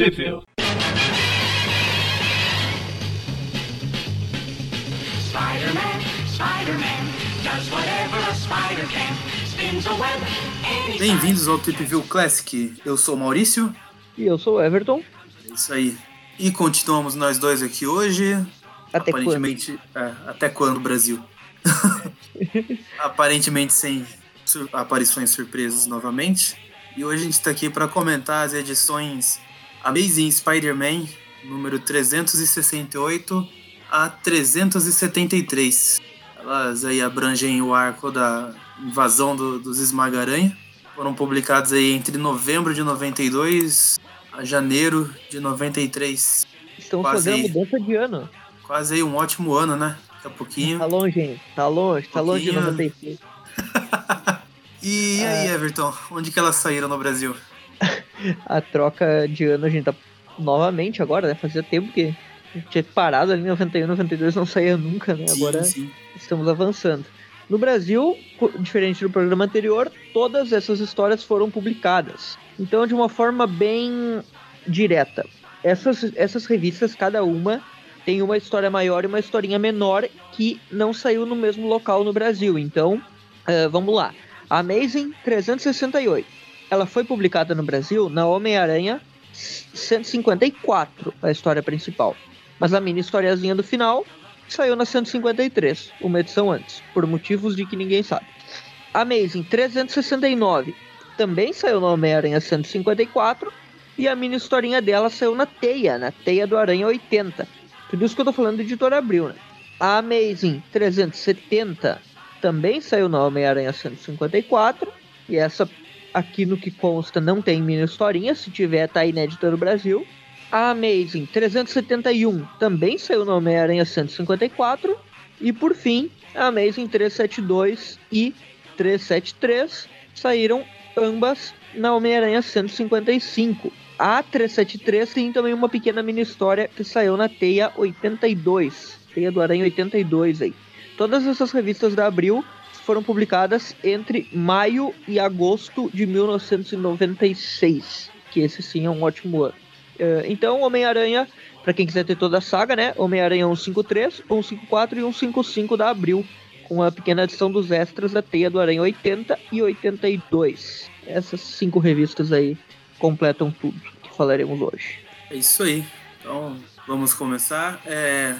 Sheffield. Spider-Man, Spider-Man, does whatever a spider can. Spins a web any Bem-vindos ao Trip View Classic. Eu sou o Maurício. E eu sou o Everton. É isso aí. E continuamos nós dois aqui hoje. Até Aparentemente. é, até quando, Brasil? Aparentemente sem sur- aparições surpresas novamente. E hoje a gente está aqui para comentar as edições Amazing Spider-Man, número 368 a 373. Elas aí abrangem o arco da invasão do- dos Esmaga-Aranha. Foram publicados aí entre novembro de 92 a janeiro de 93. Estamos Quase fazendo mudança de ano. Quase aí um ótimo ano, né? Daqui a pouquinho. Tá longe, hein? Tá longe, tá longe de Pouquinho. 96. E aí, Everton, onde que elas saíram no Brasil? A troca de ano a gente tá novamente agora, né? Fazia tempo que a gente tinha parado ali em 91, 92, não saía nunca, né? Agora Sim, sim. estamos avançando. No Brasil, diferente do programa anterior, todas essas histórias foram publicadas. Então, de uma forma bem direta. Essas, essas revistas, cada uma, tem uma história maior e uma historinha menor que não saiu no mesmo local no Brasil. Então, eh, vamos lá. Amazing 368. Ela foi publicada no Brasil na Homem-Aranha 154, a história principal. Mas a mini historiazinha do final saiu na 153, uma edição antes, por motivos de que ninguém sabe. Amazing 369 também saiu no Homem-Aranha 154 e a mini historinha dela saiu na Teia, na Teia do Aranha 80. Tudo isso que eu tô falando de editora Abril, né? A Amazing 370 também saiu no Homem-Aranha 154 e essa aqui no que consta não tem mini historinha, se tiver tá inédita no Brasil. A Amazing 371 também saiu no Homem-Aranha 154. E por fim, a Amazing 372 e 373 saíram ambas na Homem-Aranha 155. A 373 tem também uma pequena mini história que saiu na Teia 82. Teia do Aranha 82 aí. Todas essas revistas da Abril foram publicadas entre maio e agosto de 1996. Que esse sim é um ótimo ano. Eh, Então, Homem-Aranha, para quem quiser ter toda a saga, né? Homem-Aranha 153, 154 e 155 da Abril, com a pequena adição dos extras da Teia do Aranha 80 e 82. Essas cinco revistas aí completam tudo que falaremos hoje. É isso aí. Então, vamos começar. É,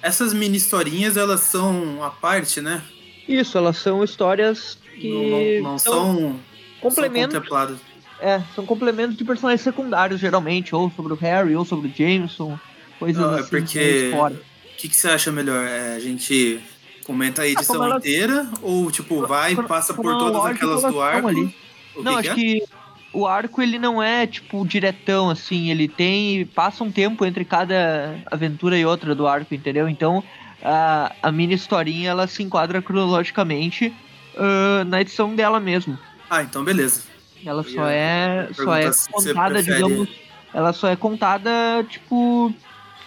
Essas mini historinhas, elas são a parte, né? Isso, elas são histórias que Não, não, não são, são complementos, contempladas. é, são complementos de personagens secundários geralmente, ou sobre o Harry, ou sobre o Jameson, coisas Não, é assim. porque- mais fora. O que, que você acha melhor? É, a gente comenta a edição como elas- inteira? Ou, tipo, vai e passa por todas aquelas do arco? ali. O Não, que acho que é? que o arco ele não é tipo diretão assim, ele tem passa um tempo entre cada aventura e outra do arco, entendeu? Então a, a mini historinha ela se enquadra cronologicamente ah, na edição dela mesmo. Ah, então beleza. Ela Eu só é só é contada, prefere- digamos, ela só é contada tipo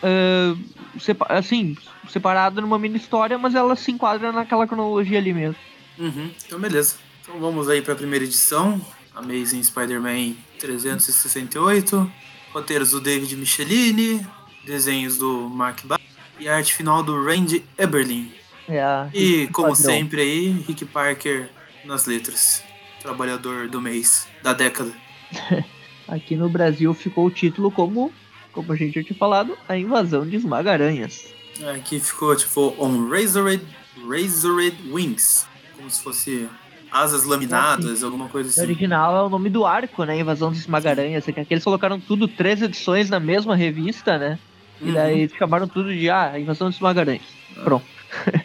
ah, sepa- assim separada numa mini história, mas ela se enquadra naquela cronologia ali mesmo. Uhum, então beleza. Então vamos aí para a primeira edição, Amazing Spider-Man 368, roteiros do David Michelini, desenhos do Mark Ba e a arte final do Randy Eberlin. É a E como padrão. sempre aí, Rick Parker nas letras, trabalhador do mês, da década. Aqui no Brasil ficou o título como, como a gente já tinha falado, a invasão de esmaga-aranhas. Aqui ficou tipo On Razored, Razored Wings, como se fosse asas laminadas, alguma coisa O assim. original é o nome do arco, né? Invasão de esmaga-aranhas. É que aqui eles colocaram tudo, três edições na mesma revista, né? E Uhum. daí eles chamaram tudo de ah, invasão de esmaga-aranhas. Pronto.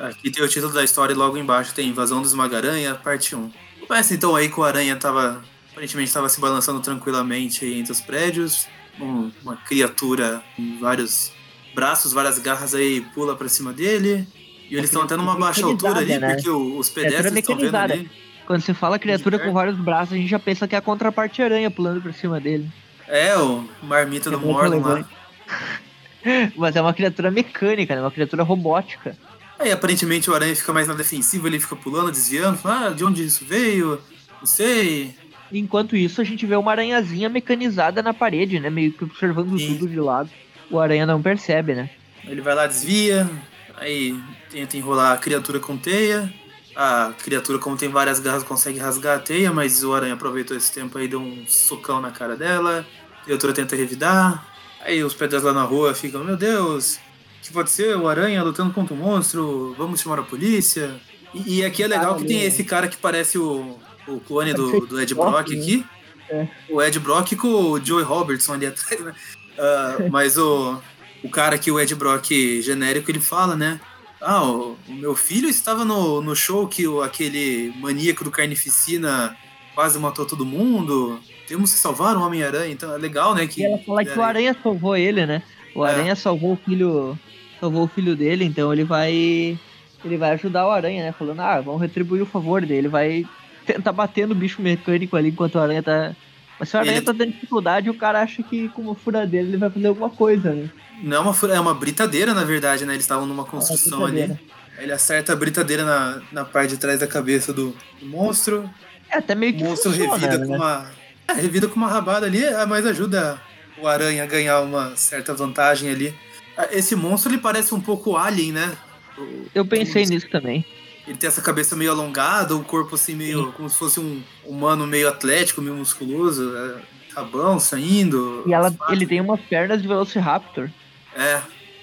Aqui tem o título da história e logo embaixo tem Invasão do Esmaga-Aranha, parte 1. Começa então aí que o Aranha tava. Aparentemente estava se balançando tranquilamente aí entre os prédios. Um- uma criatura com vários braços, várias garras aí pula pra cima dele. E eles estão até numa baixa altura ali, né? porque os pedestres estão vendo ali. Quando você fala criatura com vários braços, a gente já pensa que é a contraparte aranha pulando por cima dele. É, o Marmita É do Morgan lá. Mas é uma criatura mecânica, né? Uma criatura robótica. Aí aparentemente o Aranha fica mais na defensiva, ele fica pulando, desviando. Ah, de onde isso veio? Não sei. Enquanto isso, a gente vê uma aranhazinha mecanizada na parede, né? Meio que observando Sim. tudo de lado. O aranha não percebe, né? Ele vai lá, desvia, aí tenta enrolar a criatura com teia. A criatura, como tem várias garras, consegue rasgar a teia, mas o aranha aproveitou esse tempo aí e deu um socão na cara dela. A criatura tenta revidar. Aí os pedras lá na rua ficam, meu Deus, o que pode ser? O aranha lutando contra um monstro, vamos chamar a polícia. E, e aqui é legal que tem esse cara que parece o, o clone do, do Ed Brock aqui. É. O Ed Brock com o Joey Robertson ali atrás, né? Ah, mas o, o cara que o Ed Brock genérico, ele fala, né? Ah, o, o meu filho estava no, no show que o, aquele maníaco do Carnificina quase matou todo mundo. Temos que salvar o Homem-Aranha. Então é legal, né? Que, E ela fala que o aranha salvou ele, né? O É. aranha salvou o filho. Salvou o filho dele, então ele vai. Ele vai ajudar o aranha, né? Falando, ah, vamos retribuir o favor dele. Ele vai tentar bater no bicho mecânico ali enquanto o aranha tá. Mas se o aranha Ele- tá tendo dificuldade, o cara acha que com uma furadeira ele vai fazer alguma coisa, né? Não é uma, fura- é uma britadeira, na verdade, né? Eles estavam numa construção ali. britadeira. Ele acerta a britadeira na, na parte de trás da cabeça do, do monstro. É até meio O que monstro funciona, revida né? com uma. É, revida com uma rabada ali, é, mas ajuda o aranha a ganhar uma certa vantagem ali. Ah, Esse monstro ele parece um pouco alien, né? O- Eu pensei nisso também. Ele tem essa cabeça meio alongada, o corpo assim meio. como se fosse um humano meio atlético, meio musculoso, é, rabão saindo. E ela, ele tem umas pernas de Velociraptor. É.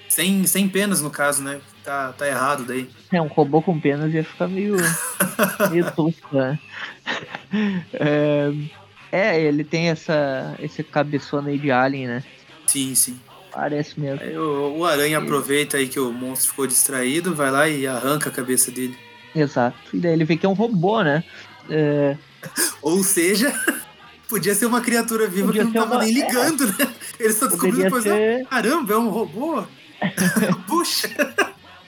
Sem, sem penas, no caso, né? Tá, tá errado daí. É, um robô com penas ia ficar meio. meio tosco, né? É, é, ele tem essa. esse cabeçona aí de alien, né? Sim, sim. Parece mesmo. Aí o, o aranha aproveita aí que o monstro ficou distraído, vai lá e arranca a cabeça dele. Exato. E daí ele vê que é um robô, né? É, Ou seja, podia ser uma criatura viva Podia que não tava uma- nem ligando, né? Eles só poderia depois, ser. ah, caramba, é um robô? Puxa!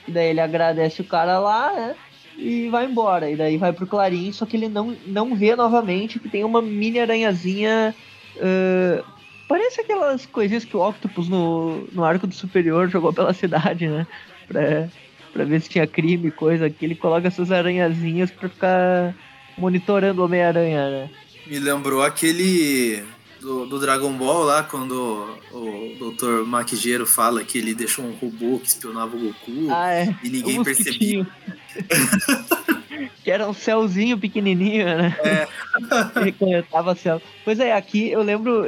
E daí ele agradece o cara lá, né? E vai embora. E daí vai pro Clarim, só que ele não, não vê novamente que tem uma mini aranhazinha. ah, parece aquelas coisinhas que o Octopus no, no arco do superior jogou pela cidade, né? Pra, pra ver se tinha crime, coisa aqui. Ele coloca essas aranhazinhas pra ficar monitorando o Homem-Aranha, né? Me lembrou aquele do, do Dragon Ball lá, quando o, o Dr. Maquigeiro fala que ele deixou um robô que espionava o Goku Ah, é. e ninguém Um percebia. que era um céuzinho pequenininho, né? É. Ele coletava céu. Pois é, aqui eu lembro,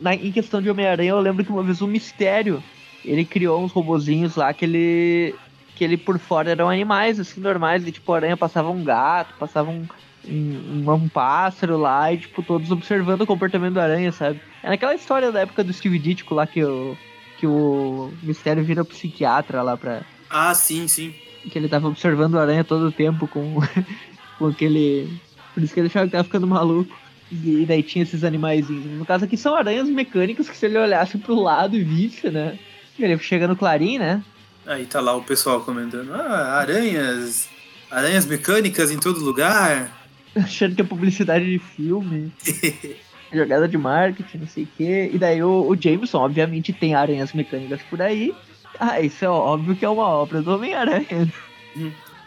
na, em questão de Homem-Aranha, eu lembro que uma vez o Mistério, ele criou uns robozinhos lá que ele, que ele por fora eram animais, assim, normais. E, tipo, a aranha passava um gato, passava um, um, um pássaro lá e, tipo, todos observando o comportamento da aranha, sabe? É naquela história da época do Steve Ditko lá que o, que o Mistério vira psiquiatra lá pra, Ah, sim, sim. que ele tava observando o aranha todo o tempo com, com aquele. Por isso que ele achava que tava ficando maluco. E daí tinha esses animaizinhos. No caso aqui são aranhas mecânicas que se ele olhasse pro lado e visse, né? Ele chega no clarim, né? Aí tá lá o pessoal comentando: ah, aranhas. Aranhas mecânicas em todo lugar. Achando que é publicidade de filme. jogada de marketing, não sei o quê. E daí o, o Jameson, obviamente, tem aranhas mecânicas por aí. Ah, isso é óbvio que é uma obra do Homem-Aranha.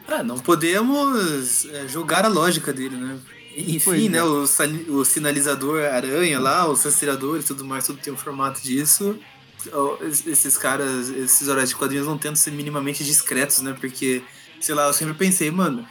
Ah, não podemos é, julgar a lógica dele, né? Enfim, Pois né? é. O, o sinalizador aranha lá, os rastreadores e tudo mais, tudo tem um formato disso. Esses caras, esses horários de quadrinhos não tentam ser minimamente discretos, né? Porque, sei lá, eu sempre pensei, mano,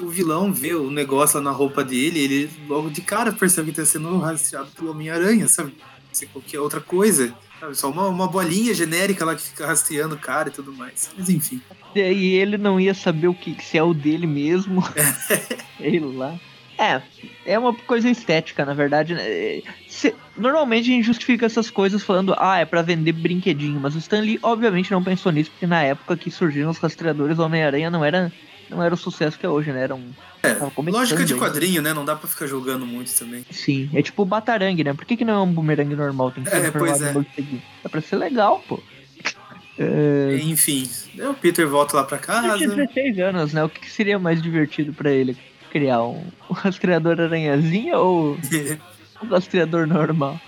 o vilão vê o negócio lá na roupa dele, ele logo de cara percebe que tá sendo rastreado pelo Homem-Aranha, sabe? Se qualquer outra coisa. Sabe? Só uma, uma bolinha genérica lá que fica rastreando o cara e tudo mais. Mas enfim. E ele não ia saber o que se é o dele mesmo. Sei lá. É, é uma coisa estética, na verdade. né? É, se- normalmente a gente justifica essas coisas falando, ah, é pra vender brinquedinho, mas o Stan Lee obviamente não pensou nisso, porque na época que surgiram os rastreadores do Homem-Aranha não era, não era o sucesso que é hoje, né? Era um. começando Lógica de quadrinho, né? Não dá pra ficar jogando muito também. Sim, é tipo o Batarangue, né? Por que, que não é um bumerangue normal? Tem que ser É, pois é. É pra ser legal, pô. É, Enfim, o Peter volta lá pra Ele tinha casa. 16 anos, né? O que que seria mais divertido pra ele? Criar um, um rastreador aranhazinha ou um rastreador normal?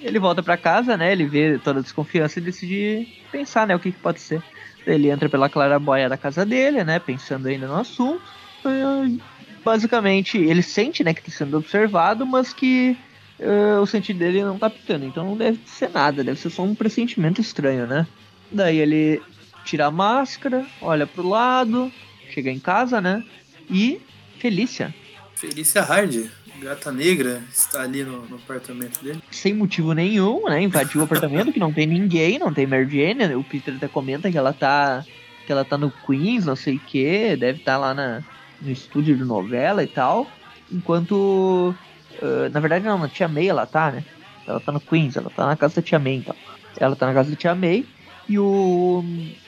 Ele volta pra casa, né? Ele vê toda a desconfiança e decide pensar, né? O que, que pode ser. Ele entra pela clarabóia da casa dele, né? Pensando ainda no assunto. Basicamente ele sente, né, que tá sendo observado, mas que uh, o sentido dele não tá pitando. Então não deve ser nada, deve ser só um pressentimento estranho, né? Daí ele tira a máscara, olha pro lado, chega em casa, né? E Felícia. Felícia Hard, gata negra, está ali no, no apartamento dele. Sem motivo nenhum, né? Invadiu o apartamento, que não tem ninguém, não tem Mary Jane. O Peter até comenta que ela tá. que ela tá no Queens, não sei o que, deve estar tá lá na, no estúdio de novela e tal. Enquanto. Uh, na verdade não, na Tia May ela tá, né? Ela tá no Queens, ela tá na casa da Tia May, então. Ela tá na casa da Tia May. E o.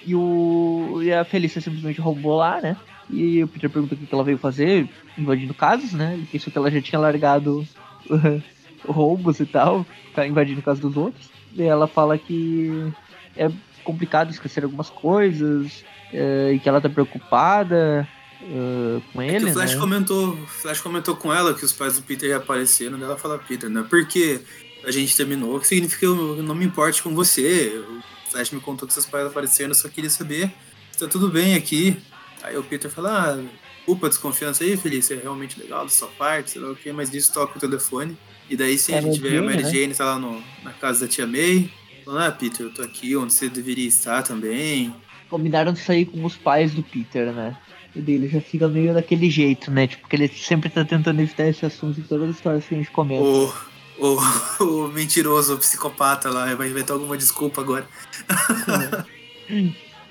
E o. E a Felícia simplesmente roubou lá, né? E o Peter pergunta o que ela veio fazer, invadindo casas, né? Ele pensou que ela já tinha largado roubos e tal, ficar invadindo casa dos outros. E ela fala que é complicado esquecer algumas coisas, uh, e que ela tá preocupada uh, com ele. É o Flash né? comentou, Flash comentou com ela que os pais do Peter reapareceram, e ela fala, Peter, né? Porque a gente terminou, que significa que eu não me importe com você. O Flash me contou que seus pais apareceram, eu só queria saber se tá tudo bem aqui. Aí o Peter fala, ah, culpa desconfiança aí, Felícia, é realmente legal da sua parte, sei lá o que, mas disso toca o telefone. E daí sim, é a gente vê a Mary né? Jane, tá lá no, na casa da tia May, falando, ah, Peter, eu tô aqui onde você deveria estar também. Combinaram de sair com os pais do Peter, né? E dele já fica meio daquele jeito, né? Tipo, que ele sempre tá tentando evitar esse assunto em todas as histórias que a gente comenta. O, o, o mentiroso, o psicopata lá, vai inventar alguma desculpa agora.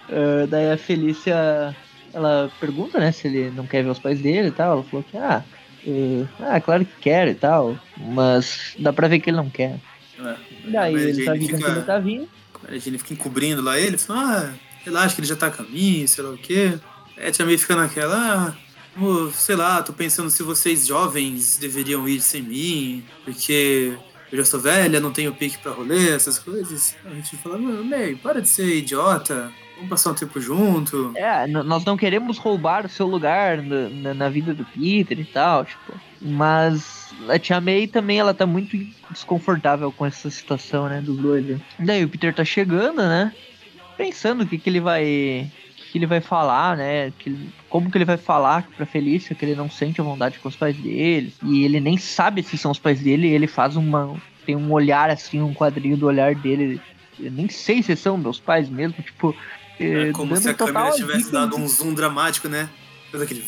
uh, daí a Felícia ela pergunta, né, se ele não quer ver os pais dele e tal. Ela falou que, ah, uh, ah claro que quer e tal, mas dá pra ver que ele não quer. É, Daí ele tá vindo fica, ele tá vindo. A gente fica encobrindo lá ele, fala, ah, relaxa que ele já tá a caminho, sei lá o quê. É, tia fica naquela, ah, sei lá, tô pensando se vocês jovens deveriam ir sem mim, porque eu já sou velha, não tenho pique pra rolê, essas coisas. A gente fala, May, para de ser idiota, Vamos passar um tempo junto. É, nós não queremos roubar o seu lugar na, na, vida do Peter e tal, tipo. Mas a Tia May também, ela tá muito desconfortável com essa situação, né, dos dois. Daí o Peter tá chegando, né, pensando o que que ele vai... que ele vai falar, né, que, como que ele vai falar pra Felícia que ele não sente a vontade com os pais dele. E ele nem sabe se são os pais dele, e ele faz uma... tem um olhar assim, um quadrinho do olhar dele eu nem sei se são meus pais mesmo, tipo, é como se a câmera tivesse dado um zoom dramático, né? Fez aquele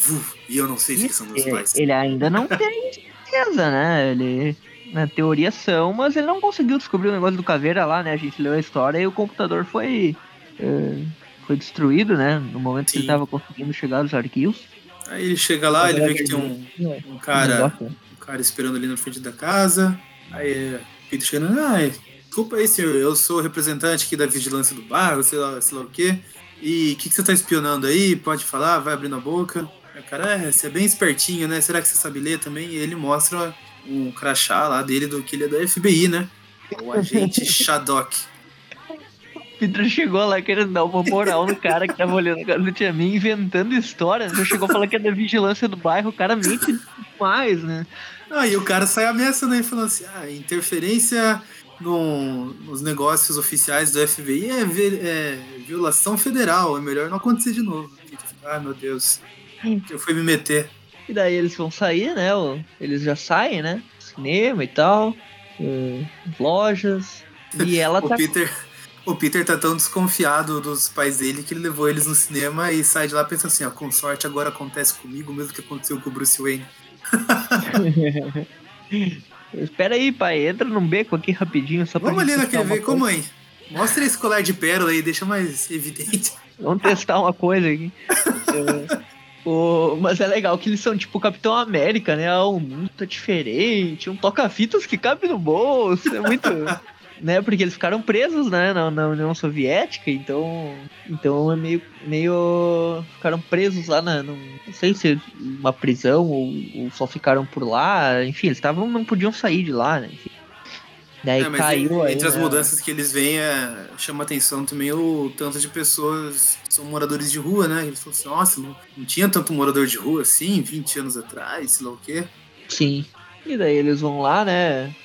e eu não sei se são meus pais. Ele ainda não tem certeza, né? Ele, na teoria são, mas ele não conseguiu descobrir o negócio do caveira lá, né? A gente leu a história e o computador foi, é, foi destruído, né? No momento Sim. que ele tava conseguindo chegar nos arquivos. Aí ele chega lá, ele vê que tem um, um cara, um cara esperando ali na frente da casa. Aí Peter chegando, ah, Desculpa aí, senhor, eu sou representante aqui da vigilância do bairro, sei lá, sei lá o quê. E o que, que você tá espionando aí? Pode falar, vai abrindo a boca. O cara, é, você é bem espertinho, né? Será que você sabe ler também? E ele mostra um crachá lá dele do que ele é da FBI, né? O agente Shadok. Pedro chegou lá querendo dar uma moral no cara que tava olhando a casa do Tia Min, inventando histórias. Já chegou a falar que é da vigilância do bairro, o cara mente demais, né? Ah, e o cara sai ameaçando aí, falando assim: ah, interferência no, nos negócios oficiais do FBI é, é, violação federal, é melhor não acontecer de novo. Ai meu Deus, eu fui me meter. E daí eles vão sair, né? Eles já saem, né? Cinema e tal, uh, lojas. E ela o tá. Peter, o Peter tá tão desconfiado dos pais dele que ele levou eles no cinema e sai de lá pensando assim: ó, com sorte agora acontece comigo, mesmo que aconteceu com o Bruce Wayne. Espera aí, pai. Entra num beco aqui rapidinho. Só Vamos ali naquele beco, mãe. Mostra esse colar de pérola aí, deixa mais evidente. Vamos testar uma coisa aqui. o, mas é legal que eles são tipo Capitão América, né? Ah, o mundo tá diferente, um toca-fitas que cabe no bolso. É muito né? Porque eles ficaram presos, né, na, na, União Soviética, então, então é meio, meio ficaram presos lá na, não sei se uma prisão ou, ou, só ficaram por lá, enfim, eles estavam não podiam sair de lá, né? Enfim. Daí é, caiu Entre aí, as né? mudanças que eles veem, é, chama atenção também o tanto de pessoas que são moradores de rua, né? Eles falam assim, nossa, não, não tinha tanto morador de rua assim, 20 anos atrás, sei lá o quê. Sim. E daí eles vão lá, né?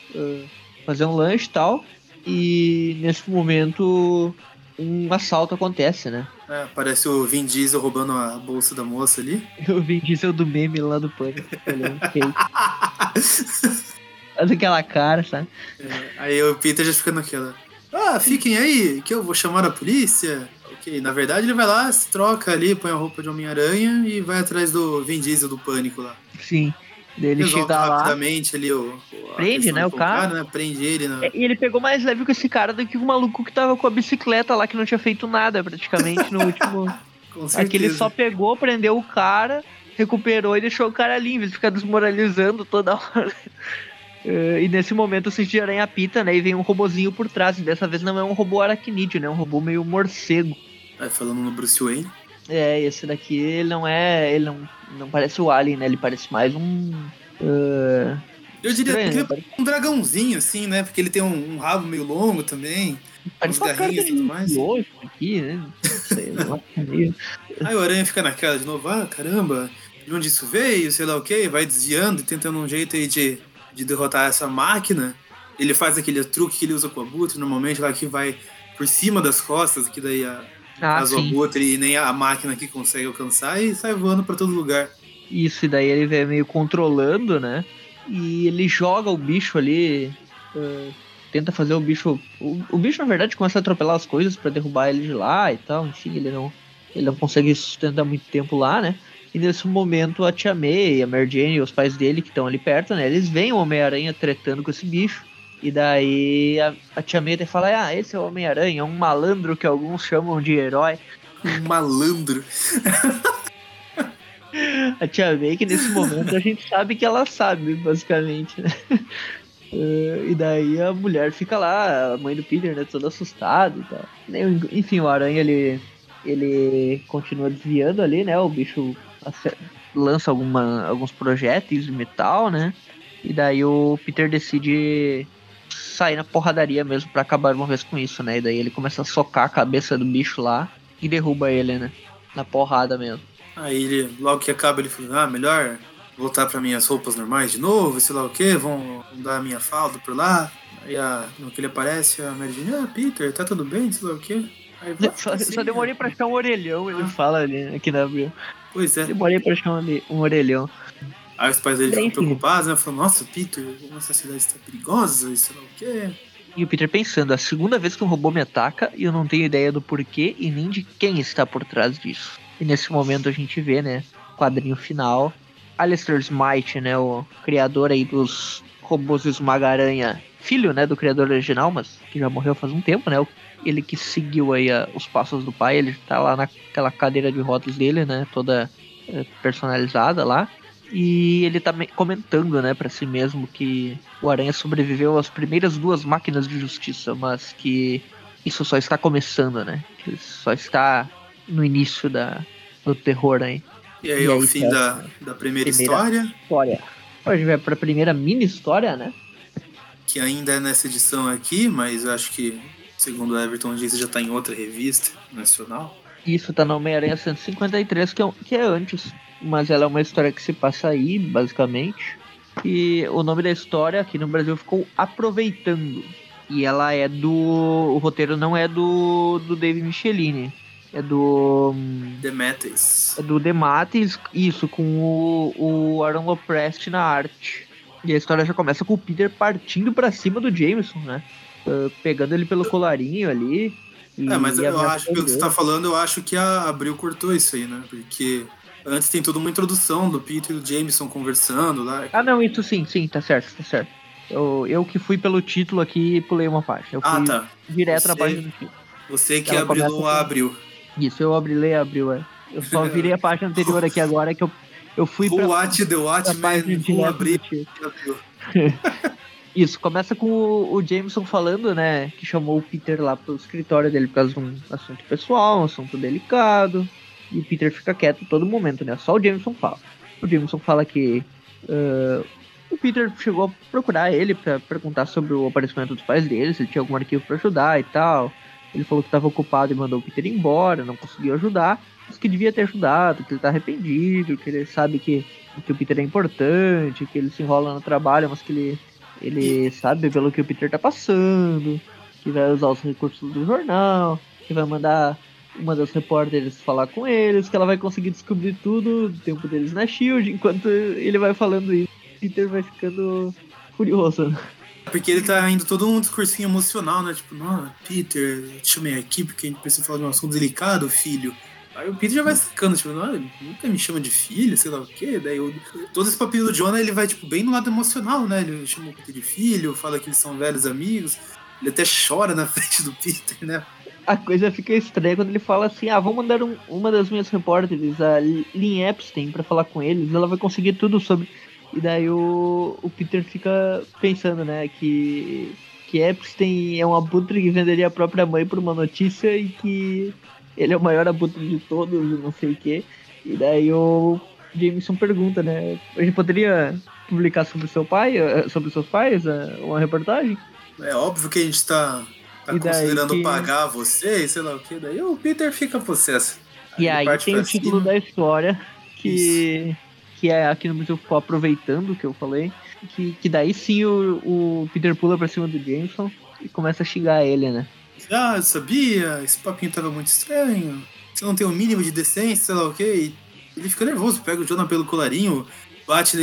Fazer um lanche e tal. E nesse momento um assalto acontece, né? É, parece o Vin Diesel roubando a bolsa da moça ali. O Vin Diesel do meme lá do pânico. olhando feio. Faz aquela cara, sabe? É, aí o Peter já fica naquela. Ah, fiquem aí, que eu vou chamar a polícia. Ok, na verdade ele vai lá, se troca ali, põe a roupa de Homem-Aranha e vai atrás do Vin Diesel do pânico lá. Sim. Ele Resolve chega lá. rapidamente ali o. Prende, né, o cara? né? Prende ele. Né? E ele pegou mais leve com esse cara do que o maluco que tava com a bicicleta lá, que não tinha feito nada praticamente no último. Com certeza. Aquele só pegou, prendeu o cara, recuperou e deixou o cara ali, em vez de ficar desmoralizando toda hora. Eh, E nesse momento o cinto de aranha apita, né? E vem um robozinho por trás. E dessa vez não é um robô aracnídeo, né? É um robô meio morcego. Aí falando no Bruce Wayne. É, esse daqui ele não é. Ele não, não parece o Alien, né? Ele parece mais um. eh, Eu diria estranho, que né? um dragãozinho, assim, né? Porque ele tem um, um rabo meio longo também. Parece uma cara garrinhos e tudo mais. aqui, né? Sei, lá, meio- Aí o Aranha fica naquela de novo, ah, caramba, de onde isso veio, sei lá o quê, vai desviando e tentando um jeito aí de, de derrotar essa máquina. Ele faz aquele truque que ele usa com o Abutre, normalmente, lá que vai por cima das costas, que daí a, Ah, caso sim. Abutre e nem a máquina aqui consegue alcançar e sai voando pra todo lugar. Isso, e daí ele vem meio controlando, né? E ele joga o bicho ali. eh, tenta fazer o bicho. O, o bicho, na verdade, começa a atropelar as coisas pra derrubar ele de lá e tal. Enfim, ele não, ele não consegue sustentar muito tempo lá, né? E nesse momento a Tia May, a Mary Jane e os pais dele que estão ali perto, né? Eles veem o Homem-Aranha tretando com esse bicho. E daí a, a Tia May até fala: Ah, esse é o Homem-Aranha, um malandro que alguns chamam de herói. Um malandro. A Tia May, que nesse momento a gente sabe que ela sabe, basicamente, né? Eh, E daí a mulher fica lá, a mãe do Peter, né, toda assustada e tal. Enfim, o Aranha, ele, ele continua desviando ali, né? O bicho lança alguma, alguns projéteis de metal, né? E daí o Peter decide sair na porradaria mesmo pra acabar uma vez com isso, né? E daí ele começa a socar a cabeça do bicho lá e derruba ele, né? Na porrada mesmo. Aí ele, logo que acaba, ele fala, ah, melhor voltar pra minhas roupas normais de novo, sei lá o que, vão dar a minha falda por lá. Aí a, no que ele aparece, a Mary Jane, ah, Peter, tá tudo bem, sei lá o que. Só, assim, só demorei pra achar um orelhão, ele fala ali né, aqui na abril. Pois é. Demorei pra achar um, um orelhão. Aí os pais dele ficam preocupados, né? Falam, nossa, Peter, como essa cidade está perigosa, e sei lá o quê. E o Peter pensando, a segunda vez que um robô me ataca e eu não tenho ideia do porquê e nem de quem está por trás disso. E nesse momento a gente vê, né, quadrinho final, Alistair Smite, né, o criador aí dos robôs Esmaga-Aranha, filho, né, do criador original, mas que já morreu faz um tempo, né, o- ele que seguiu aí a- os passos do pai, ele tá lá naquela cadeira de rodas dele, né, toda eh, personalizada lá. E ele tá me- comentando, né, pra si mesmo que o Aranha sobreviveu às primeiras duas máquinas de justiça, mas que isso só está começando, né? Que ele só está no início da, do terror aí. E aí, E ao aí, fim cara, da, da primeira, primeira- história, História. Gente vai pra primeira mini história, né? que ainda é nessa edição aqui, mas eu acho que, segundo o Everton disse, já tá em outra revista nacional. Isso tá no Homem-Aranha 153, que é, que é antes. Mas ela é uma história que se passa aí, basicamente. E o nome da história aqui no Brasil ficou Aproveitando. E ela é do. O roteiro não é do, do Dave Michelini. É do. hum, The Metais. É do Demates, isso, com o, o Aaron Loprest na arte. E a história já começa com o Peter partindo pra cima do Jameson, né? Ah, pegando ele pelo colarinho ali. É, mas eu acho, pelo que você tá falando, eu acho que a Abril cortou isso aí, né? Porque antes tem toda uma introdução do Peter e do Jameson conversando lá. Ah, não, isso sim, sim, tá certo, tá certo. Eu, eu que fui pelo título aqui e pulei uma página. Eu fui Ah, tá. direto na Você- página do título. Você que Ela abriu começa com- a Abril. Isso, eu abrilei e abriu, é. Eu só virei a página anterior aqui agora que eu, eu fui Who pra, Watch the Watchmen, do Abril. título. Isso, começa com o, o Jameson falando, né, que chamou o Peter lá pro escritório dele por causa de um assunto pessoal, um assunto delicado. E o Peter fica quieto todo momento, né? Só o Jameson fala. O Jameson fala que ah, o Peter chegou a procurar ele pra perguntar sobre o aparecimento dos pais dele, se ele tinha algum arquivo pra ajudar e tal. Ele falou que estava ocupado e mandou o Peter embora, não conseguiu ajudar, mas que devia ter ajudado, que ele tá arrependido, que ele sabe que, que o Peter é importante, que ele se enrola no trabalho, mas que ele, ele sabe pelo que o Peter tá passando, que vai usar os recursos do jornal, que vai mandar uma das repórteres falar com eles, que ela vai conseguir descobrir tudo do tempo deles na Shield, enquanto ele vai falando isso, Peter vai ficando furioso. Né? Porque ele tá indo todo um discursinho emocional, né? Tipo, não, Peter, eu te chamei aqui porque a gente precisa falar de um assunto delicado, filho. Aí o Peter já vai sacando, tipo, não, nunca me chama de filho, sei lá o quê. Daí eu, todo esse papinho do Jonah, ele vai, tipo, bem no lado emocional, né? Ele chama o Peter de filho, fala que eles são velhos amigos. Ele até chora na frente do Peter, né? A coisa fica estranha quando ele fala assim: ah, vou mandar um, uma das minhas repórteres, a Lynn Epstein, para falar com eles, ela vai conseguir tudo sobre. E daí o, o Peter fica pensando, né, que, que Epstein é um abutre que venderia a própria mãe por uma notícia e que ele é o maior abutre de todos, não sei o quê. E daí o Jameson pergunta, né, a gente poderia publicar sobre seu pai, eh, sobre seus pais, eh, uma reportagem? É óbvio que a gente tá, tá considerando que... pagar você, sei lá o que, daí o Peter fica possesso. E aí, tem o título cima. da história que, Isso. que é aqui no ficou aproveitando o que eu falei. Que, que daí sim o, o Peter pula pra cima do Jameson e começa a xingar ele, né? Ah, eu sabia, esse papinho tava muito estranho. Você não tem o um mínimo de decência, sei lá o que. Ele fica nervoso, pega o Jonah pelo colarinho, bate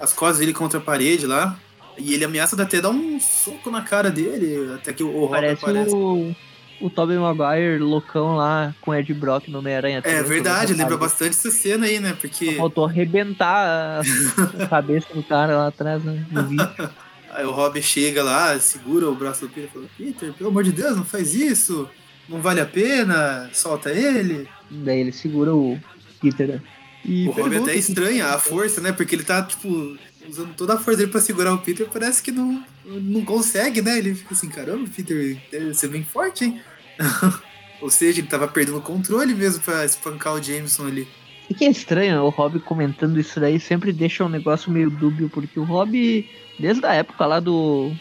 as costas dele contra a parede lá. E ele ameaça até dar um soco na cara dele, até que o Robin Parece aparece. O, o Tobey Maguire loucão lá com Ed Brock no Homem-Aranha. É verdade, lembra bastante essa cena aí, né? Porque. faltou arrebentar a cabeça do cara lá atrás, né? No vídeo. Aí o Robin chega lá, segura o braço do Peter e fala: Peter, pelo amor de Deus, não faz isso! Não vale a pena, solta ele. Daí ele segura o Peter. Né? E o Robin até estranha a força, né? Porque ele tá, tipo, usando toda a força dele pra segurar o Peter, parece que não, não consegue, né? Ele fica assim, caramba, Peter deve ser bem forte, hein? Ou seja, ele tava perdendo o controle mesmo pra espancar o Jameson ali. E que é estranho, o Rob comentando isso daí sempre deixa um negócio meio dúbio, porque o Rob, desde a época lá do.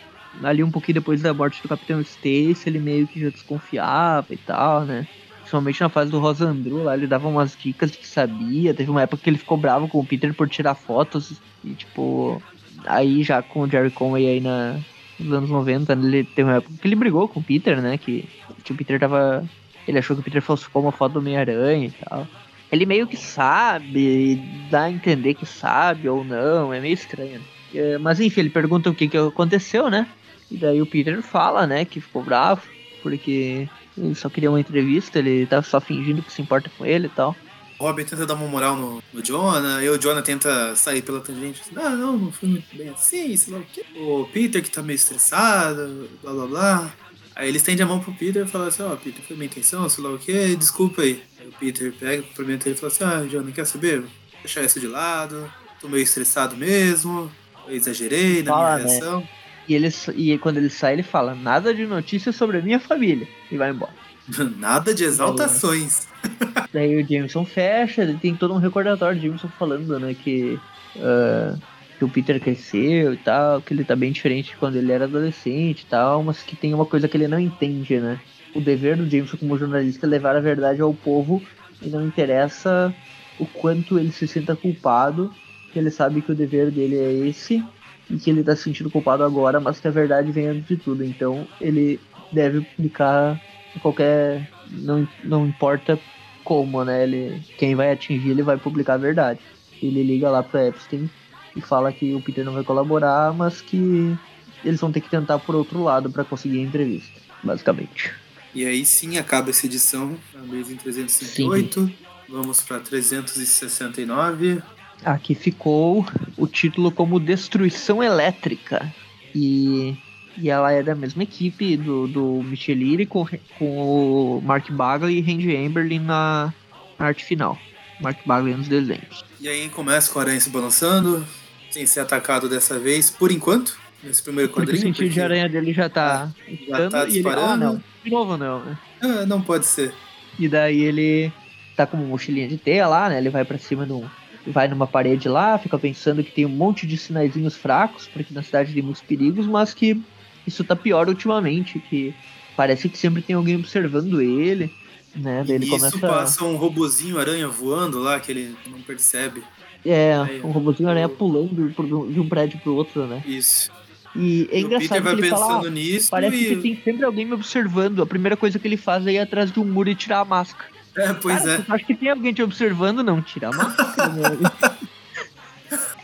Ali um pouquinho depois da morte do Capitão Stacy, ele meio que já desconfiava e tal, né? Principalmente na fase do Rosandru, lá ele dava umas dicas de que sabia. Teve uma época que ele ficou bravo com o Peter por tirar fotos. E tipo, aí já com o Jerry Conway aí na, nos anos 90, ele teve uma época que ele brigou com o Peter, né? Que, que o Peter tava. Ele achou que o Peter falsificou uma foto do Homem-Aranha e tal. Ele meio que sabe, dá a entender que sabe ou não, é meio estranho. É, mas enfim, ele pergunta o que, que aconteceu, né? E daí o Peter fala, né, que ficou bravo, porque ele só queria uma entrevista, ele tava só fingindo que se importa com ele e tal. O Robin tenta dar uma moral no, no Jonah, e o Jonah tenta sair pela tangente. Assim, ah, não, não foi muito bem assim, sei lá o quê. O Peter que tá meio estressado, blá blá blá. Aí ele estende a mão pro Peter e fala assim, ó, oh, Peter, foi minha intenção, sei lá o quê, desculpa aí. Aí o Peter pega, cumprimenta ele e fala assim, ah, Jonah, quer saber? Vou deixar isso de lado, tô meio estressado mesmo, eu exagerei na fala, minha né? reação. Né? E, ele, e quando ele sai, ele fala: Nada de notícias sobre a minha família. E vai embora. Nada de exaltações. Daí o Jameson fecha, tem todo um recordatório de Jameson falando, né, que, uh, que o Peter cresceu e tal, que ele tá bem diferente de quando ele era adolescente e tal, mas que tem uma coisa que ele não entende, né? O dever do Jameson como jornalista é levar a verdade ao povo e não interessa o quanto ele se sinta culpado, que ele sabe que o dever dele é esse e que ele tá se sentindo culpado agora, mas que a verdade vem antes de tudo. Então ele deve publicar qualquer. Não, não importa como, né? Ele, quem vai atingir, ele vai publicar a verdade. Ele liga lá pro Epstein e fala que o Peter não vai colaborar, mas que eles vão ter que tentar por outro lado para conseguir a entrevista, basicamente. E aí sim acaba essa edição, a em 358. Sim. Vamos para 369. Aqui ficou o título como Destruição Elétrica. E, e ela é da mesma equipe do, do Michelini com, com o Mark Bagley e Randy Amberlin na, na arte final. Mark Bagley nos desenhos. E aí começa com o Aranha se balançando, sem ser atacado dessa vez, por enquanto, nesse primeiro quadrinho. Porque o sentido porque... de aranha dele já tá. Já tá disparando. Ele... Ah, não. De novo não, né? Ah, não pode ser. E daí ele tá com uma mochilinha de teia lá, né? Ele vai para cima de um vai numa parede lá, fica pensando que tem um monte de sinaizinhos fracos, porque na cidade tem muitos perigos, mas que isso tá pior ultimamente, que parece que sempre tem alguém observando ele, né? Daí ele isso começa... passa um robozinho aranha voando lá que ele não percebe. É, um robozinho aranha pulando de um prédio pro outro, né? Isso. E é engraçado que ele fala, ah, nisso parece e... que tem sempre alguém me observando. A primeira coisa que ele faz é ir atrás de um muro e tirar a máscara. É, pois Cara, é. acha que tem alguém te observando? Não, tira a máscara.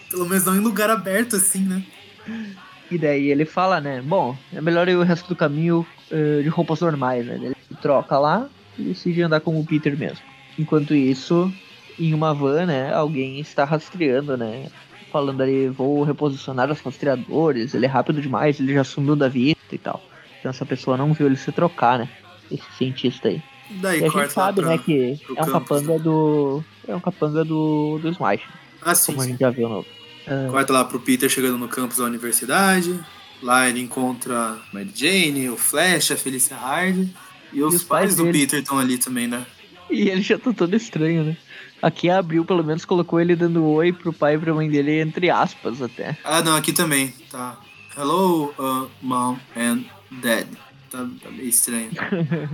Pelo menos não em lugar aberto assim, né? E daí ele fala, né? Bom, é melhor ir o resto do caminho eh, de roupas normais, né? Ele troca lá e decide andar com o Peter mesmo. Enquanto isso, em uma van, né? Alguém está rastreando, né? Falando ali, vou reposicionar os rastreadores, ele é rápido demais, ele já sumiu da vista e tal. Então essa pessoa não viu ele se trocar, né? Esse cientista aí. Daí E a gente sabe, lá né, pra... que é um capanga do. É um capanga do. do Smash, Ah, sim, como a sim. gente já viu no. Ah, Corta lá pro Peter chegando no campus da universidade. Lá ele encontra a Mary Jane, o Flash, a Felicia Hard. E os, os pais, pais do dele. Peter estão ali também, né? E ele já tá todo estranho, né? Aqui a Abril, pelo menos, colocou ele dando oi pro pai e pra mãe dele, entre aspas, até. Ah, não, aqui também. Tá. Hello, uh, mom and dad. Tá, tá meio estranho.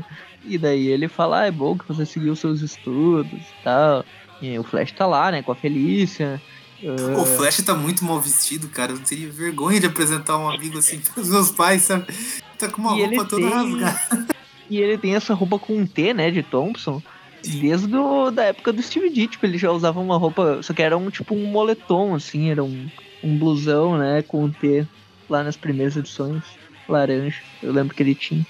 E daí ele fala, ah, é bom que você seguiu seus estudos e tal. E o Flash tá lá, né, com a Felícia. O Flash tá muito mal vestido, cara. Eu teria vergonha de apresentar um amigo assim pros meus pais, sabe? Tá com uma E roupa toda tem- rasgada. E ele tem essa roupa com um T, né, de Thompson. Desde da época do Steve D, tipo, ele já usava uma roupa, só que era um tipo um moletom, assim, era um, um blusão, né, com um T lá nas primeiras edições, laranja, eu lembro que ele tinha.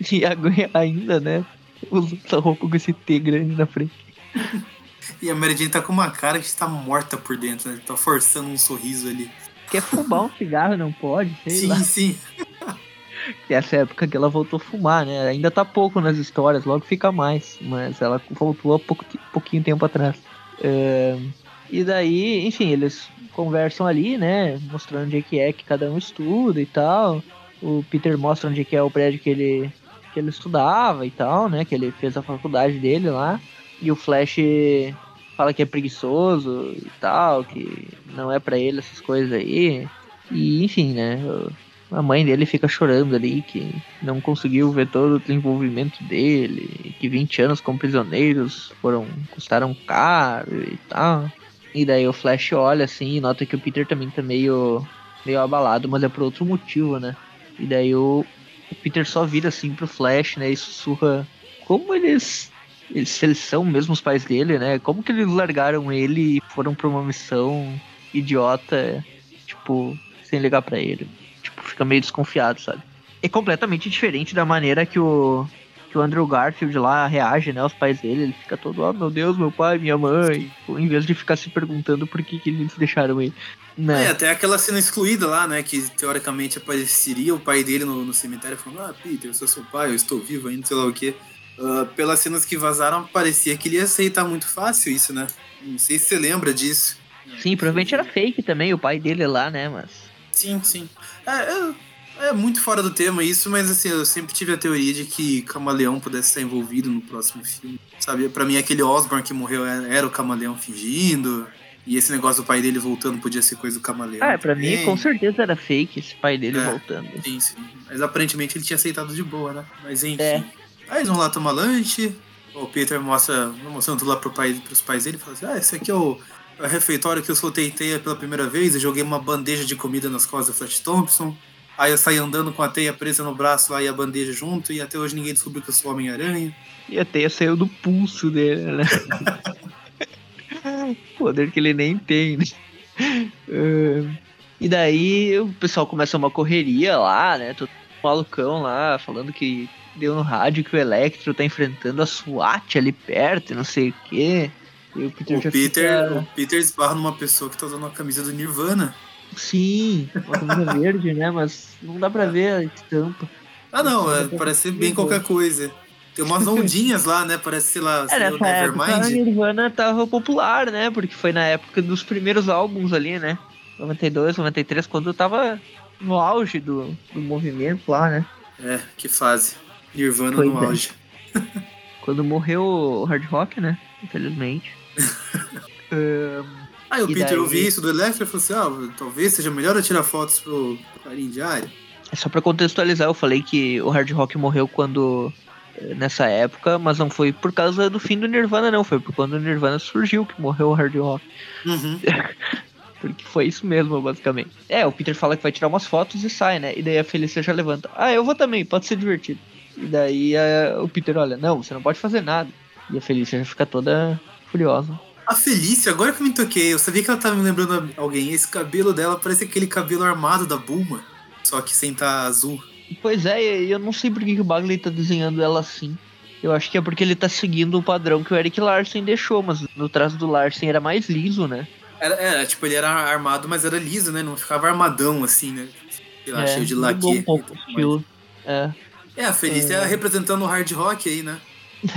E agora ainda, né, usa essa roupa com esse T grande na frente. E a Mary Jane tá com uma cara que está morta por dentro, né? Tá forçando um sorriso ali. Quer fumar um cigarro, não pode, sim, lá. sim. Que essa época que ela voltou a fumar, né, ainda tá pouco nas histórias, logo fica mais, mas ela voltou há pouco, pouquinho tempo atrás. É, E daí, enfim, eles conversam ali, né? Mostrando onde é que é que cada um estuda e tal. O Peter mostra onde é que é o prédio que ele, que ele estudava e tal, né? Que ele fez a faculdade dele lá. E o Flash fala que é preguiçoso e tal, que não é pra ele essas coisas aí. E enfim, né? A mãe dele fica chorando ali que não conseguiu ver todo o desenvolvimento dele, que 20 anos como prisioneiros foram custaram caro e tal. E daí o Flash olha assim e nota que o Peter também tá meio, meio abalado, mas é por outro motivo, né? E daí o, o Peter só vira assim pro Flash, né? E sussurra como eles, eles, se eles são mesmo os pais dele, né? Como que eles largaram ele e foram pra uma missão idiota, tipo, sem ligar pra ele. Tipo, fica meio desconfiado, sabe? É completamente diferente da maneira que o que o Andrew Garfield lá reage, né, aos pais dele, ele fica todo, oh meu Deus, meu pai, minha mãe, em vez de ficar se perguntando por que, que eles deixaram ele. É, Né? até aquela cena excluída lá, né? Que teoricamente apareceria o pai dele no, no cemitério falando, ah, Peter, eu sou seu pai, eu estou vivo ainda, sei lá o quê. Ah, pelas cenas que vazaram, parecia que ele ia aceitar muito fácil isso, né? Não sei se você lembra disso. Sim, provavelmente era fake também, o pai dele lá, né, mas... Sim, sim. É, é, é muito fora do tema isso, mas assim, eu sempre tive a teoria de que Camaleão pudesse estar envolvido no próximo filme. Sabe, pra mim aquele Osborn que morreu era, era o Camaleão fingindo. E esse negócio do pai dele voltando podia ser coisa do Camaleão. Ah, pra mim com certeza era fake esse pai dele É. voltando. Sim, sim. Mas aparentemente ele tinha aceitado de boa, né? Mas enfim. É. Aí eles vão lá tomar lanche. O Peter mostra, mostrando tudo lá pro pai, pros pais dele. Fala assim: Ah, esse aqui é o, é o refeitório que eu soltei teia pela primeira vez. Eu joguei uma bandeja de comida nas costas do Flash Thompson. Aí eu saí andando com a teia presa no braço lá e a bandeja junto. E até hoje ninguém descobriu que eu sou Homem-Aranha. E a teia saiu do pulso dele, né? Poder que ele nem tem, né? Ah, e daí o pessoal começa uma correria lá, né? Todo malucão lá, falando que deu no rádio que o Electro tá enfrentando a SWAT ali perto não sei o quê. E o Peter O Peter, fica... o Peter esbarra numa pessoa que tá usando uma camisa do Nirvana. Sim, uma camisa verde, né? Mas não dá pra ver a estampa. Ah, não, é, parece bem qualquer coisa. Tem umas ondinhas lá, né? Parece, sei lá, É, nessa época a Nevermind. Nirvana tava popular, né? Porque foi na época dos primeiros álbuns ali, né? 92, 93, quando tava no auge do, do movimento lá, né? É, que fase. Nirvana Pois no é. auge. Quando morreu o hard rock, né? Infelizmente. Ahn, Aí o Peter daí- ouviu isso do Electra e falou assim: ah, talvez seja melhor eu tirar fotos pro Clarim Diário. é só pra contextualizar, eu falei que o hard rock morreu quando. Nessa época, mas não foi por causa do fim do Nirvana, não. Foi por quando o Nirvana surgiu que morreu o hard rock. Uhum. Porque foi isso mesmo, basicamente. É, o Peter fala que vai tirar umas fotos e sai, né? E daí a Felícia já levanta. Ah, eu vou também, pode ser divertido. E daí a, o Peter olha, não, você não pode fazer nada. E a Felícia já fica toda furiosa. A Felícia, agora que eu me toquei, eu sabia que ela tava me lembrando alguém. Esse cabelo dela parece aquele cabelo armado da Bulma, só que sem tá azul. Pois é, eu não sei por que que o Bagley tá desenhando ela assim. Eu acho que é porque ele tá seguindo o padrão que o Eric Larsen deixou, mas no traço do Larsen era mais liso, né? Era, era, tipo, ele era armado, mas era liso, né? Não ficava armadão assim, né? Sei lá, é, cheio de laque. um pouco estilo. É. É, a Felícia É. representando o hard rock aí, né?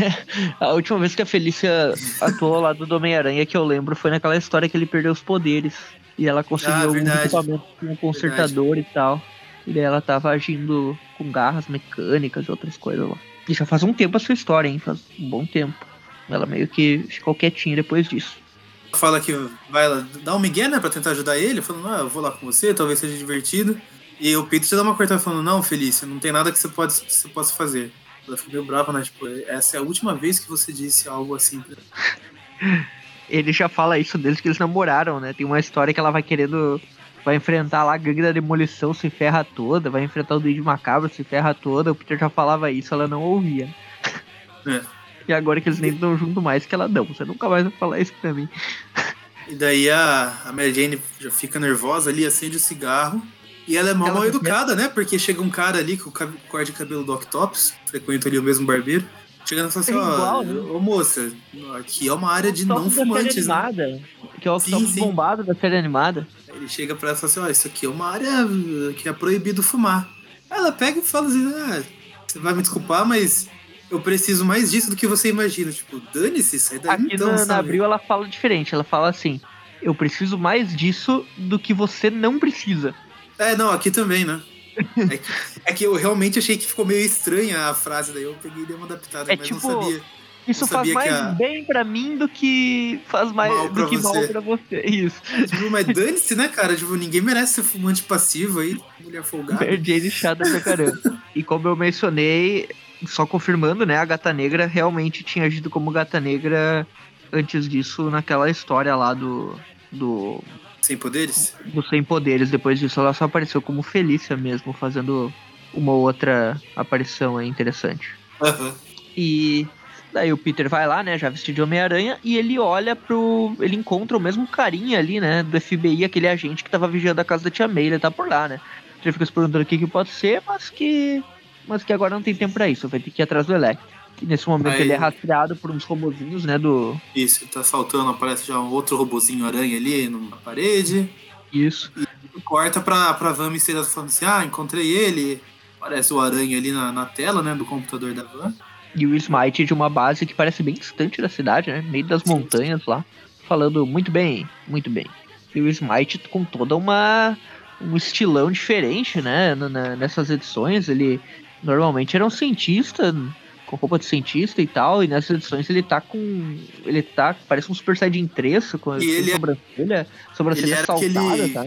A última vez que a Felícia atuou lado do Homem-Aranha que eu lembro foi naquela história que ele perdeu os poderes. E ela conseguiu Ah, algum verdade. equipamento com um consertador e tal. E daí ela tava agindo com garras mecânicas e outras coisas lá. E já faz um tempo essa história, hein? Faz um bom tempo. Ela meio que ficou quietinha depois disso. Fala que vai lá, dá um migué, né, pra tentar ajudar ele, falando, ah, eu vou lá com você, talvez seja divertido. E o Peter já dá uma cortada falando, não, Felícia, não tem nada que você, pode, você possa fazer. Ela fica meio brava, né? Tipo, essa é a última vez que você disse algo assim. Ele já fala isso desde que eles namoraram, né? Tem uma história que ela vai querendo. Vai enfrentar lá a gangue da demolição, se ferra toda. Vai enfrentar o Duende Macabro, se ferra toda. O Peter já falava isso, ela não ouvia. É. E agora que eles nem estão junto mais, que ela não. Você nunca mais vai falar isso pra mim. E daí a, a Mary Jane já fica nervosa ali, acende o cigarro. E ela é mal, Ela mal quer- educada, né? Porque chega um cara ali com o corte de cabelo do Octopus, frequenta ali o mesmo barbeiro. Chegando e fala assim, É ó, né? ô moça, aqui é uma área de não fumantes, né? Que é o Sim, Octopus sim. bombado da série animada. Ele chega pra ela e fala assim, ó, isso aqui é uma área que é proibido fumar. Aí ela pega e fala assim, ah, você vai me desculpar, mas eu preciso mais disso do que você imagina. Tipo, dane-se, sai daí Aqui então, na, na sabe? Abril ela fala diferente. Ela fala assim: Eu preciso mais disso do que você não precisa. É, não, aqui também, né? É que, é que eu realmente achei que ficou meio estranha a frase, daí eu peguei e dei uma adaptada, É mas tipo, não sabia. Isso faz mais a- bem pra mim do que faz mais Mal do que mal você. pra você. Isso. Tipo, mas dane-se, né, cara? Tipo, ninguém merece ser fumante passivo aí, mulher folgada. Mary chata pra caramba. e como eu mencionei, só confirmando, né, a Gata Negra realmente tinha agido como Gata Negra antes disso naquela história lá do do, Sem poderes? do Sem Poderes. Depois disso ela só apareceu como Felícia mesmo, fazendo uma outra aparição aí interessante. Aham. E daí o Peter vai lá, né, já vestido de Homem-Aranha, e ele olha pro. Ele encontra o mesmo carinha ali, né, do FBI, aquele agente que tava vigiando a casa da tia May, ele tá por lá, né. Ele fica se perguntando o que que pode ser, mas que. Mas que agora não tem tempo pra isso, vai ter que ir atrás do Elec. E nesse momento Aí- ele é rastreado por uns robozinhos, né, do. Isso, ele tá saltando, aparece já um outro robozinho aranha ali numa parede. Isso. Corta pra, pra Van misteriosa falando assim, ah, encontrei ele. Aparece o aranha ali na, na tela, né, do computador da Van. E o Smite de uma base que parece bem distante da cidade, né? Meio das montanhas lá. Falando muito bem, muito bem. E o Smite com toda uma. um estilão diferente, né? nessas edições. Ele normalmente era um cientista, com roupa de cientista e tal. E nessas edições ele tá com. Ele tá. Parece um Super Saiyajin 3 com, E ele é- com sobrancelha. Sobrancelha era saltada, aquele- tá?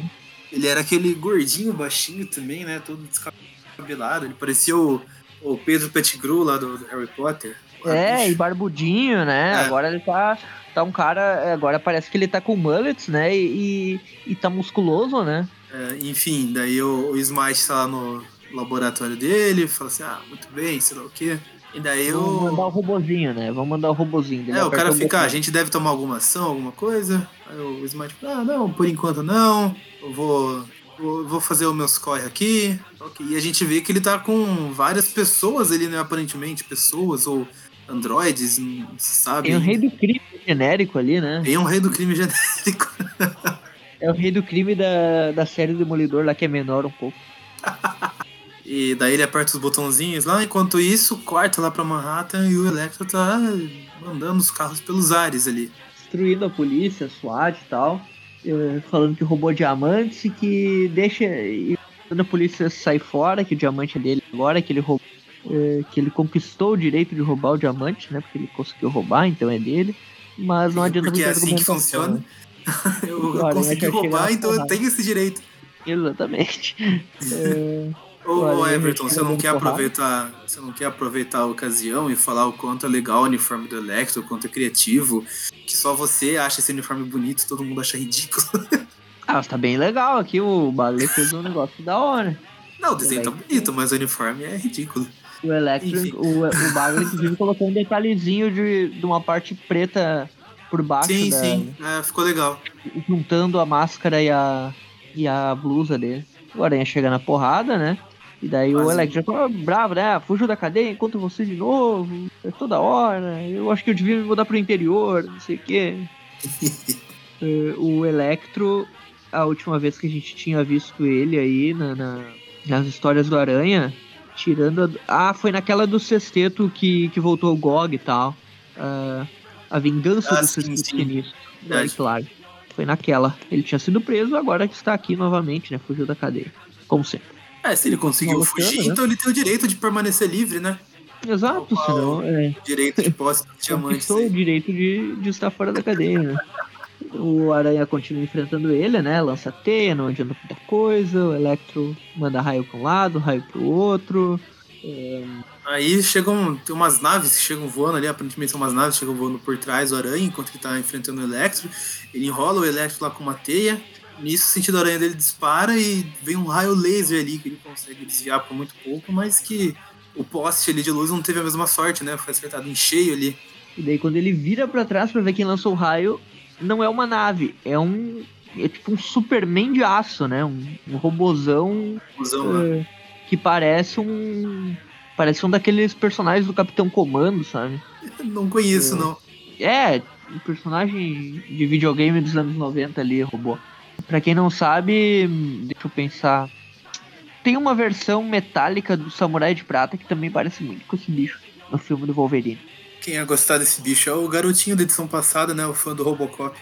Ele era aquele gordinho, baixinho também, né, todo descabelado. Ele parecia o, o Pedro Pettigrew lá do, do Harry Potter. É, e barbudinho, né? É. Agora ele tá, tá um cara. Agora parece que ele tá com mullets, né? E, e, e tá musculoso, né? É, enfim, daí o, o Smite tá lá no laboratório dele, fala assim, ah, muito bem, sei lá o quê. E daí Vamos mandar o o. robozinho, né? Vamos mandar o robozinho. É, o cara fica, ah, a gente deve tomar alguma ação, alguma coisa. Aí o Smite fala, ah, não, por enquanto não. Eu vou. Vou, fazer os meus corre aqui. Ok, E a gente vê que ele tá com várias pessoas ali, né? Aparentemente, pessoas ou androides, não se sabe. Tem o rei do crime genérico ali, né? Tem um rei do crime genérico. É o rei do crime da, da série Demolidor lá, que é menor um pouco. E daí ele aperta os botãozinhos lá, enquanto isso, corta lá pra Manhattan e o Electro tá mandando os carros pelos ares ali. Destruindo a polícia, SWAT e tal. Falando que roubou diamantes e que deixa. E quando a polícia sai fora, que o diamante é dele agora, que ele roubou. eh, Que ele conquistou o direito de roubar o diamante, né? Porque ele conseguiu roubar, então é dele. Mas não adianta Porque é assim que funciona. né? Eu Olha, consegui roubar, então eu tenho esse direito. Exatamente. É, Ô, Everton, você não quer porrada. aproveitar. Você não quer aproveitar a ocasião e falar o quanto é legal o uniforme do Electro, o quanto é criativo, que só você acha esse uniforme bonito e todo mundo acha ridículo. Ah, tá bem legal aqui, o Bagley fez um negócio da hora. Não, o desenho tá bonito, mas o uniforme é ridículo. O Electro, Enfim. o, o Bagley, inclusive, colocou um detalhezinho de, de uma parte preta por baixo Sim, da, sim, é, ficou legal. juntando a máscara e a, e a blusa dele. O Aranha chega na porrada, né? E daí o Mas- Electro fala, bravo, né? Fugiu da cadeia, encontro você de novo. É toda hora. Eu acho que eu devia me mudar pro interior, não sei o quê. Eh, o Electro, a última vez que a gente tinha visto ele aí na, na- nas histórias do Aranha, tirando a... Ah, foi naquela do sexteto que, que voltou o GOG e tal. Ah, a vingança Ah, do sim, sexteto sinistro. Verdade. Claro. Foi naquela. Ele tinha sido preso, agora que está aqui novamente, né? Fugiu da cadeia. Como sempre. É, se ele conseguiu fugir, né? então ele tem o direito de permanecer livre, né? Exato, Uau. senão é, Direito de posse dos diamantes. o direito de, de estar fora da cadeia, né? O Aranha continua enfrentando ele, né? Lança teia, não adianta muita coisa. O Electro manda raio pra um lado, raio pro outro. Aí chegam, tem umas naves que chegam voando ali, aparentemente são umas naves que chegam voando por trás do aranha, enquanto ele tá enfrentando o Electro. Ele enrola o Electro lá com uma teia. Nisso o sentido aranha dele dispara e vem um raio laser ali que ele consegue desviar por muito pouco, mas que o poste ali de luz não teve a mesma sorte, né? Foi acertado em cheio ali. E daí quando ele vira pra trás pra ver quem lançou o raio, não é uma nave, é um. É tipo um Superman de aço, né? Um, um robozão lá. é, que parece um. Parece um daqueles personagens do Capitão Comando, sabe? Não conheço, É. não. É, um personagem de videogame dos anos 90 ali, robô. Pra quem não sabe, deixa eu pensar. Tem uma versão metálica do Samurai de Prata que também parece muito com esse bicho no filme do Wolverine. Quem ia gostar desse bicho é o garotinho da edição passada, né? O fã do Robocop.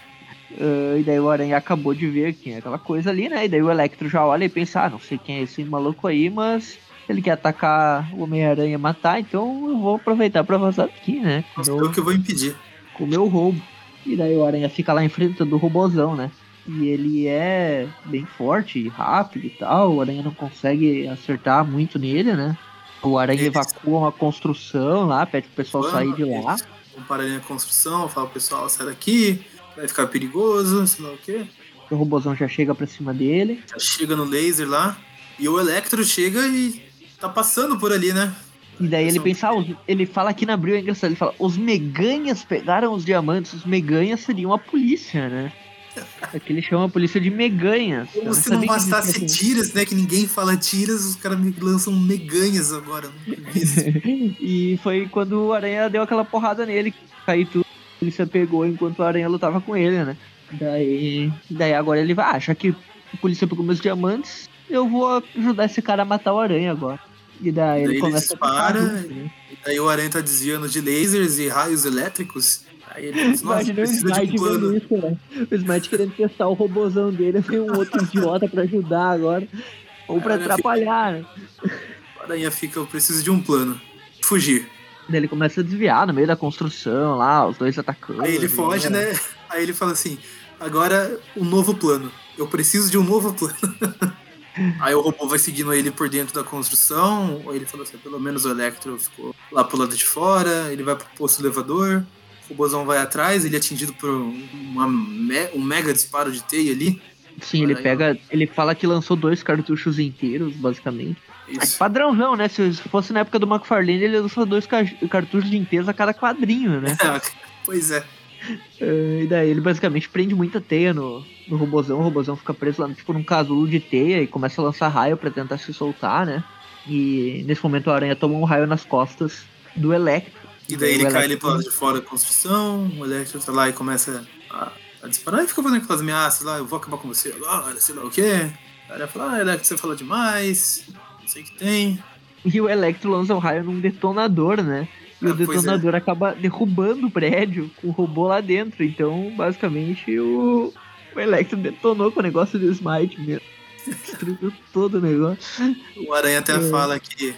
Ah, e daí o Aranha acabou de ver quem é aquela coisa ali, né? E daí o Electro já olha e pensa, ah, não sei quem é esse maluco aí, mas ele quer atacar o Homem-Aranha e matar, então eu vou aproveitar pra vazar daqui, né? Sou eu que vou impedir. com o meu roubo. E daí o Aranha fica lá enfrentando o robozão, né? E ele é bem forte e rápido e tal. O Aranha não consegue acertar muito nele, né? O Aranha Eles- evacua uma construção lá, pede pro pessoal sair de lá. Compara ali a construção, fala pro pessoal, sai daqui, vai ficar perigoso, sei lá o quê. O robozão já chega pra cima dele. Já chega no laser lá. E o Electro chega e tá passando por ali, né? E daí ele pensa, ah, ele fala aqui na Abril, é engraçado, ele fala, os meganhas pegaram os diamantes, os meganhas seriam a polícia, né? Aqui ele chama a polícia de meganhas. Eu Como se não que bastasse existia tiras, né? Que ninguém fala tiras, os caras me lançam meganhas agora. E foi quando o Aranha deu aquela porrada nele, caiu tudo, a polícia pegou enquanto o Aranha lutava com ele, né? Daí, daí agora ele vai, acha que a polícia pegou meus diamantes, eu vou ajudar esse cara a matar o Aranha agora. E daí, Daí ele ele começa dispara, a junto, né? E Aí o Aranha tá desviando de lasers e raios elétricos. Aí ele diz, nossa, Imagina o precisa de um Smite plano. isso, né? O Smite querendo testar o robozão dele, vem um outro idiota pra ajudar agora. Ou pra atrapalhar, né? O Aranha fica, eu preciso de um plano. Fugir. Daí ele começa a desviar no meio da construção lá, os dois atacando. Aí ele foge, né? Aí ele fala assim: agora um novo plano. Eu preciso de um novo plano. Aí o robô vai seguindo ele por dentro da construção. Aí ele fala assim: pelo menos o Electro ficou lá pro lado de fora. Ele vai pro posto elevador. O robôzão vai atrás. Ele é atingido por uma um mega disparo de teia ali. Sim, ele pega. Ele fala que lançou dois cartuchos inteiros, basicamente. É Isso. padrãozão, né? Se fosse na época do McFarlane, ele lançou dois ca- cartuchos de inteiros a cada quadrinho, né? pois é. É, e daí ele basicamente prende muita teia no, no robozão. O robozão fica preso lá, tipo, num casulo de teia e começa a lançar raio pra tentar se soltar, né? E nesse momento a aranha toma um raio nas costas do Electro. E daí ele cai ali Electro- pro lado de fora da construção. O Electro tá lá e começa a, a disparar. E fica fazendo aquelas ameaças lá: eu vou acabar com você agora, sei lá o quê. Aí ele fala: ah, Electro, você fala demais. Não sei o que tem. E o Electro lança o raio num detonador, né? E Ah, o é. detonador acaba derrubando o prédio com o robô lá dentro. Então, basicamente, o, o Electro detonou com o negócio do Smite mesmo. Destruiu todo o negócio. O Aranha até É. fala que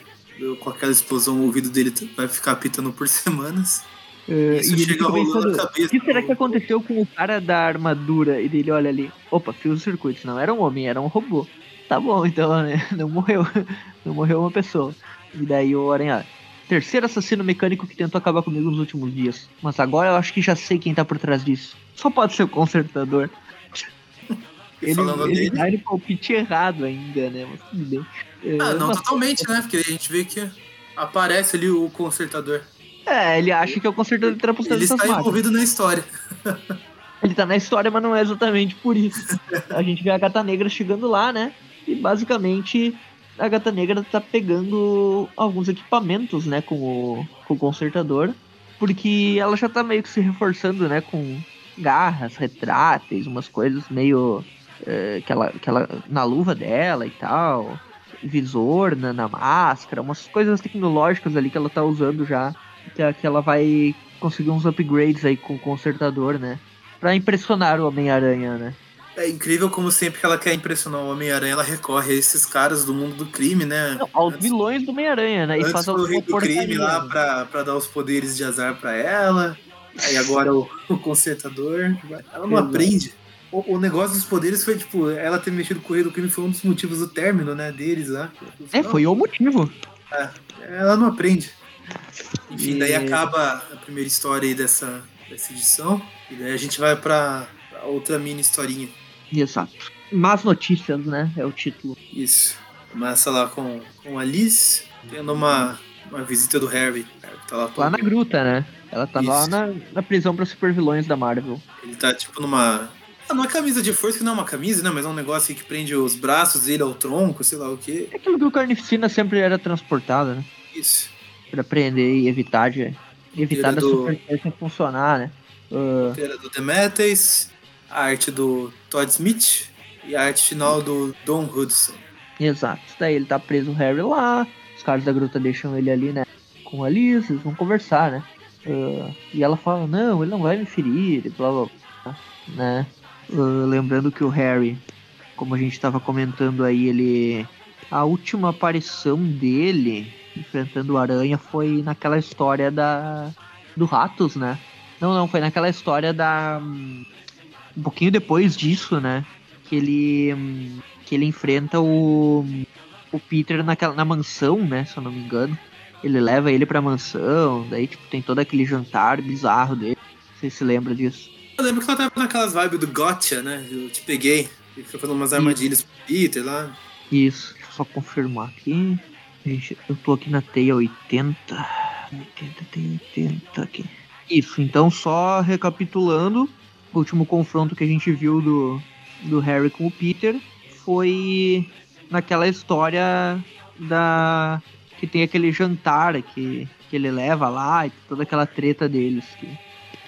com aquela explosão o ouvido dele vai ficar apitando por semanas. É, Isso e chega rolando a o cabeça. que será que aconteceu com o cara da armadura? E dele olha ali, opa, fios circuitos. Não era um homem, era um robô. Tá bom, então, né? Não morreu. Não morreu uma pessoa. E daí o Aranha, terceiro assassino mecânico que tentou acabar comigo nos últimos dias. Mas agora eu acho que já sei quem tá por trás disso. Só pode ser o consertador. E Ele, falando ele dele. no palpite errado ainda, né? Mas tudo bem. É, Ah, não mas- totalmente, né? Porque a gente vê que aparece ali o consertador. É, ele acha que é o consertador de trapos Ele está máquinas. envolvido na história. Ele tá na história, mas não é exatamente por isso. A gente vê a Gata Negra chegando lá, né? E basicamente a Gata Negra tá pegando alguns equipamentos, né, com o, com o consertador. Porque ela já tá meio que se reforçando, né, com garras, retráteis, umas coisas meio. Eh, que, ela, que ela. na luva dela e tal. Visor na, na máscara, umas coisas tecnológicas ali que ela tá usando já. Que, que ela vai conseguir uns upgrades aí com o consertador, né? Pra impressionar o Homem-Aranha, né? É incrível como sempre que ela quer impressionar o Homem-Aranha, ela recorre a esses caras do mundo do crime, né? Não, aos Antes- vilões do Homem-Aranha, né? E Antes faz o rei do crime lá né? pra, pra dar os poderes de azar pra ela. Aí agora o, o consertador. Ela não aprende. O, o negócio dos poderes foi, tipo, ela ter mexido com o rei do crime foi um dos motivos do término, né, deles lá. É, foi o motivo. Ela não aprende. Enfim, E- daí acaba a primeira história aí dessa, dessa edição. E daí a gente vai pra, pra outra mini historinha. Exato. Más notícias, né? É o título. Isso. Começa lá com, com a Liz, tendo uma, uma visita do Harry. Tá lá, Lá na gruta, né? Ela tá lá Isso. na, na prisão pra super vilões da Marvel. Ele tá tipo numa. Ah, numa camisa de força, que não é uma camisa, né? Mas é um negócio que prende os braços dele ao tronco, sei lá o que. É aquilo que o Carnificina sempre era transportado, né? Isso. Pra prender e evitar de. Evitar da do- super força funcionar, né? Ah, Roteiro do Demetes, a arte do Todd Smith e a arte final do Don Hudson. Exato. Daí ele tá preso o Harry lá, os caras da gruta deixam ele ali, né? Com a Liz, eles vão conversar, né? Ah, e ela fala, não, ele não vai me ferir, blá blá blá, né? Ah, lembrando que o Harry, como a gente tava comentando aí, ele. A última aparição dele enfrentando o Aranha foi naquela história da. do Ratos, né? Não, não, foi naquela história da. Um pouquinho depois disso, né? Que ele. hum, que ele enfrenta o, o Peter naquela, na mansão, né? Se eu não me engano. Ele leva ele pra mansão, daí tipo, tem todo aquele jantar bizarro dele. Você se lembra disso? Eu lembro que ela tava naquelas vibes do Gotcha, né? Eu te peguei. Ele fica fazendo umas armadilhas pro Peter lá. Isso, deixa eu só confirmar aqui. Gente, eu tô aqui na teia 80. 80, teia 80 aqui. Isso, então só recapitulando, o último confronto que a gente viu do, do Harry com o Peter foi naquela história da. que tem aquele jantar que, que ele leva lá e toda aquela treta deles. Que,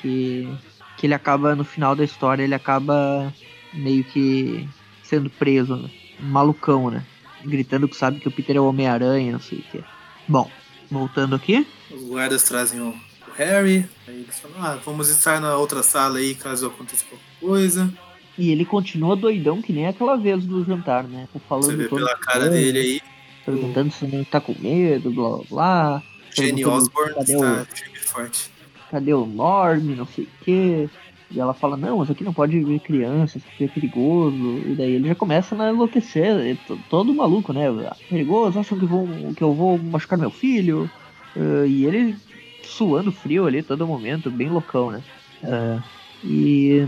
que, que ele acaba, no final da história, ele acaba meio que sendo preso, né? malucão, né? Gritando que sabe que o Peter é o Homem-Aranha, não sei o que. Bom, voltando aqui. Os guardas trazem o, o Harry. Aí eles falam, ah, vamos estar na outra sala aí caso aconteça qualquer coisa. E ele continua doidão que nem aquela vez do jantar, né? Falando Você vê pela cara estranho, dele aí. Perguntando se não tá com medo, blá blá blá. Jenny Osborne está firme e forte. Cadê o Norm, não sei o que. E ela fala, não, mas aqui não pode ver crianças, porque é perigoso. E daí ele já começa a enlouquecer, to- todo maluco, né? Ah, Perigoso, acham que, vão, que eu vou machucar meu filho. Ah, e ele suando frio ali todo momento, bem loucão, né? Ah, e,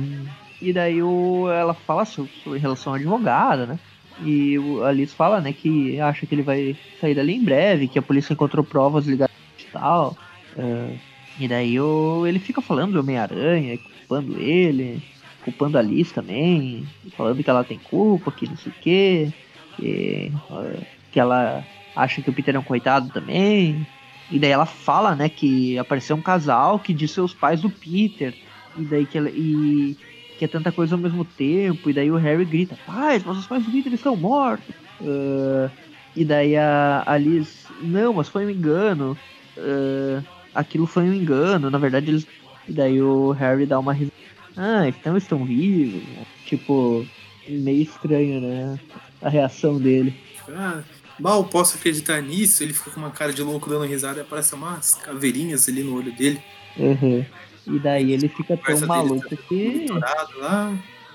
e daí o, ela fala sobre, relação à advogada, né? E o a Liz fala, né, que acha que ele vai sair dali em breve, que a polícia encontrou provas ligadas e tal. Ah, e daí o, ele fica falando do Homem-Aranha, culpando ele, culpando a Liz também, falando que ela tem culpa, que não sei o quê, que, eh, que ela acha que o Peter é um coitado também. E daí ela fala, né, que apareceu um casal que diz ser os pais do Peter, e daí que ela, e que é tanta coisa ao mesmo tempo, e daí o Harry grita, pais, mas os pais do Peter estão mortos. Ah, e daí a, a Liz, não, mas foi um engano. Ah, aquilo foi um engano, na verdade eles. E daí o Harry dá uma risada. Ah, então estão vivos. Tipo, meio estranho, né? A reação dele. Ah, mal posso acreditar nisso. Ele fica com uma cara de louco dando risada e aparece umas caveirinhas ali no olho dele. Uhum. E daí ele fica tão maluco tá que,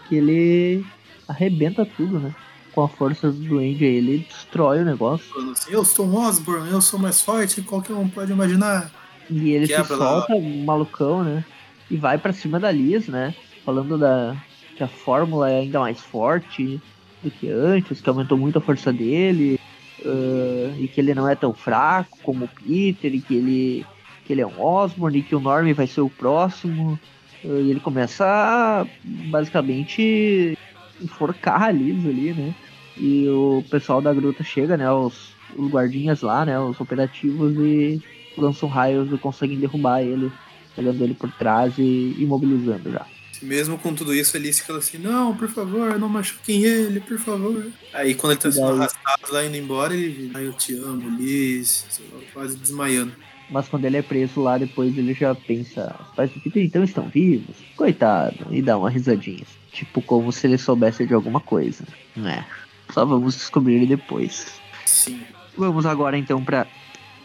que ele arrebenta tudo, né? Com a força do Duende ele destrói o negócio. Assim, eu sou um Osborn, eu sou mais forte que qualquer um pode imaginar. E ele se Quebra lá. solta, malucão, né? E vai pra cima da Liz, né? Falando da, que a fórmula é ainda mais forte do que antes, que aumentou muito a força dele, uh, e que ele não é tão fraco como o Peter, e que ele, que ele é um Osborne, e que o Norm vai ser o próximo. Uh, e ele começa a basicamente enforcar a Liz ali, né? E o pessoal da gruta chega, né? Os, os guardinhas lá, né? Os operativos e lançam raios e conseguem derrubar ele, pegando ele por trás e imobilizando já. Mesmo com tudo isso, Alice fala assim: Não, por favor, não machuquem ele, por favor. Aí quando ele tá sendo arrastado lá indo embora, ele Ai, eu te amo, Alice, quase desmaiando. Mas quando ele é preso lá, depois ele já pensa: Os pais do Peter então estão vivos? Coitado, e dá uma risadinha. Tipo, como se ele soubesse de alguma coisa. Né? Só vamos descobrir depois. Sim. Vamos agora então para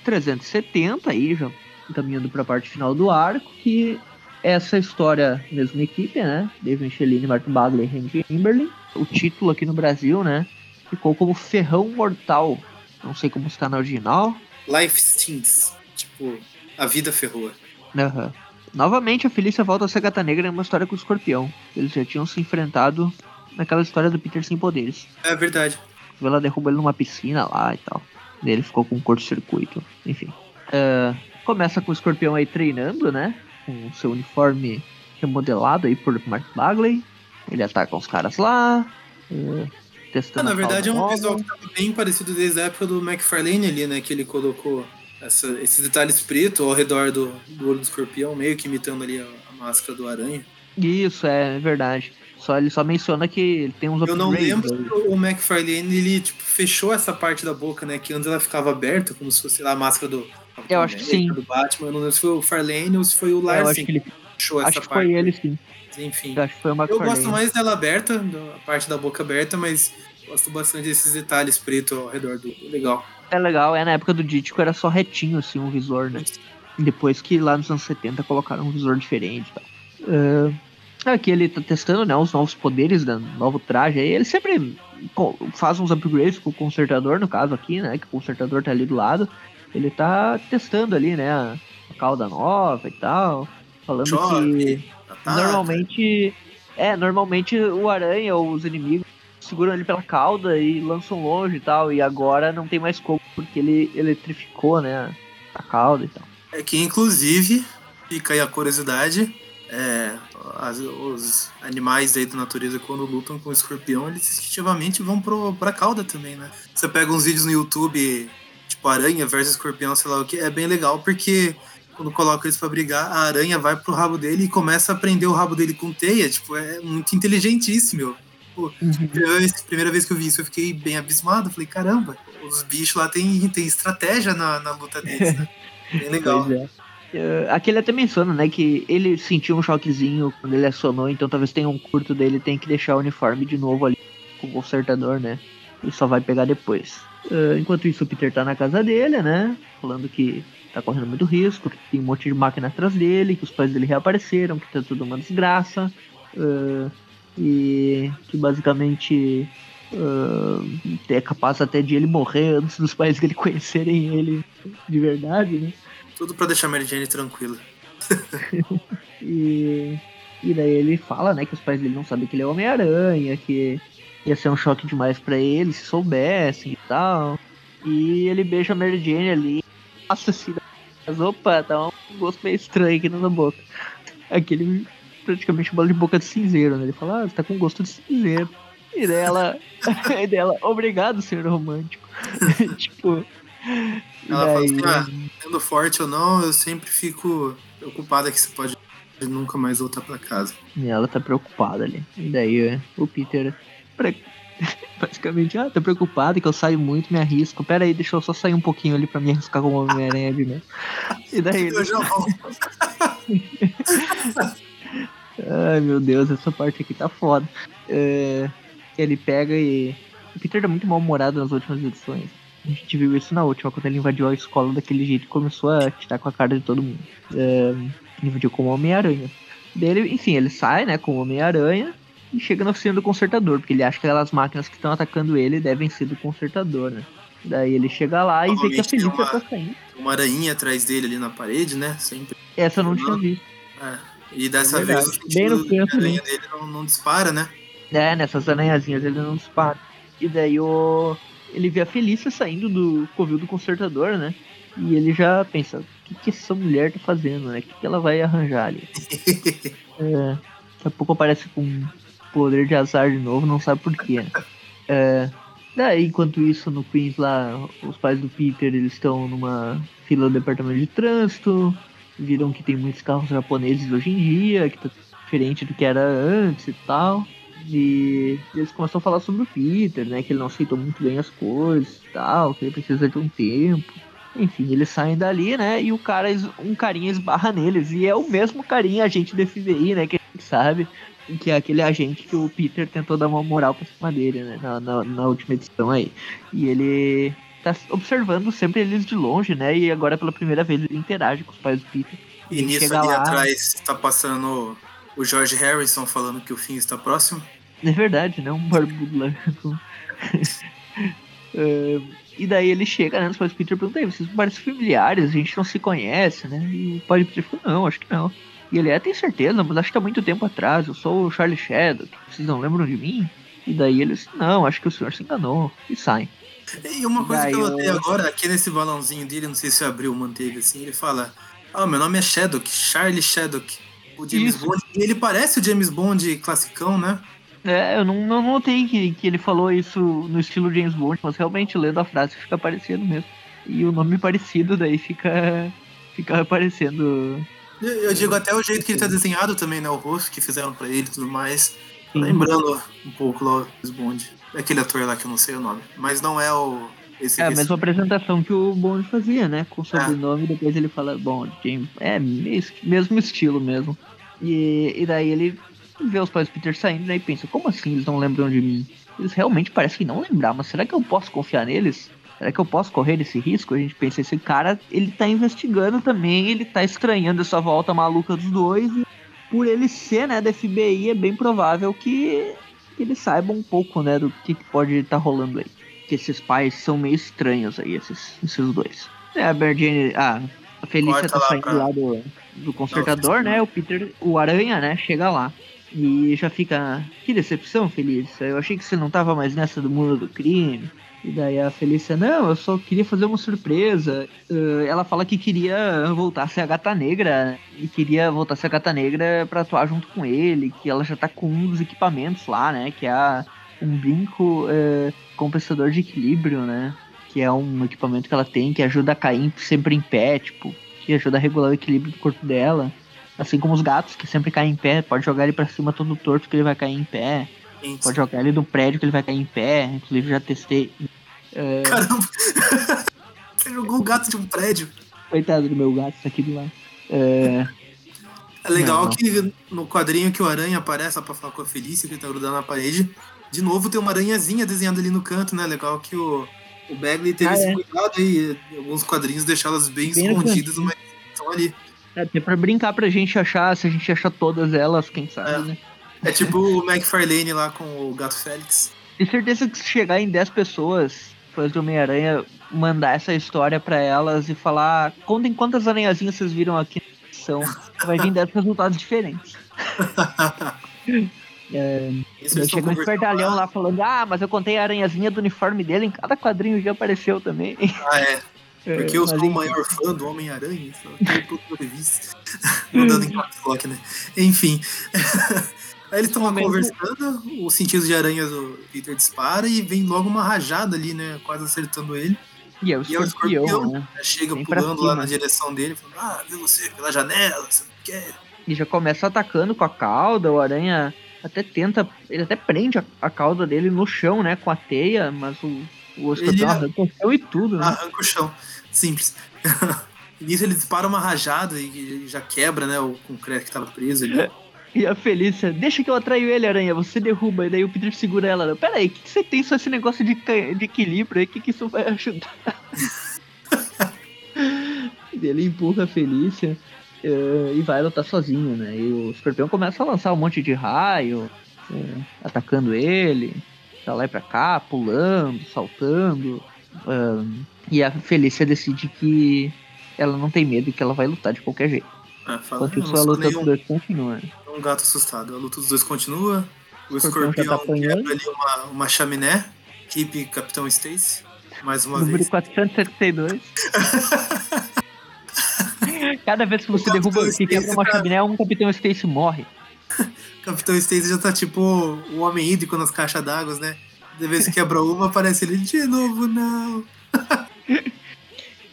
370 aí, já caminhando para a parte final do arco, que essa história, mesma equipe, né? Dave Michelini, Martin Bagley e Henry Kimberly. O título aqui no Brasil, né? Ficou como Ferrão Mortal. Não sei como está na original. Life Stings. Tipo, a vida ferrou. Uhum. Novamente, a Felícia volta a ser gata negra em uma história com o escorpião. Eles já tinham se enfrentado naquela história do Peter sem poderes. É verdade. Ela derruba ele numa piscina lá e tal. Ele ficou com um curto-circuito. Enfim. Uh, começa com o escorpião aí treinando, né? Com seu uniforme remodelado aí por Mark Bagley. Ele ataca os caras lá. Uh, testando ah, na verdade é um visual que tava bem parecido desde a época do McFarlane ali, né? Que ele colocou essa, esses detalhes pretos ao redor do, do olho do escorpião, meio que imitando ali a, a máscara do aranha. Isso, é verdade. Só, ele só menciona que ele tem uns Eu não lembro se o McFarlane ele tipo, fechou essa parte da boca, né? Que antes ela ficava aberta, como se fosse lá a máscara do, eu acho que sim. do Batman. Eu não lembro se foi o Farlane ou se foi o Larsen. Eu acho que ele fechou essa acho que parte. foi ele sim. Enfim. Eu acho que foi o Eu McFarlane. gosto mais dela aberta, a parte da boca aberta, mas gosto bastante desses detalhes pretos ao redor do. Legal. É legal, é na época do Dítico era só retinho assim um visor, né? Depois que lá nos anos 70 colocaram um visor diferente e tal. Uh, aqui ele tá testando né, os novos poderes do novo traje. Aí ele sempre faz uns upgrades com o consertador, no caso aqui, né? Que o consertador tá ali do lado. Ele tá testando ali, né? A cauda nova e tal. Falando Chove, que ataca. normalmente. É, normalmente o aranha ou os inimigos seguram ele pela cauda e lançam longe e tal. E agora não tem mais como, porque ele eletrificou, né? A cauda e tal. É que, inclusive, fica aí a curiosidade, é, as- os animais aí da natureza, quando lutam com o escorpião, eles instintivamente vão pro, pra cauda também, né? Você pega uns vídeos no YouTube, tipo aranha versus escorpião, sei lá o que, é bem legal, porque quando coloca eles pra brigar, a aranha vai pro rabo dele e começa a prender o rabo dele com teia, tipo, é muito inteligentíssimo, meu. Pô, primeira vez, primeira vez que eu vi isso, eu fiquei bem abismado, falei, caramba, os bichos lá tem, tem estratégia na, na luta deles, né? Bem legal. É. Eh, Aqui ele até menciona, né, que ele sentiu um choquezinho quando ele acionou, então talvez tenha um curto dele, tem que deixar o uniforme de novo ali com o consertador, né? E só vai pegar depois. Eh, enquanto isso, o Peter tá na casa dele, né? Falando que tá correndo muito risco, que tem um monte de máquina atrás dele, que os pais dele reapareceram, que tá tudo uma desgraça. eh, e que basicamente eh, é capaz até de ele morrer antes dos pais dele conhecerem ele de verdade, né? Tudo pra deixar a Mary Jane tranquila. E, e daí ele fala, né, que os pais dele não sabem que ele é Homem-Aranha, que ia ser um choque demais pra ele se soubessem e tal. E ele beija a Mary Jane ali. Nossa, assim, mas opa, tá um gosto meio estranho aqui na boca. Aquele praticamente bola de boca de cinzeiro, né? Ele fala, ah, você tá com gosto de cinzeiro. E daí ela, e daí ela obrigado, senhor romântico. tipo. Ela fala assim, daí- ah, sendo forte ou não, eu sempre fico preocupada que você pode nunca mais voltar pra casa. E ela tá preocupada ali. E daí o Peter basicamente, ah, tá preocupado que eu saio muito, me arrisco. Pera aí, deixa eu só sair um pouquinho ali pra me arriscar como Homem-Aranha de novo. E daí ele, Eu já volto. ai meu Deus, essa parte aqui tá foda. É, ele pega e. O Peter tá muito mal-humorado nas últimas edições. A gente viu isso na última, quando ele invadiu a escola daquele jeito e começou a tirar com a cara de todo mundo. É, invadiu como Homem-Aranha. Daí ele, enfim, ele sai, né, como Homem-Aranha e chega na oficina do consertador, porque ele acha que aquelas máquinas que estão atacando ele devem ser do consertador, né? Daí ele chega lá e vê que a Felícia uma- tá saindo. Uma aranha atrás dele ali na parede, né? Sempre. Essa eu não tinha visto. É. E dessa É vez o Bem no sentido de canto, aranha dele não, não dispara, né? É, nessas aranhazinhas ele não dispara. E daí o. Ele vê a Felícia saindo do covil do consertador, né? E ele já pensa, o que, que essa mulher tá fazendo, né? O que, que ela vai arranjar ali? É, daqui a pouco aparece com poder de azar de novo, não sabe por quê. né? É, daí, enquanto isso, no Queens lá, os pais do Peter, eles estão numa fila do departamento de trânsito, viram que tem muitos carros japoneses hoje em dia, que tá diferente do que era antes e tal. E eles começam a falar sobre o Peter, né? Que ele não aceitou muito bem as coisas e tal, que ele precisa de um tempo. Enfim, eles saem dali, né? E o cara, um carinha esbarra neles. E é o mesmo carinha, agente do FBI, né? Que a gente sabe que é aquele agente que o Peter tentou dar uma moral pra cima dele, né? Na, na, na última edição aí. E ele tá observando sempre eles de longe, né? E agora pela primeira vez ele interage com os pais do Peter. E Ele nisso ali lá- atrás tá passando o George Harrison falando que o fim está próximo. É verdade, né? Um barbudo lá. É, e daí ele chega, né? Nos pais do Peter pergunta, "Ei, vocês parecem familiares, a gente não se conhece, né? E o pai do Peter falou, não, acho que não. E ele é, tem certeza, mas acho que há muito tempo atrás, eu sou o Charlie Shadow, vocês não lembram de mim? E daí eles, não, acho que o senhor se enganou. E saem. E uma coisa Daí que eu eu- notei agora, aqui nesse balãozinho dele, não sei se abriu, manteve assim, ele fala: Ah, meu nome é Shadok, Charlie Shadok, o James Isso. Bond. E ele parece o James Bond classicão, né? É, eu não, não notei que, que ele falou isso no estilo James Bond, mas realmente lendo a frase fica parecendo mesmo. E o nome parecido daí fica, fica aparecendo Eu, eu digo até o jeito que ele tá desenhado também, né? O rosto que fizeram pra ele e tudo mais. Sim. Lembrando um pouco lá o James Bond. Aquele ator lá que eu não sei o nome. Mas não é o. Esse, É a mesma apresentação que o Bond fazia, né? Com o É. sobrenome, depois ele fala Bond, James. É, mes- mesmo estilo mesmo. E, e daí ele vê os pais do Peter saindo né, e pensa, como assim eles não lembram de mim? Eles realmente parecem que não lembrar, mas será que eu posso confiar neles? Será que eu posso correr esse risco? A gente pensa, esse cara, ele tá investigando também, ele tá estranhando essa volta maluca dos dois e por ele ser, né, da FBI, é bem provável que, que ele saiba um pouco, né, do que, que pode estar rolando aí que esses pais são meio estranhos aí, esses, esses dois. É, a Jane, ah, a Felícia Corta tá lá saindo pra- lá do, do consertador, Não, né? O Peter, o Aranha, né, chega lá. E já fica, que decepção, Felícia. Eu achei que você não tava mais nessa do mundo do crime. E daí a Felícia, não, eu só queria fazer uma surpresa. Eh, ela fala que queria voltar a ser a Gata Negra e queria voltar a ser a Gata Negra pra atuar junto com ele, que ela já tá com um dos equipamentos lá, né? Que é um brinco eh, compensador de equilíbrio, né? Que é um equipamento que ela tem que ajuda a cair sempre em pé, tipo, que ajuda a regular o equilíbrio do corpo dela. Assim como os gatos que sempre caem em pé, pode jogar ele pra cima todo torto que ele vai cair em pé. Gente, Pode jogar ele no prédio que ele vai cair em pé. Inclusive já testei. É, Caramba! Você jogou o gato de um prédio. coitado do meu gato, tá aqui do lado. É, É legal Não. que no quadrinho que o Aranha aparece pra falar com a Felícia, que ele tá grudando na parede, de novo tem uma aranhazinha desenhada ali no canto, né? Legal que o, o Bagley teve Ah, esse é. cuidado aí, alguns quadrinhos deixá-las bem, Bem no escondidas, mas estão ali. É até pra brincar pra gente achar, se a gente achar todas elas, quem sabe, É. né? É tipo o McFarlane lá com o Gato Félix. Tenho certeza que se chegar em 10 pessoas, fãs do Homem-Aranha, mandar essa história pra elas e falar, contem quantas aranhazinhas vocês viram aqui na edição. Vai vir 10 resultados diferentes. É, chega um espertalhão lá falando, ah, mas eu contei a aranhazinha do uniforme dele, em cada quadrinho já apareceu também. Ah, é. Porque eu sou o maior fã do Homem-Aranha. Mandando em caps lock, né? Enfim. Aí eles estão lá conversando, o sentido de aranha do Peter dispara e vem logo uma rajada ali, né? Quase acertando ele. E é o E é o escorpião, escorpião. né? Aí Chega Vem pulando lá na direção dele, falando, ah, vê você pela janela, você não quer. E já começa atacando com a cauda, o aranha até tenta, ele até prende a, a cauda dele no chão, né, com a teia, mas o, o Ele- arranca o chão e tudo, né? Arranca o chão. Simples. Nisso ele dispara uma rajada e já quebra, né, o concreto que tava preso ali. E a Felícia, deixa que eu atraio ele, aranha, você derruba. E daí o Peter segura ela. Pera aí, o que, que você tem só esse negócio de, de equilíbrio aí? O que, que isso vai ajudar? e ele empurra a Felícia eh, e vai lutar sozinho, né? E o escorpião começa a lançar um monte de raio, eh, atacando ele, pra lá e pra cá, pulando, saltando. ahn, e a Felícia decide que ela não tem medo e que ela vai lutar de qualquer jeito. Ah, fala, Enquanto isso, a luta dos dois continua. um gato assustado. A luta dos dois continua. O Escorpião tá escorpião apanhando. quebra ali uma, uma chaminé. Keep Capitão Stacy. Mais uma Número vez. 472. Cada vez que você derruba, que quebra uma tá- chaminé, um Capitão Stacy morre. Capitão Stacy já tá tipo o homem hídrico nas caixas d'água, né? De vez que quebra uma, aparece ele de novo, não.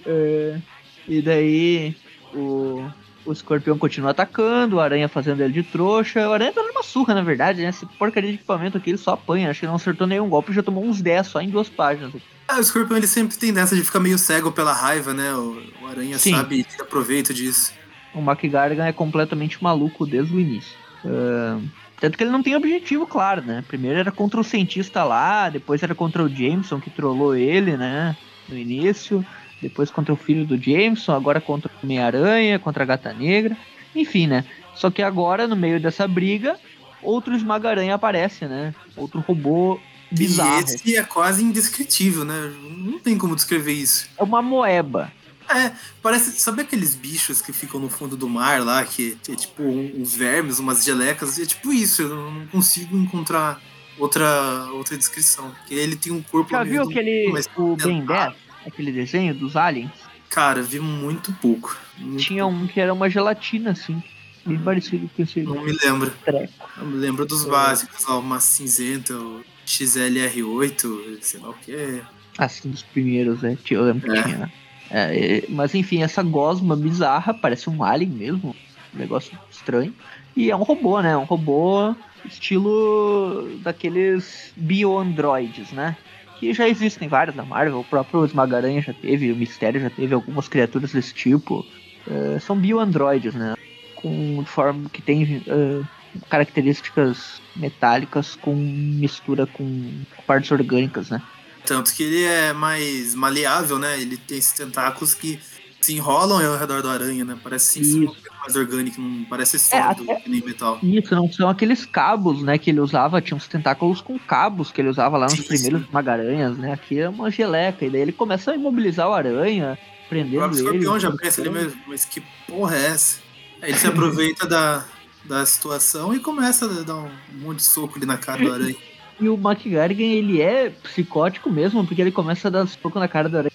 É, e daí o, o escorpião continua atacando, o aranha fazendo ele de trouxa. O aranha tá dando uma surra, na verdade, né? Esse porcaria de equipamento aqui ele só apanha. Acho que ele não acertou nenhum golpe já tomou uns 10 só em duas páginas. Ah, o escorpião ele sempre tem dessa de ficar meio cego pela raiva, né? O, o aranha Sim. sabe e tira proveito disso. O McGargan é completamente maluco desde o início. Ah, tanto que ele não tem objetivo claro, né? Primeiro era contra o cientista lá, depois era contra o Jameson que trollou ele, né? No início. Depois contra o filho do Jameson, agora contra o Homem-Aranha, contra a Gata Negra. Enfim, né? Só que agora, no meio dessa briga, outro Esmaga-Aranha aparece, né? Outro robô bizarro. E esse é quase indescritível, né? Não tem como descrever isso. É uma moeba. É, parece. Sabe aqueles bichos que ficam no fundo do mar lá, que é tipo um- uns vermes, umas gelecas? É tipo isso, eu não consigo encontrar outra, outra descrição. Porque ele tem um corpo. Já viu aquele. O Ben 10? Aquele desenho dos aliens? Cara, vi muito pouco. Muito Tinha pouco. um que era uma gelatina, assim. Bem parecido com esse Não me lembro. treco. Eu me lembro dos É. básicos, ó, uma cinzenta, o XLR8, sei lá o que. Assim, dos primeiros, né? Eu lembro que É. tinha. É, é, mas enfim, essa gosma bizarra, parece um alien mesmo. Um negócio estranho. E é um robô, né? Um robô estilo daqueles bioandroids, né? Que já existem vários na Marvel. O próprio Esmagaranha já teve, o Mistério já teve algumas criaturas desse tipo. É, são bioandroids, né? Com forma que tem é, características metálicas com mistura com partes orgânicas, né? Tanto que ele é mais maleável, né? Ele tem esses tentáculos que se enrolam ao redor do aranha, né? Parece sim, coisa mais orgânico, não parece sólido, até- que nem metal. Isso, não são aqueles cabos, né, que ele usava, tinha uns tentáculos com cabos que ele usava lá nos Sim, primeiros sim. magaranhas, né? Aqui é uma geleca, e daí ele começa a imobilizar o aranha, O prendendo ele. escorpião já pensa ele mesmo, mas que porra é essa? Aí ele se aproveita da, da situação e começa a dar um monte de soco ali na cara do aranha. E o McGargan, ele é psicótico mesmo, porque ele começa a dar soco na cara do aranha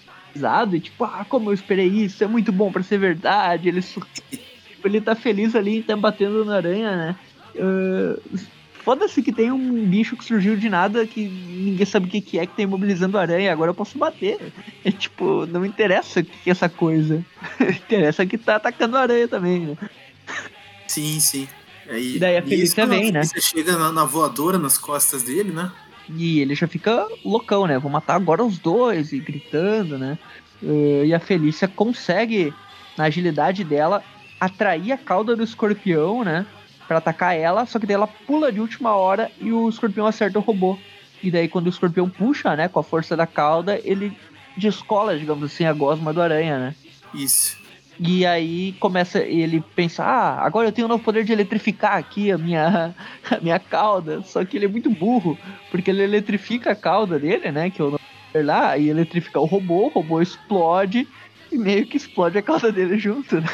e tipo, ah, como eu esperei isso, é muito bom pra ser verdade. Ele, tipo, ele tá feliz ali tá batendo na aranha, né? Ah, Foda-se que tem um bicho que surgiu de nada que ninguém sabe o que que é que tá imobilizando a aranha, agora eu posso bater. É tipo, não interessa o que que é essa coisa. interessa que tá atacando a aranha também, né? Sim, sim. Aí, E daí a isso Felícia a vem, né? Felícia chega na, na voadora nas costas dele, né? E ele já fica loucão, né? Vou matar agora os dois, e gritando, né? Eh, e a Felícia consegue, na agilidade dela, atrair a cauda do escorpião, né? Pra atacar ela, só que daí ela pula de última hora e o escorpião acerta o robô. E daí quando o escorpião puxa, né, com a força da cauda, ele descola, digamos assim, a gosma do aranha, né? Isso. E aí começa ele pensar, ah, agora eu tenho o novo poder de eletrificar aqui a minha, a minha cauda. Só que ele é muito burro, porque ele eletrifica a cauda dele, né? Que é o poder lá, e eletrifica o robô, o robô explode e meio que explode a cauda dele junto, né?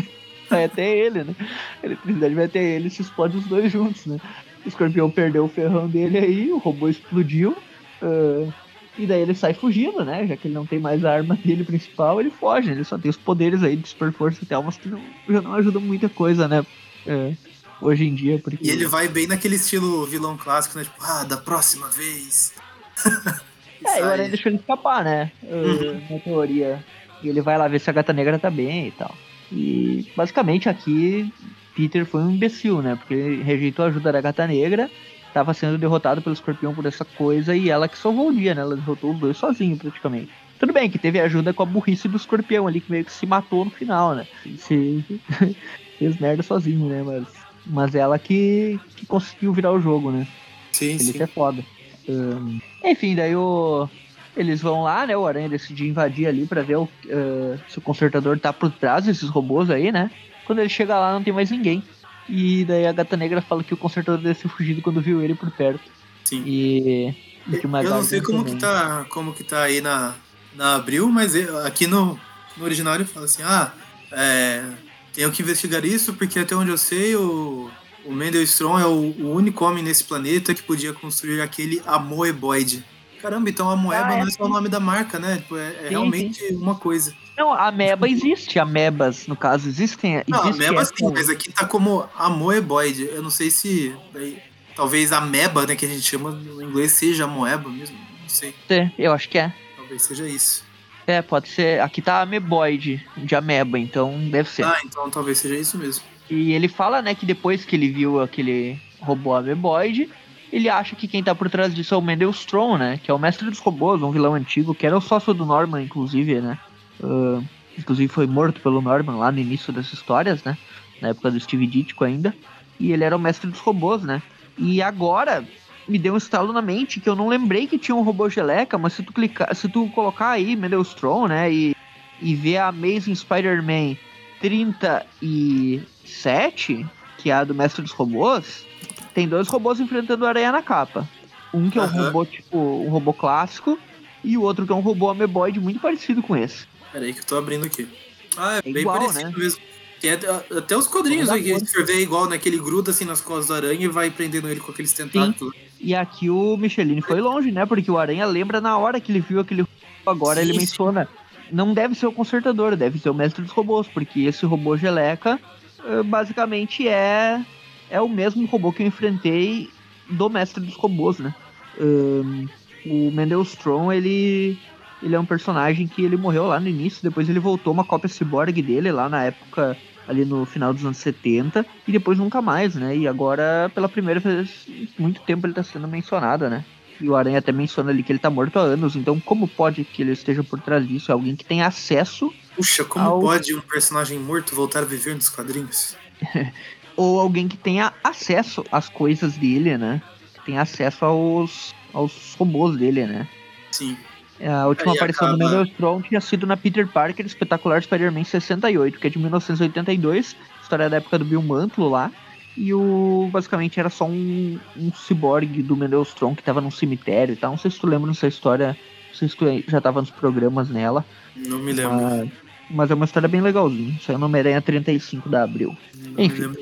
Vai até ele, né? A eletricidade vai até ele se explode os dois juntos, né? O escorpião perdeu o ferrão dele aí, o robô explodiu. ah, e daí ele sai fugindo, né? Já que ele não tem mais a arma dele principal, ele foge. Ele só tem os poderes aí de super força e tal, mas que não, já não ajudam muita coisa, né? É, hoje em dia, porque. E ele vai bem naquele estilo vilão clássico, né? Tipo, ah, da próxima vez. É, e o sai. Aranha deixou ele escapar, né? Uh, Uhum. Na teoria. E ele vai lá ver se a gata negra tá bem e tal. E basicamente aqui Peter foi um imbecil, né? Porque ele rejeitou a ajuda da gata negra, tava sendo derrotado pelo escorpião por essa coisa e ela que salvou o dia, né? Ela derrotou os dois sozinho praticamente. Tudo bem que teve ajuda com a burrice do escorpião ali, que meio que se matou no final, né? Se... Fez merda sozinho, né? Mas, mas ela que, que conseguiu virar o jogo, né? Sim, Ele sim. é foda. Ahn, enfim, daí o. Eles vão lá, né? O Aranha decide invadir ali pra ver o, ah, se o consertador tá por trás desses robôs aí, né? Quando ele chega lá, não tem mais ninguém. E daí a gata negra fala que o consertador deve ter fugido quando viu ele por perto. sim. E. e que Eu não sei Magargan como também. que, tá, como que tá aí na, na Abril, mas aqui no, no originário fala assim, ah, é, Tenho que investigar isso, porque até onde eu sei, o, o Mendel Strong é o, o único homem nesse planeta que podia construir aquele Amoeboid. Caramba, então a Moeba Ah, é não é só o nome da marca, né? Tipo, é, é Sim, realmente uma coisa. Não, a ameba existe, amebas, no caso, existem. Não, Ameba essa- sim, mas aqui tá como Amoeboid. Eu não sei se. daí, talvez a Meba, né, que a gente chama no inglês, seja a Moeba mesmo. Não sei. É, Eu acho que é. Talvez seja isso. É, pode ser. Aqui tá ameboide de ameba, então deve ser. Ah, então talvez seja isso mesmo. E ele fala, né, que depois que ele viu aquele robô ameboide, ele acha que quem tá por trás disso é o Mendelstrom, né? Que é o mestre dos robôs, um vilão antigo, que era o sócio do Norman, inclusive, né? Ah, inclusive foi morto pelo Norman lá no início das histórias, né? Na época do Steve Ditko ainda. E ele era o mestre dos robôs, né? E agora me deu um estalo na mente que eu não lembrei que tinha um robô geleca, mas se tu clicar, se tu colocar aí Mendelstrom, né, e, e ver a Amazing Spider-Man 37, que é a do Mestre dos Robôs, tem dois robôs enfrentando o Aranha na capa. Um que é um Aham. robô tipo um robô clássico e o outro que é um robô ameboide muito parecido com esse. Peraí que eu tô abrindo aqui. Ah, é, É bem igual, parecido né? mesmo. Tem até, até os quadrinhos cor. se for ver igual, né? Que ele gruda assim nas costas do aranha e vai prendendo ele com aqueles tentáculos. E aqui o Michelin foi longe, né? Porque o Aranha lembra na hora que ele viu aquele agora ele Sim, sim. menciona. Não deve ser o consertador, deve ser o mestre dos robôs, porque esse robô geleca eh, basicamente é é o mesmo robô que eu enfrentei do mestre dos robôs, né? Ahn, o Mendelstrom, ele ele é um personagem que ele morreu lá no início, depois ele voltou uma cópia cyborg dele lá na época ali no final dos anos 70 e depois nunca mais, né? E agora pela primeira vez muito tempo ele tá sendo mencionado, né? E o Aranha até menciona ali que ele tá morto há anos, então como pode que ele esteja por trás disso? É alguém que tem acesso Puxa, como Ao- pode um personagem morto voltar a viver nos quadrinhos? ou alguém que tenha acesso às coisas dele, né? Que tenha acesso aos, aos robôs dele, né? Sim. A última Aí aparição do acaba- Mendelstrom tinha sido na Peter Parker Espetacular Spider-Man 68, que é de 1982, história da época do Bill Mantlo lá. E o basicamente era só um, um ciborgue do Mendelstrom que tava num cemitério e tal. Não sei se tu lembra dessa história, não sei se tu já tava nos programas nela. Não me lembro. Mas, mas é uma história bem legalzinha. Saiu no Homem-Aranha 35 da Abril. não enfim.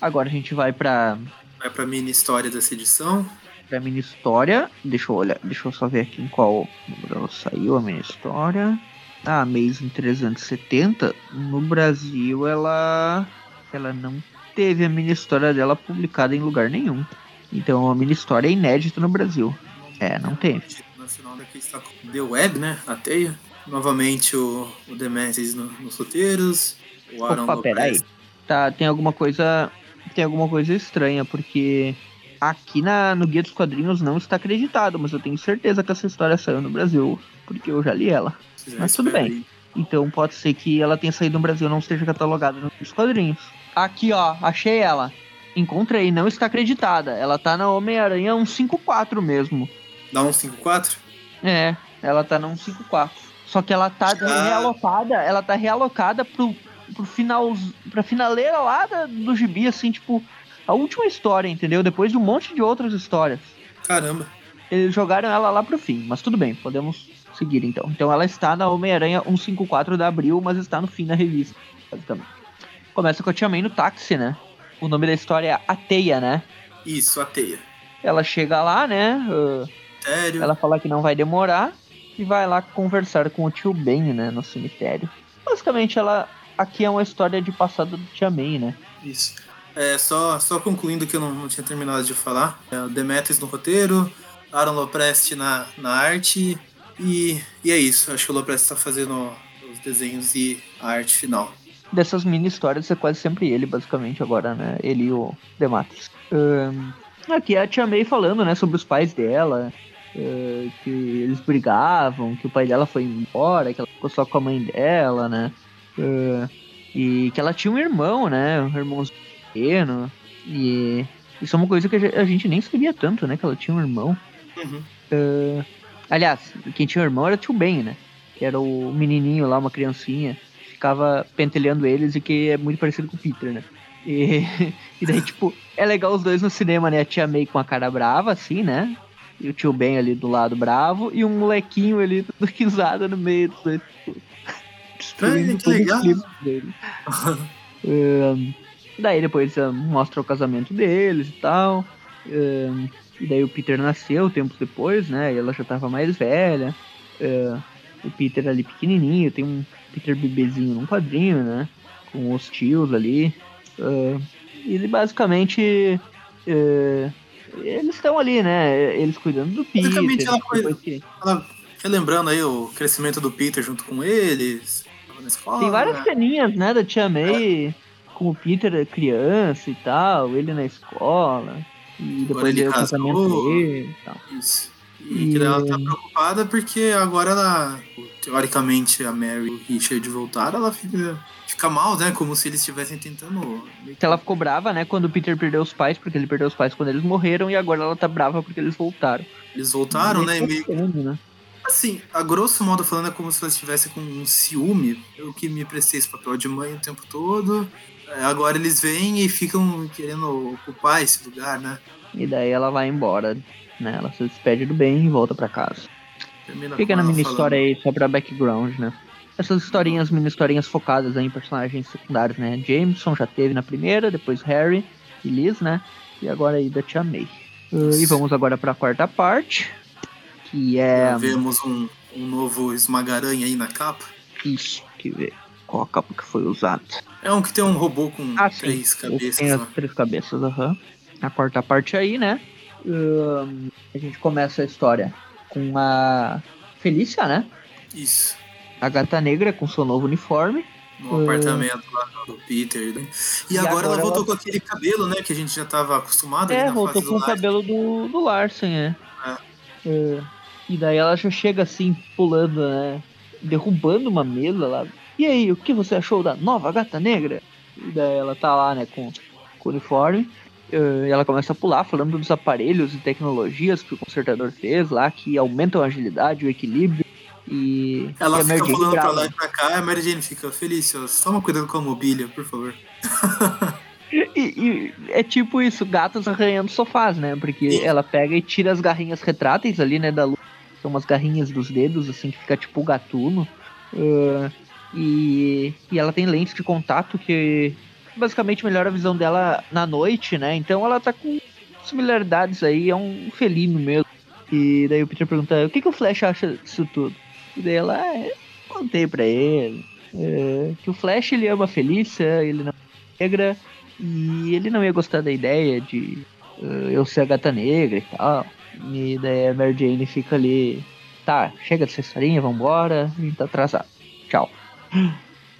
Agora a gente vai pra, Vai pra mini história dessa edição. Pra mini história. Deixa eu olhar, deixa eu só ver aqui em qual número ela saiu a mini história. A Amazing 370, no Brasil ela ela não teve a mini história dela publicada em lugar nenhum. Então a mini história é inédita no Brasil. É, não tem. O nacional daqui está com The Web, né? A teia. Novamente o, o Demetrius no, nos roteiros. O Aaron Opa, peraí. Tá, tem alguma coisa. Tem alguma coisa estranha, porque aqui na, no Guia dos Quadrinhos não está acreditado, mas eu tenho certeza que essa história saiu no Brasil, porque eu já li ela. Quiser, Mas tudo bem. Então pode ser que ela tenha saído no Brasil e não esteja catalogada nos quadrinhos. Aqui, ó, achei ela. Encontrei, não está acreditada. Ela tá na Homem-Aranha 154 mesmo. Dá um 5-4? É, ela tá na 154. Só que ela tá Já- realocada, ela tá realocada pro, pro final, pra finaleira lá da- do gibi, assim, tipo, a última história, entendeu? Depois de um monte de outras histórias. Caramba. Eles jogaram ela lá pro fim, mas tudo bem, podemos seguir então. Então ela está na Homem-Aranha 154 da Abril, mas está no fim da revista, basicamente. Começa com a Tia May no táxi, né? O nome da história é A Teia, né? Isso, a teia. Ela chega lá, né? Sério? ela fala que não vai demorar e vai lá conversar com o tio Ben, né? No cemitério. Basicamente, ela. Aqui é uma história de passado do Tia May, né? Isso. É, só, só concluindo que eu não, não tinha terminado de falar. É, Demetrius no roteiro, Aaron Lopresti na, na arte. E, e é isso. Acho que o Lopresti tá fazendo os desenhos e a arte final. Dessas mini histórias é quase sempre ele, basicamente, agora, né? Ele e o Dematris. Ahn, aqui a Tia May falando, né, sobre os pais dela. eh, que eles brigavam, que o pai dela foi embora, que ela ficou só com a mãe dela, né? eh, e que ela tinha um irmão, né? Um irmão pequeno. E isso é uma coisa que a ge- a gente nem sabia tanto, né? Que ela tinha um irmão. Uhum. Eh, aliás, quem tinha um irmão era o tio Ben, né? Que era o menininho lá, uma criancinha ficava pentelhando eles e que é muito parecido com o Peter, né? E, e daí, tipo, é legal os dois no cinema, né? A tia May com a cara brava, assim, né? E o tio Ben ali do lado bravo, e um molequinho ali dando risada no meio dos dois. tipo, destruindo Ai, que legal. dele. Ahn, daí depois ah, mostra o casamento deles e tal. Ahn, e daí o Peter nasceu tempos depois, né? E ela já tava mais velha. Ah, o Peter ali pequenininho, tem um Peter bebezinho num quadrinho, né? Com os tios ali. Ah, e ele basicamente. eles estão ali, né? Eles cuidando do Peter. Basicamente ela depois que- Ela, relembrando aí o crescimento do Peter junto com eles, escola. Tem várias né? ceninhas, né, da Tia May com o Peter criança e tal, ele na escola. E depois ele veio o casou. casamento dele e tal. Isso. E E- que ela tá preocupada porque agora ela, teoricamente, a Mary e o Richard voltaram, ela fica, fica mal, né? Como se eles estivessem tentando. ela ficou brava, né, quando o Peter perdeu os pais, porque ele perdeu os pais quando eles morreram, e agora ela tá brava porque eles voltaram. Eles voltaram, né? e Meio, né? assim, a grosso modo falando, é como se ela estivesse com um ciúme. Eu que me prestei esse papel de mãe o tempo todo. É, agora eles vêm e ficam querendo ocupar esse lugar, né? E daí ela vai embora, né? Ela se despede do bem e volta pra casa. Termina Fica na mini falando- história aí só pra background, né? Essas historinhas, mini historinhas focadas aí em personagens secundários, né? Jameson já teve na primeira, depois Harry e Liz, né? E agora aí da Tia May. E vamos agora pra quarta parte, que é Já Vemos um, um novo esmagaranha aí na capa. isso, que vê qual a capa que foi usada. É um que tem um robô com Ah, sim. três Esse cabeças. Tem as três cabeças, aham. A quarta parte aí, né? Ahn, a gente começa a história com a Felícia, né? Isso. A gata negra com seu novo uniforme. No É. apartamento lá do Peter. né? E, E agora, agora ela voltou ela- com aquele cabelo, né? Que a gente já tava acostumado É, voltou com o cabelo do, do Larsen, é. É. É. E daí ela já chega assim, pulando, né? Derrubando uma mesa lá. E aí, o que você achou da nova gata negra? E daí ela tá lá, né, com, com o uniforme. eh, E ela começa a pular, falando dos aparelhos e tecnologias que o consertador fez lá, que aumentam a agilidade, o equilíbrio. E, Ela e fica pulando pra lá e pra cá, a Mary Jane fica feliz. Toma cuidado com a mobília, por favor. E, e é tipo isso, gatos arranhando sofás, né? Porque Sim. ela pega e tira as garrinhas retráteis ali, né, da luz. São umas garrinhas dos dedos, assim, que fica tipo gatuno. Ah, e, e ela tem lentes de contato que basicamente melhora a visão dela na noite, né? Então ela tá com similaridades aí, é um felino mesmo. E daí o Peter pergunta, o que, que o Flash acha disso tudo? E daí ela, ah, contei pra ele é, que o Flash ele ama a Felícia, ele não é negra, e ele não ia gostar da ideia de eh, eu ser a gata negra e tal. E daí a Mary Jane fica ali, tá, chega dessa historinha, vambora, a gente tá atrasado. Tchau.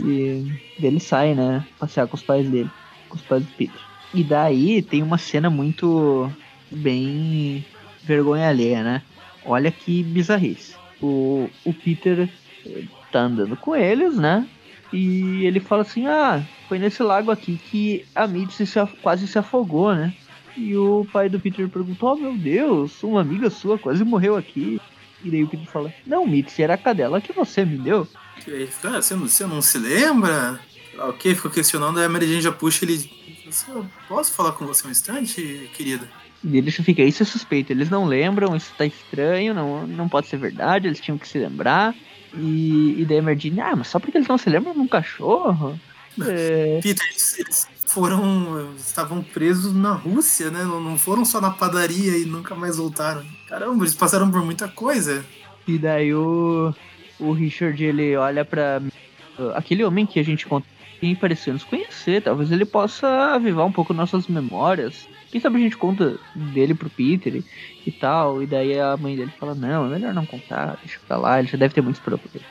E ele sai, né, passear com os pais dele, com os pais do Peter. E daí tem uma cena muito bem vergonha alheia, né? Olha que bizarrice. O, o Peter eh, tá andando com eles, né? E ele fala assim: Ah, foi nesse lago aqui que a Mitzi se quase se afogou, né? E o pai do Peter perguntou: Oh meu Deus, uma amiga sua quase morreu aqui. E daí o Peter fala: Não, Mitzi, era a cadela que você me deu. E aí fica, ah, você, não, você não se lembra? Ah, Ok, ficou questionando, aí a Mary Jane já puxa ele. "Você- eu Posso falar com você um instante, querida? E ele fica: Isso é suspeito, eles não lembram, isso tá estranho, não, não pode ser verdade, eles tinham que se lembrar. E, e daí a Mary Jane, ah, mas só porque eles não se lembram de um cachorro? É, Peter, eles, eles foram. estavam presos na Rússia, né? Não, não foram só na padaria e nunca mais voltaram. Caramba, eles passaram por muita coisa. E daí o, o Richard ele olha uh, aquele homem que a gente contou e pareceu nos conhecer. Talvez ele possa avivar um pouco nossas memórias. Quem sabe a gente conta dele pro Peter e, e tal. E daí a mãe dele fala: Não, é melhor não contar, deixa pra lá, ele já deve ter muitos problemas.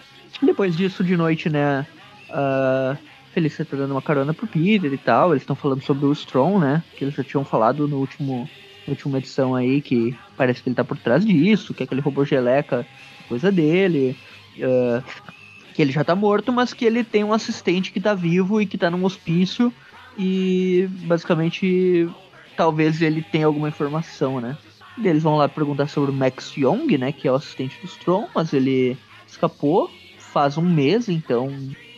Depois disso, de noite, né? A Felícia tá dando uma carona pro Peter e tal. Eles estão falando sobre o Strong, né? Que eles já tinham falado no último, na última edição aí, que parece que ele tá por trás disso, que aquele robô geleca é coisa dele. Ah, que ele já tá morto, mas que ele tem um assistente que tá vivo e que tá num hospício. E basicamente talvez ele tenha alguma informação, né? Eles vão lá perguntar sobre o Max Young, né? Que é o assistente do Strong, mas ele escapou faz um mês, então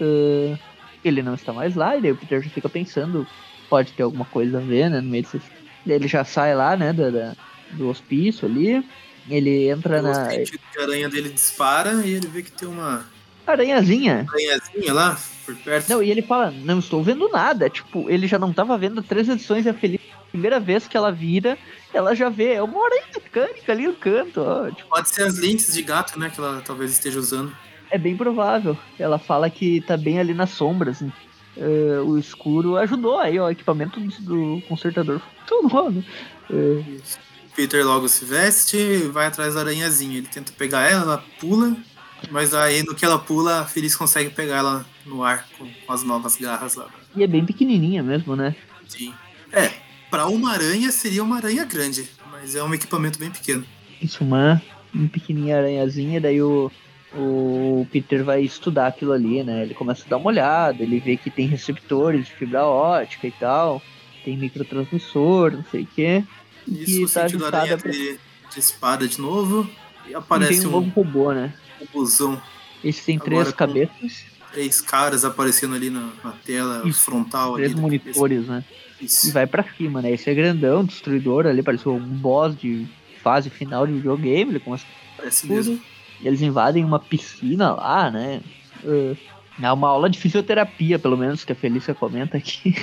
ah, ele não está mais lá. E daí o Peter já fica pensando, pode ter alguma coisa a ver, né? No meio desses... Daí Ele já sai lá, né? Da, da- do hospício ali. Ele entra O na. sentido de aranha dele dispara e ele vê que tem uma. Aranhazinha. Aranhazinha lá, por perto. Não, e ele fala, não estou vendo nada. Tipo, ele já não tava vendo três edições e a Feliz. Primeira vez que ela vira, ela já vê. É uma aranha mecânica ali no canto. Ó. Tipo, Pode ser as lentes de gato, né? Que ela talvez esteja usando. é bem provável. Ela fala que tá bem ali nas sombras. né? É, o escuro ajudou aí, ó. O equipamento do, do consertador funcionou, né? É, Isso. Peter logo se veste e vai atrás da aranhazinha. Ele tenta pegar ela, ela pula. Mas aí no que ela pula, a Feliz consegue pegar ela no ar com, as novas garras lá. e é bem pequenininha mesmo, né? Sim. É, pra uma aranha seria uma aranha grande, mas é um equipamento bem pequeno. Isso, uma, uma pequenininha aranhazinha, daí o, o Peter vai estudar aquilo ali, né? Ele começa a dar uma olhada, ele vê que tem receptores de fibra ótica e tal, tem microtransmissor, não sei o quê. Isso, o tá sentido aranha pra- de, de espada de novo. E E aparece tem um um novo robô, né? robôzão, Esse tem Agora três cabeças, três caras aparecendo ali na, na tela Isso, frontal. três ali monitores, né? cabeça. E Isso. vai pra cima, né? Esse é grandão, destruidor ali, pareceu um boss de fase final de videogame, ele começa Parece tudo. mesmo. E eles invadem uma piscina lá, né? É, É uma aula de fisioterapia, pelo menos, que a Felícia comenta aqui.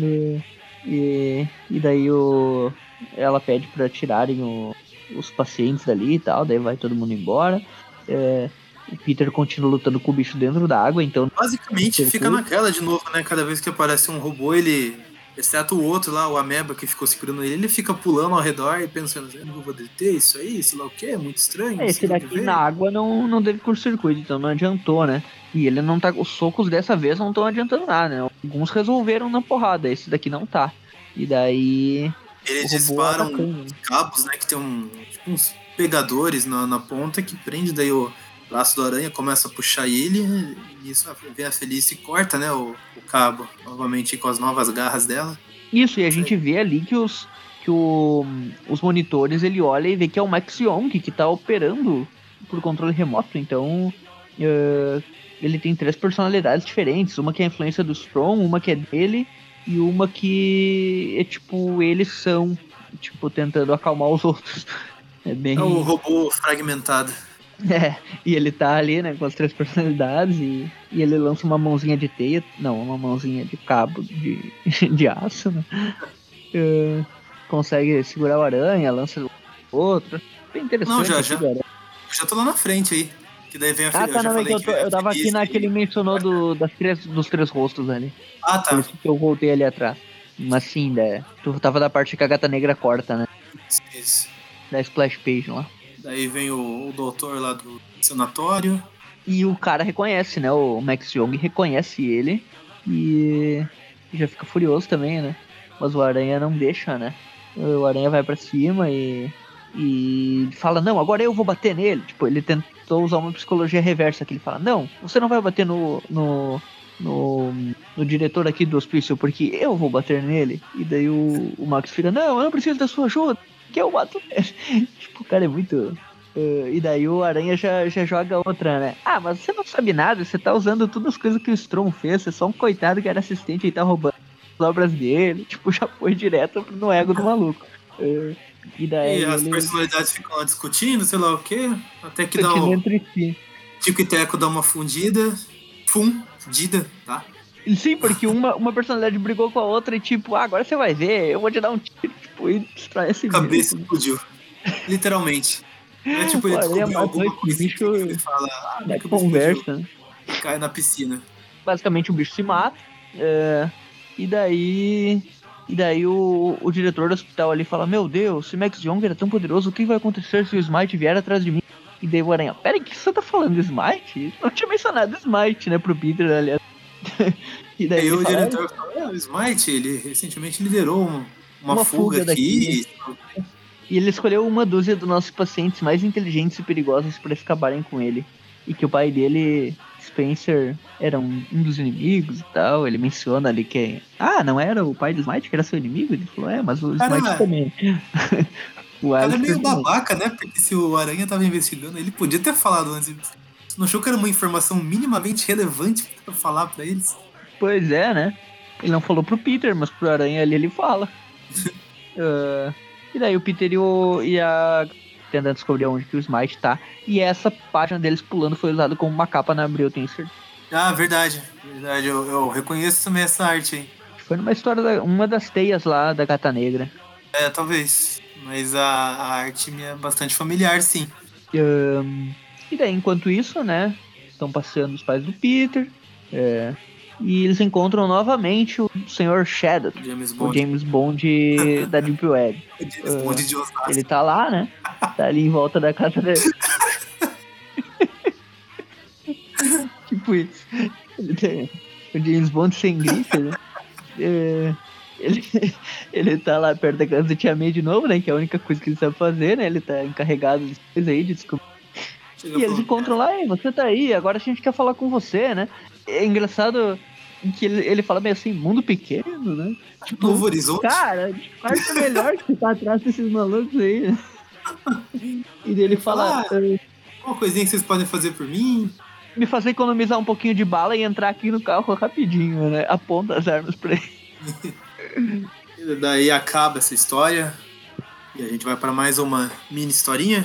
É, e, e daí o, ela pede pra tirarem o- os pacientes dali e tal, daí vai todo mundo embora. É, o Peter continua lutando com o bicho dentro da água, então Basicamente fica naquela de novo, né? Cada vez que aparece um robô, ele. Exceto o outro lá, o Ameba que ficou segurando ele, ele fica pulando ao redor e pensando, eu não vou deter isso aí, sei lá o que, é muito estranho. não esse daqui ver." na água não, não teve curto-circuito, então não adiantou, né? E ele não tá. Os socos dessa vez não estão adiantando nada, né? Alguns resolveram na porrada, esse daqui não tá. E daí. Eles disparam atacando. cabos, né? Que tem um, tipo uns pegadores na, na ponta que prende daí o laço do aranha, começa a puxar ele e isso vem a Felice e corta, né? O, o cabo, novamente com as novas garras dela. Isso, e a gente vê ali que os. Que o, os monitores ele olha e vê que é o Max Young que tá operando por controle remoto. Então. eh, ele tem três personalidades diferentes. Uma que é a influência do Strong, uma que é dele, e uma que é tipo, eles são, tipo, tentando acalmar os outros. É bem. É o robô fragmentado. É, e ele tá ali, né, com as três personalidades e, e ele lança uma mãozinha de teia, não, uma mãozinha de cabo de, de aço, né? É, consegue segurar o aranha, lança o outro. Bem interessante. Não, já, já. já tô lá na frente aí. Que daí vem a Ah, tá, não, é falei eu, tô- eu tava aqui Felice na que ele mencionou do, das três, dos três rostos ali. Ah, Por tá. isso que eu voltei ali atrás. Mas sim, né, tu tava da parte que a gata negra corta, né? Isso. Da splash page lá. Daí vem o, o doutor lá do sanatório. E o cara reconhece, né? O Max Young reconhece ele e já fica furioso também, né? Mas o Aranha não deixa, né? O Aranha vai pra cima e, e fala, não, agora eu vou bater nele. Tipo, ele tentou usar uma psicologia reversa que ele fala, não, você não vai bater no, no, no, no diretor aqui do hospício, porque eu vou bater nele. E daí o, o Max fica, não, eu não preciso da sua ajuda, que eu nele. tipo, o cara é muito... Uh, e daí o Aranha já, já joga outra, né? Ah, mas você não sabe nada, você tá usando todas as coisas que o Strom fez, você é só um coitado que era assistente e tá roubando as obras dele. Tipo, já foi direto no ego do maluco. Uh, e daí E as ele personalidades ficam lá discutindo, sei lá o quê. Até que dá o entre si. Tico e Teco dá uma fundida. Fundida, tá? Sim, porque uma, uma personalidade brigou com a outra e tipo, ah, agora você vai ver, eu vou te dar um tiro, tipo, e destrói esse Cabeça bicho. explodiu. Literalmente. É tipo, ele descobriu alguma coisa bicho que ele fala, ah, cabeça conversa, né? cai na piscina. basicamente o bicho se mata. é, e daí. E daí o, o diretor do hospital ali fala, meu Deus, se Max Young era tão poderoso, o que vai acontecer se o Smite vier atrás de mim? E daí o Aranha, pera o que você tá falando, Smite? Não tinha mencionado Smite, né, pro Peter, aliás. e daí o diretor fala, ah, o Smite, ele recentemente liderou uma, uma, fuga, fuga aqui. E ele escolheu uma dúzia dos nossos pacientes mais inteligentes e perigosos para acabarem com ele. E que o pai dele, Spencer, era um, um dos inimigos e tal. Ele menciona ali que. Ah, não era o pai do Smite que era seu inimigo? Ele falou, é, mas o Smite também. o cara é meio também. babaca, né? Porque se o Aranha tava investigando, ele podia ter falado antes. Você não achou que era uma informação minimamente relevante pra falar pra eles? Pois é, né? Ele não falou pro Peter, mas pro Aranha ali ele fala. Ah, e daí o Peter e, o, e a tentando descobrir onde que o Smite tá. E essa página deles pulando foi usada como uma capa na Abril, tenho certeza. Ah, verdade. Verdade, eu, eu reconheço também essa arte, hein? Foi numa história, da, uma das teias lá da Gata Negra. É, talvez. Mas a, a arte me é bastante familiar, sim. Ahn, e daí, enquanto isso, né? Estão passeando os pais do Peter. é, e eles encontram novamente o Sr. Shadow, James o Bond. James Bond da Deep Web. James Bond de Osasco. Ele tá lá, né? Tá ali em volta da casa dele. tipo isso. Tem o James Bond sem grife, né? É, ele, ele tá lá perto da casa do Tia May de novo, né? Que é a única coisa que ele sabe fazer, né? Ele tá encarregado de coisa aí, de descobrir. Chega E eles encontram lá, "Ei, você tá aí, agora a gente quer falar com você, né? É engraçado que ele, ele fala meio assim, mundo pequeno, né? Tipo, Novo Horizonte. Cara, disfarça melhor que tá atrás desses malucos aí, né? E ele fala, Ah. "Eh, Uma coisinha que vocês podem fazer por mim. me fazer economizar um pouquinho de bala e entrar aqui no carro rapidinho, né? Aponta as armas pra ele. Daí acaba essa história. E a gente vai pra mais uma mini historinha.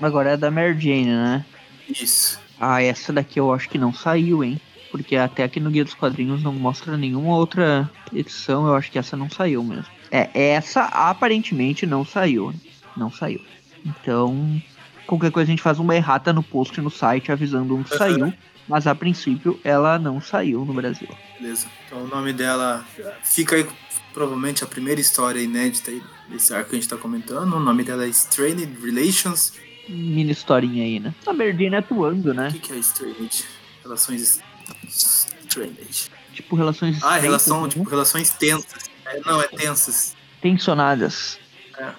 Agora é da Mary Jane, né? Isso. Ah, essa daqui eu acho que não saiu, hein? Porque até aqui no Guia dos Quadrinhos não mostra nenhuma outra edição, eu acho que essa não saiu mesmo. É, essa aparentemente não saiu. Não saiu. Então, qualquer coisa a gente faz uma errata no post no site avisando onde saiu. Mas a princípio ela não saiu no Brasil. Beleza. Então o nome dela fica aí provavelmente a primeira história inédita aí desse arco que a gente tá comentando. O nome dela é Strained Relations. Mini historinha aí, né? A Merdina atuando, O né? que, que é Strained? Relações Strained. Tipo, relações Ah, estreitas, relação, né? tipo, relações tensas. É, não, é tensas. tensionadas. É.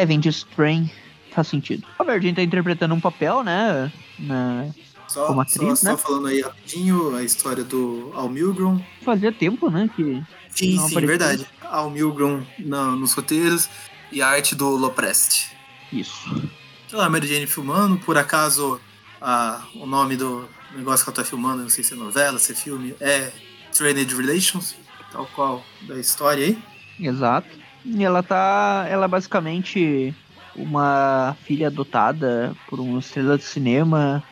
É, vem de strain, faz sentido. A Merdina tá interpretando um papel, né? Na... Só, Como só, atriz, só né? falando aí rapidinho a história do Al Milgrom. Fazia tempo, né? Que Sim, sim, apareceu. verdade. Al Milgrom na- nos roteiros e a arte do Loprest. isso. Sei lá, Mary Jane filmando, por acaso a, o nome do negócio que ela tá filmando, não sei se é novela, se é filme, é Trained Relations, tal qual da história aí. Exato. E ela tá. Ela é basicamente uma filha adotada por uma estrela de cinema.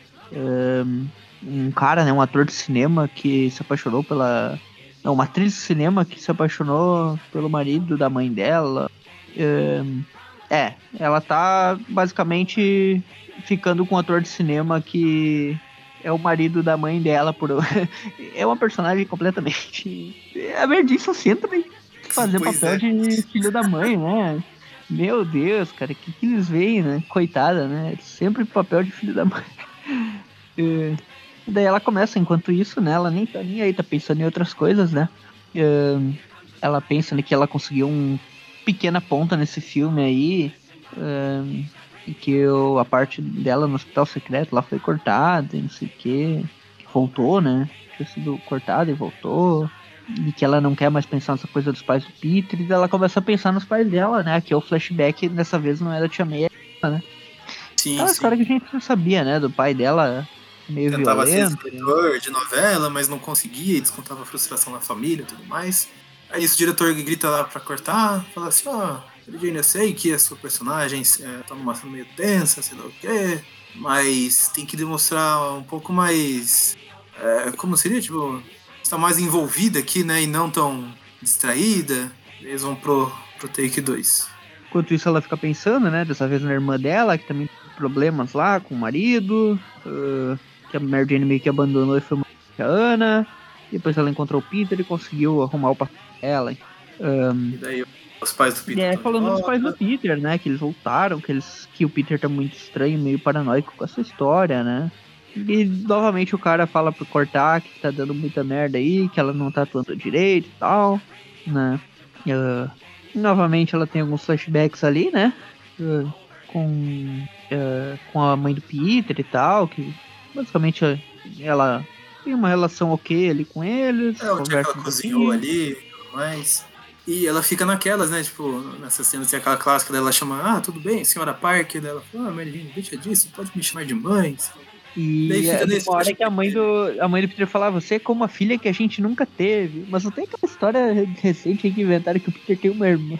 Um cara, né? Um ator de cinema que se apaixonou pela. Não, uma atriz de cinema que se apaixonou pelo marido da mãe dela. Ahn, é, ela tá basicamente ficando com um ator de cinema que é o marido da mãe dela por é uma personagem completamente a Verdinha só senta né? fazer Pois papel é. de filho da mãe, né? Meu Deus, cara, que que eles veem, né? Coitada, né? Sempre papel de filho da mãe. É, e daí ela começa, enquanto isso, né? Ela nem tá nem aí, tá pensando em outras coisas, né? É, ela pensa que ela conseguiu um pequena ponta nesse filme aí. é, e que o- a parte dela no hospital secreto lá foi cortada e não sei o que. Voltou, né? Tinha sido cortada e voltou. E que ela não quer mais pensar nessa coisa dos pais do Peter. E ela começa a pensar nos pais dela, né? Que o flashback dessa vez não era a Tia May. Sim, Aquela sim. história que a gente já sabia, né? Do pai dela meio Tentava ser violento. escritor de novela, mas não conseguia, descontava a frustração na família e tudo mais. Aí esse diretor grita lá pra cortar, fala assim, ó, Jane, eu sei que a sua personagem é, tá numa cena meio tensa, sei lá o quê, mas tem que demonstrar um pouco mais. é, como seria? Tipo, está mais envolvida aqui, né? E não tão distraída. Eles vão pro, pro take 2. Enquanto isso, ela fica pensando, né? Dessa vez na irmã dela, que também tem problemas lá com o marido. ah, que a Mary Jane meio que abandonou e foi uma Ana. Depois ela encontrou o Peter e conseguiu arrumar o papel dela. E daí os pais do Peter. é, falando dos pais do Peter, né? Que eles voltaram, que, eles, que o Peter tá muito estranho, meio paranoico com essa história, né? E novamente o cara fala pro cortar que tá dando muita merda aí, que ela não tá atuando direito e tal, né? Ah, novamente ela tem alguns flashbacks ali, né? Ah, com, ah, com a mãe do Peter e tal, que basicamente ela tem uma relação ok ali com eles. É, o dia que conversa ela um cozinhou ali mais. E ela fica naquelas, né? Tipo, nessa cena tem aquela clássica dela chama, ah, tudo bem, senhora Parker. Daí ela fala, ah, Mary Jane, deixa disso, pode me chamar de mãe. E Daí fica é nesse uma hora que a mãe do a mãe do Peter fala, você é como uma filha que a gente nunca teve. Mas não tem aquela história recente aí que inventaram que o Peter tem uma irmã.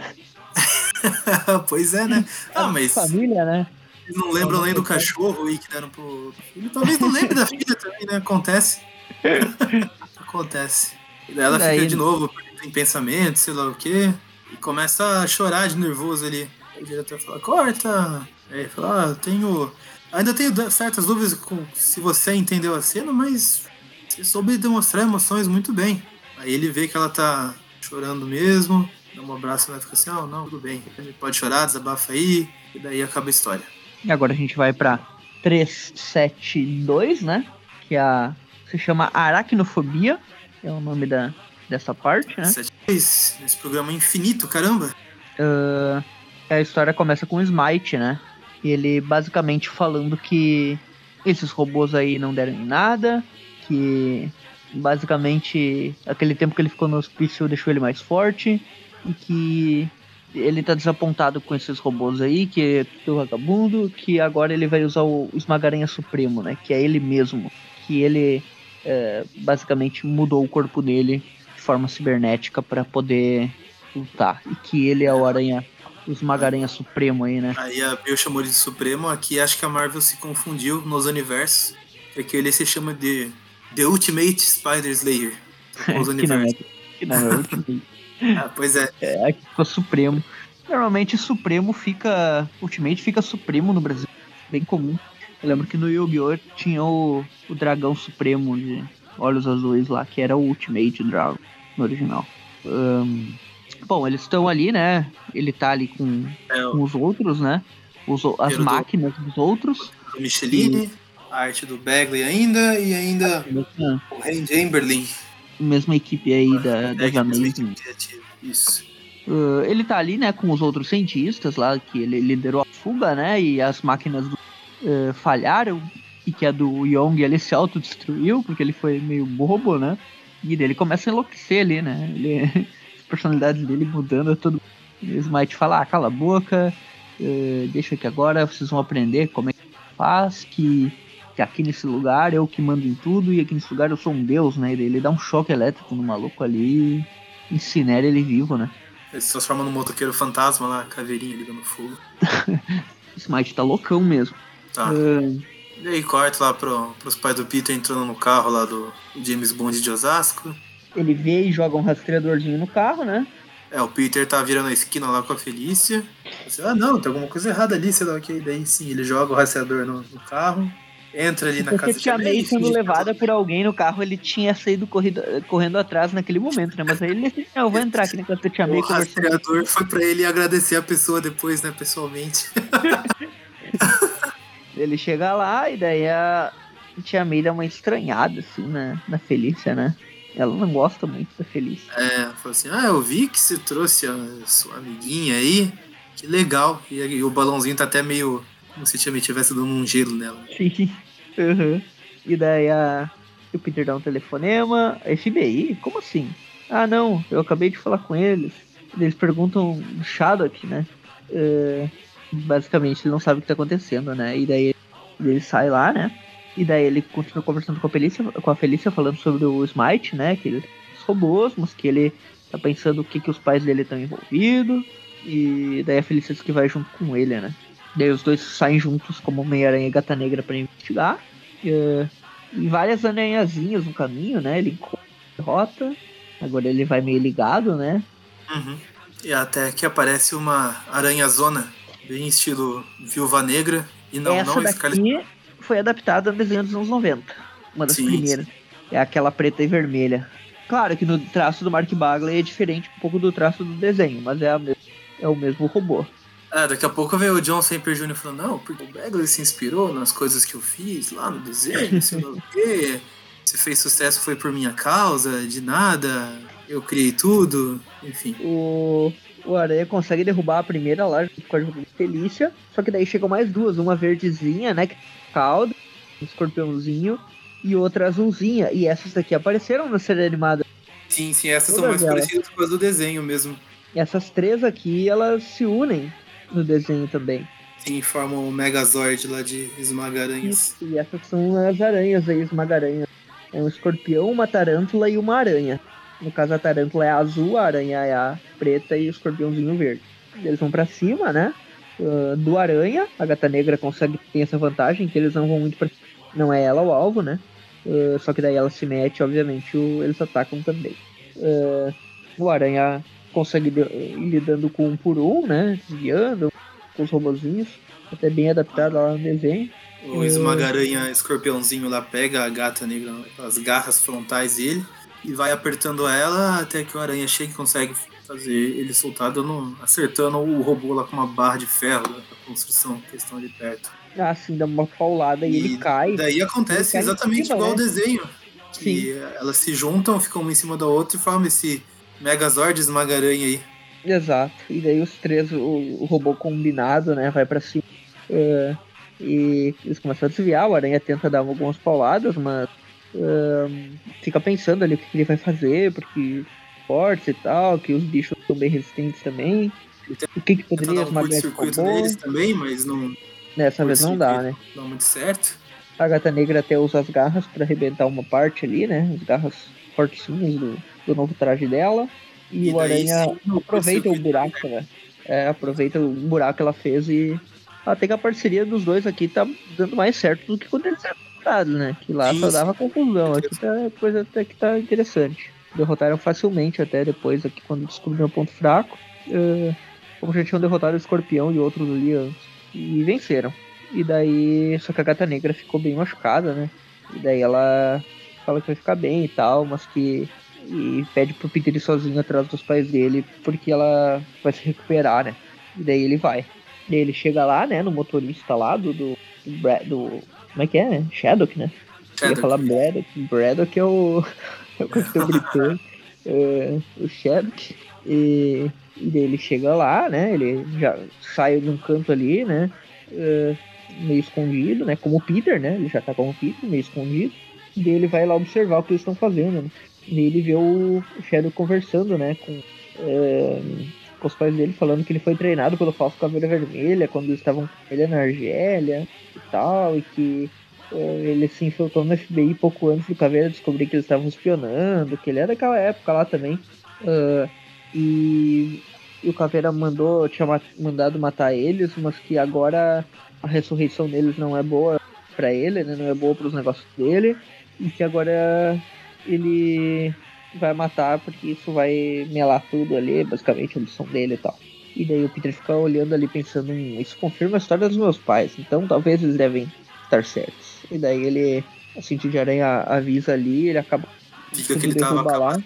pois é, né? Ah, mas Família, né? Eles não lembram nem do cachorro aí que deram pro filho. Talvez não lembre da filha também, né? Acontece. Acontece. E daí ela Daí- fica de novo em pensamento, sei lá o quê. E começa a chorar de nervoso ali. O diretor fala, corta! Aí ele fala, ah, eu tenho. Ainda tenho certas dúvidas com se você entendeu a cena, mas você soube demonstrar emoções muito bem. Aí ele vê que ela tá chorando mesmo, dá um abraço e ela fica assim, ah, não, tudo bem. Ele pode chorar, desabafa aí, e daí acaba a história. E agora a gente vai pra 372, né? Que é a, se chama Aracnofobia, é o nome da, dessa parte, né? Sete vezes nesse programa infinito, caramba. Ah, a história começa com o Smite, né? E ele basicamente falando que esses robôs aí não deram em nada, que basicamente aquele tempo que ele ficou no hospício deixou ele mais forte, e que ele tá desapontado com esses robôs aí, que é tudo vagabundo, que agora ele vai usar o Esmagaranha Supremo, né? Que é ele mesmo. Que ele é, basicamente mudou o corpo dele de forma cibernética para poder lutar. E que ele é o Aranha, o Esmagaranha Supremo aí, né? Aí a Bill chamou de Supremo, aqui acho que a Marvel se confundiu nos universos, porque ele se chama de The Ultimate Spider Slayer. Os que não é, universos. que não é Ultimate. Ah, pois é. É, aqui ficou Supremo. Normalmente Supremo fica. Ultimate fica Supremo no Brasil. Bem comum. Eu lembro que no Yu-Gi-Oh! tinha o, o dragão Supremo de olhos azuis lá, que era o Ultimate Dragon no original. Ahn, bom, eles estão ali, né? Ele tá ali com, É com os outros, né? Os, as Primeiro do- máquinas dos outros. Micheline, a arte do Bagley ainda, e ainda Mesma, o Ray Chamberlain. mesma equipe aí da, É, é mesmo Amazing. Isso. Uh, ele tá ali, né, com os outros cientistas lá, que ele liderou a fuga, né, e as máquinas do- uh, falharam, que a do Young ele se autodestruiu, porque ele foi meio bobo, né, e ele começa a enlouquecer ali, né, ele, as personalidades dele mudando, todo e o Smite fala, ah, cala a boca, uh, deixa que agora vocês vão aprender como é que faz, que, que aqui nesse lugar eu que mando em tudo, e aqui nesse lugar eu sou um deus, né, e daí ele dá um choque elétrico no maluco ali, e incinera ele vivo, né. Ele se transforma num motoqueiro fantasma lá, caveirinha ligando fogo. Smite tá loucão mesmo. Tá. Ah, E aí corta lá pro, pros pais do Peter entrando no carro lá do James Bond de Osasco. ele vê e joga um rastreadorzinho no carro, né? É, o Peter tá virando a esquina lá com a Felícia. Você, ah, não, tem alguma coisa errada ali, sei lá o que. Daí sim, ele joga o rastreador no, no carro, entra ali na Porque casa de May May, sendo tá levada por alguém no carro, ele tinha saído corrido, correndo atrás naquele momento, né? Mas aí ele decidiu, não, eu vou entrar aqui na casa da Tia May O rastreador foi pra ele agradecer a pessoa depois, né, pessoalmente. Ele chega lá e daí a Tia May dá uma estranhada, assim, na, na Felícia, né? Ela não gosta muito da Felícia. É, falou assim: Ah, eu vi que você trouxe a sua amiguinha aí. Que legal. E, aí o balãozinho tá até meio. Como se Tia May tivesse dando um gelo nela. Sim. Uhum. E daí a... o Peter dá um telefonema. A FBI? Como assim? Ah, não, eu acabei de falar com eles. Eles perguntam do Shadok, né? É, basicamente, ele não sabe o que tá acontecendo, né? E daí ele sai lá, né? E daí ele continua conversando com a Felícia, com a Felícia falando sobre o Smite, né? Que ele tem os robôs, mas que ele tá pensando o que, que os pais dele estão envolvidos. E daí a Felícia diz que vai junto com ele, né? Daí os dois saem juntos como Homem-Aranha e Gata Negra pra investigar. E, eh, e várias aranhazinhas no caminho, né? Ele encontra a rota. Agora ele vai meio ligado, né? Uhum. E até que aparece uma aranha-zona, bem estilo Viúva Negra. E não, Essa não daqui foi adaptada a desenho dos anos 90. Uma das Sim, primeiras. É aquela preta e vermelha. Claro que no traço do Mark Bagley é diferente um pouco do traço do desenho, mas é, é o mesmo robô. Ah, daqui a pouco veio o John Semper Jr. falando, não, porque o Bagley se inspirou nas coisas que eu fiz lá no desenho, sei lá o quê. Se fez sucesso foi por minha causa, de nada, eu criei tudo, enfim. O, o Aranha consegue derrubar a primeira lá com a ajuda de Felícia. Só que daí chegam mais duas, uma verdezinha, né? Que tem caldo, um escorpiãozinho, e outra azulzinha. E essas daqui apareceram na série animada. Sim, sim, essas são Todas mais elas. parecidas com as do desenho mesmo. E essas três aqui, elas se unem no desenho também. Sim, formam o Megazord lá de Esmagaranhas. E essas são as aranhas aí, esmagaranhas. É um escorpião, uma tarântula e uma aranha. No caso, a tarântula é azul, a aranha é a preta e o escorpiãozinho verde. Eles vão pra cima, né? uh, do Aranha. A Gata Negra consegue ter essa vantagem, que eles não vão muito pra. Não é ela o alvo, né? Uh, só que daí ela se mete, obviamente, o, eles atacam também. Uh, o Aranha consegue ir lidando com um por um, né? Desviando com os robozinhos. Até bem adaptado lá no desenho. O esmagaranha escorpiãozinho lá pega a gata negra, as garras frontais dele, e vai apertando ela até que o aranha chega e consegue fazer ele soltar, dando, acertando o robô lá com uma barra de ferro da construção que estão ali perto. Ah, sim, dá uma paulada e, e ele cai. Daí acontece cai exatamente cima, igual né? o desenho. Sim. elas se juntam, ficam uma em cima da outra e formam esse Megazord esmagaranha aí. Exato. E daí os três, o, o robô combinado, né, vai para cima. É, e eles começam a desviar, o Aranha tenta dar algumas pauladas, mas um, fica pensando ali o que ele vai fazer, porque fortes e tal, que os bichos são bem resistentes também. O que, que poderia esmagar esse robô? neles também, mas não. Nessa vez não dá, né? Não muito certo. A gata negra até usa as garras para arrebentar uma parte ali, né? As garras fortinhas do, do novo traje dela. E, e o Aranha sim, aproveita o buraco, né? É, aproveita o buraco que ela fez e até que a parceria dos dois aqui tá dando mais certo do que quando eles eram derrotados, né? Que lá Isso. só dava confusão. Aqui tá coisa até que tá interessante. Derrotaram facilmente até depois aqui quando descobriram o ponto fraco. Uh, como já tinham derrotado o escorpião e outros ali antes. E venceram. E daí. Só que a gata negra ficou bem machucada, né? E daí ela fala que vai ficar bem e tal, mas que. E pede pro Peter ir sozinho atrás dos pais dele, porque ela vai se recuperar, né? E daí ele vai. Ele chega lá, né, no motorista lá do. do, do, do como é que é, né? Shadowk, né? Shadowk. Eu ia falar Braddock. Braddock é o. É o capitão britânico. é, o Shadowk. E, e daí ele chega lá, né? Ele já sai de um canto ali, né? É, meio escondido, né? Como o Peter, né? Ele já tá como o Peter, meio escondido. E daí ele vai lá observar o que eles estão fazendo, né? E ele vê o Shadow conversando, né? Com. É, com os pais dele falando que ele foi treinado pelo Falso Caveira Vermelha quando eles estavam com ele na Argélia tal, e que uh, ele se infiltrou no FBI pouco antes do Caveira descobrir que eles estavam espionando, que ele é daquela época lá também. Uh, e, e, o Caveira mandou, tinha mandado matar eles, mas que agora a ressurreição deles não é boa para ele, né? não é boa para os negócios dele, e que agora ele vai matar porque isso vai melar tudo ali, basicamente a missão dele e tal. E daí o Peter fica olhando ali pensando, hum, isso confirma a história dos meus pais, então talvez eles devem estar certos. E daí ele, assim, de aranha avisa ali, ele acaba Fica que ele tava lá.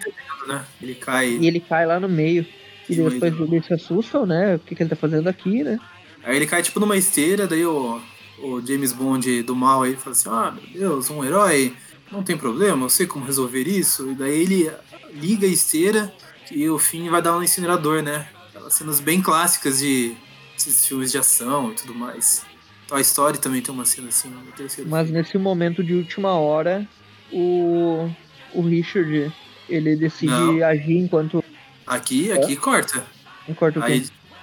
Né? Ele cai. E ele cai lá no meio. E depois eles se assustam, né? O que, que ele tá fazendo aqui, né? Aí ele cai tipo numa esteira, daí o, o James Bond do mal aí fala assim, ah, meu Deus, um herói não tem problema, eu sei como resolver isso. E daí ele liga a esteira e o fim vai dar um incinerador, né? Aquelas cenas bem clássicas de esses filmes de ação e tudo mais. Toy Story também tem uma cena assim no terceiro Mas filme. nesse momento de última hora, o, o Richard ele decide não. agir enquanto. Aqui, é? aqui corta. Corta o a,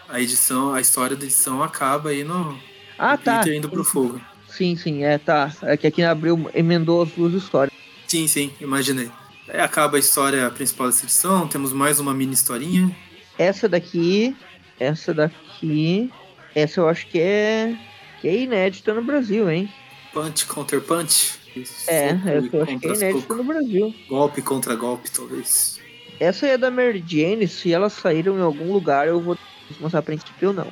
a edição, a história da edição acaba aí no. Ah, no tá. Peter indo pro fogo. Sim, sim, é, tá. É que aqui abriu, emendou as duas histórias. Sim, sim, imaginei. Aí acaba a história principal dessa edição, temos mais uma mini historinha. Essa daqui, essa daqui, essa eu acho que é, que é inédita no Brasil, hein? Punch counter punch. É, essa eu acho que é inédita no Brasil. Golpe contra golpe, talvez. Essa é da Mary Jane, se elas saíram em algum lugar eu vou mostrar a princípio ou não.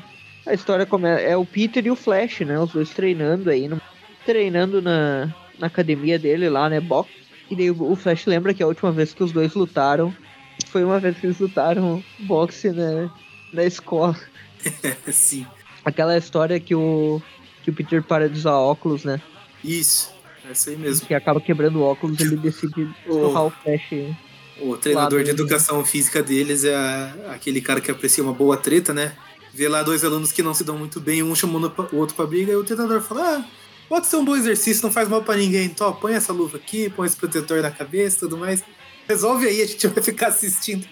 A história começa. É o Peter e o Flash, né? Os dois treinando aí. No, treinando na, na academia dele lá, né? Box. E daí o Flash lembra que a última vez que os dois lutaram foi uma vez que eles lutaram boxe né, na escola. Sim. Aquela história que o, que o Peter para de usar óculos, né? Isso, essa aí mesmo. Que acaba quebrando o óculos e ele decide empurrar o Flash. O treinador de educação física deles é aquele cara que aprecia uma boa treta, né? vê lá dois alunos que não se dão muito bem, um chamando o outro pra briga, e o treinador fala: Ah, pode ser um bom exercício, não faz mal para ninguém. Então, põe essa luva aqui, põe esse protetor na cabeça e tudo mais. Resolve aí, a gente vai ficar assistindo.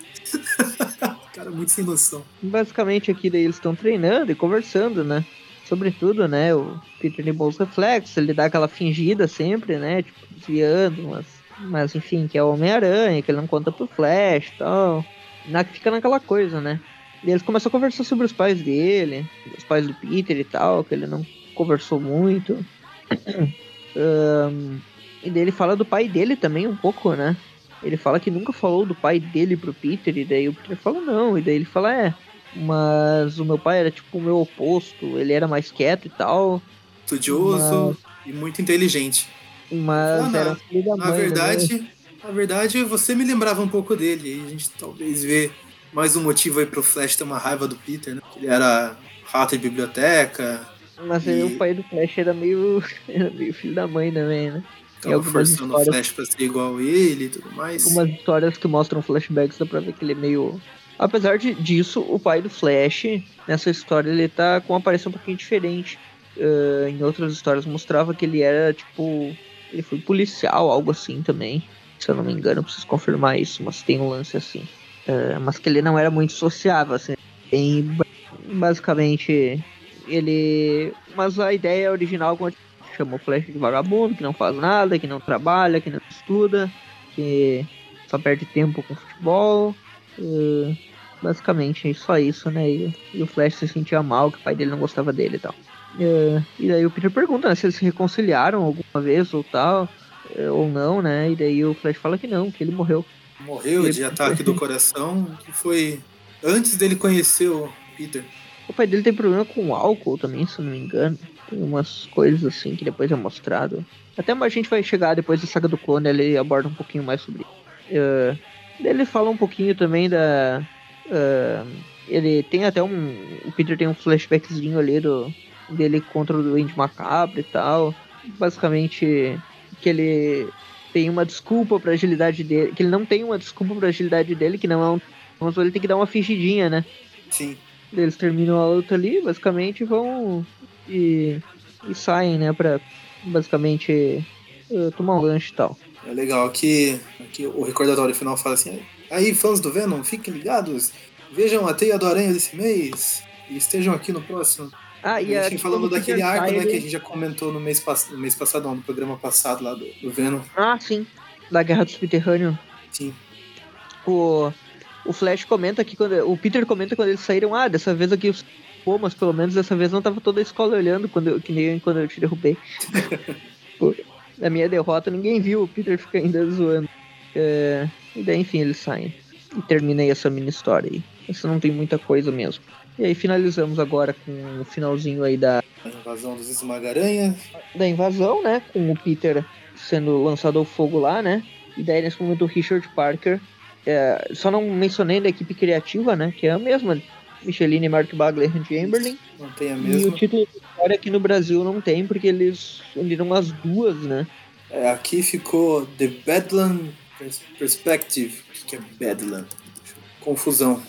Cara, muito sem noção. Basicamente, aqui daí eles estão treinando e conversando, né? Sobretudo, né? O Peter de bons reflexos, ele dá aquela fingida sempre, né? Tipo, desviando, mas, mas enfim, que é o Homem-Aranha, que ele não conta pro Flash e tal. Na, fica naquela coisa, né? E eles começam a conversar sobre os pais dele, os pais do Peter e tal, que ele não conversou muito. um, e daí ele fala do pai dele também um pouco, né? Ele fala que nunca falou do pai dele pro Peter, e daí o Peter fala não, e daí ele fala, é, mas o meu pai era tipo o meu oposto, ele era mais quieto e tal. Estudioso mas... e muito inteligente. Mas ah, era filho da na mãe, verdade, né? na verdade, você me lembrava um pouco dele, e a gente talvez vê mais um motivo aí pro Flash ter uma raiva do Peter, né? Ele era rato de biblioteca. Mas e... o pai do Flash era meio, era meio filho da mãe também, né? Tava forçando o Flash pra ser igual ele e tudo mais. Algumas histórias que mostram flashbacks dá pra ver que ele é meio. Apesar de, disso, o pai do Flash, nessa história, ele tá com uma aparência um pouquinho diferente. Uh, em outras histórias mostrava que ele era, tipo. Ele foi policial, algo assim também. Se eu não me engano, preciso confirmar isso, mas tem um lance assim. Uh, mas que ele não era muito sociável, assim. Bem, basicamente, ele. Mas a ideia original chamou o Flash de vagabundo, que não faz nada, que não trabalha, que não estuda, que só perde tempo com futebol. E, basicamente, só isso, né? E, e, o Flash se sentia mal, que o pai dele não gostava dele e tal. E, e daí o Peter pergunta né, se eles se reconciliaram alguma vez ou tal, ou não, né? E daí o Flash fala que não, que ele morreu. Morreu ele... de ataque do coração, que foi antes dele conhecer o Peter. O pai dele tem problema com álcool também, se eu não me engano. Tem umas coisas assim que depois é mostrado. Até a gente vai chegar depois da saga do clone, ele aborda um pouquinho mais sobre isso. Uh, ele fala um pouquinho também da. Uh, ele tem até um. O Peter tem um flashbackzinho ali do, dele contra o Duende Macabro e tal. Basicamente, que ele tem uma desculpa pra agilidade dele. Que ele não tem uma desculpa pra agilidade dele, que não é um. Mas ele tem que dar uma fingidinha, né? Sim. Eles terminam a luta ali, basicamente vão e, e saem, né, pra basicamente uh, tomar um lanche e tal. É legal que, que o recordatório final fala assim: aí, fãs do Venom, fiquem ligados, vejam a teia do aranha desse mês e estejam aqui no próximo. Ah, e a gente falando daquele arco, né, que a gente já comentou no mês, no mês passado, não, no programa passado lá do, do Venom. Ah, sim. Da Guerra do Subterrâneo. Sim. O, o Flash comenta que quando. O Peter comenta quando eles saíram, ah, dessa vez aqui os Pô, mas pelo menos dessa vez não tava toda a escola olhando quando eu, que nem quando eu te derrubei. Pô, na minha derrota ninguém viu, o Peter fica ainda zoando. É, e daí, enfim, eles saem. E terminei essa mini história aí. Essa não tem muita coisa mesmo. E aí finalizamos agora com o finalzinho aí da. A invasão dos Esmagaranha. Da invasão, né? Com o Peter sendo lançado ao fogo lá, né? E daí nesse momento o Richard Parker. É, só não mencionei da equipe criativa, né? Que é a mesma Micheline, Mark Bagler e Chamberlain. Não tem a mesma. E o título de história aqui no Brasil não tem, porque eles uniram as duas, né? É, aqui ficou The Bedlam Perspective. O que é Bedlam? Confusão.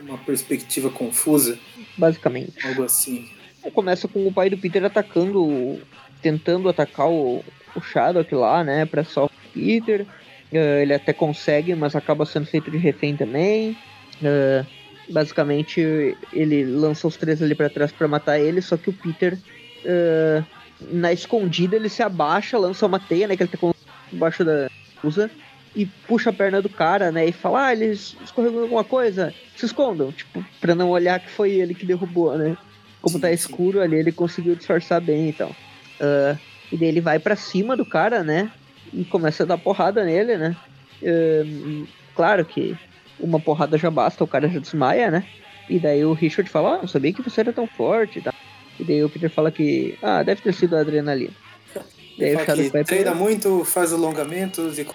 Uma perspectiva confusa. Basicamente. Algo assim. Começa com o pai do Peter atacando, tentando atacar o, o Shadow lá, né, pra salvar o Peter. Uh, ele até consegue, mas acaba sendo feito de refém também. Uh, Basicamente, ele lança os três ali para trás para matar ele, só que o Peter, uh, na escondida, ele se abaixa, lança uma teia, né, que ele tá com embaixo da usa e puxa a perna do cara, né, e fala, ah, eles escorregou alguma coisa, se escondam, tipo, pra não olhar que foi ele que derrubou, né. Como sim, tá escuro sim. ali, ele conseguiu disfarçar bem então. Uh, e daí ele vai para cima do cara, né, e começa a dar porrada nele, né. Uh, claro que uma porrada já basta, o cara já desmaia, né? E daí o Richard fala, ah, não sabia que você era tão forte tá? E daí o Peter fala que, ah, deve ter sido a adrenalina. daí o Shadow vai treina muito, faz alongamentos e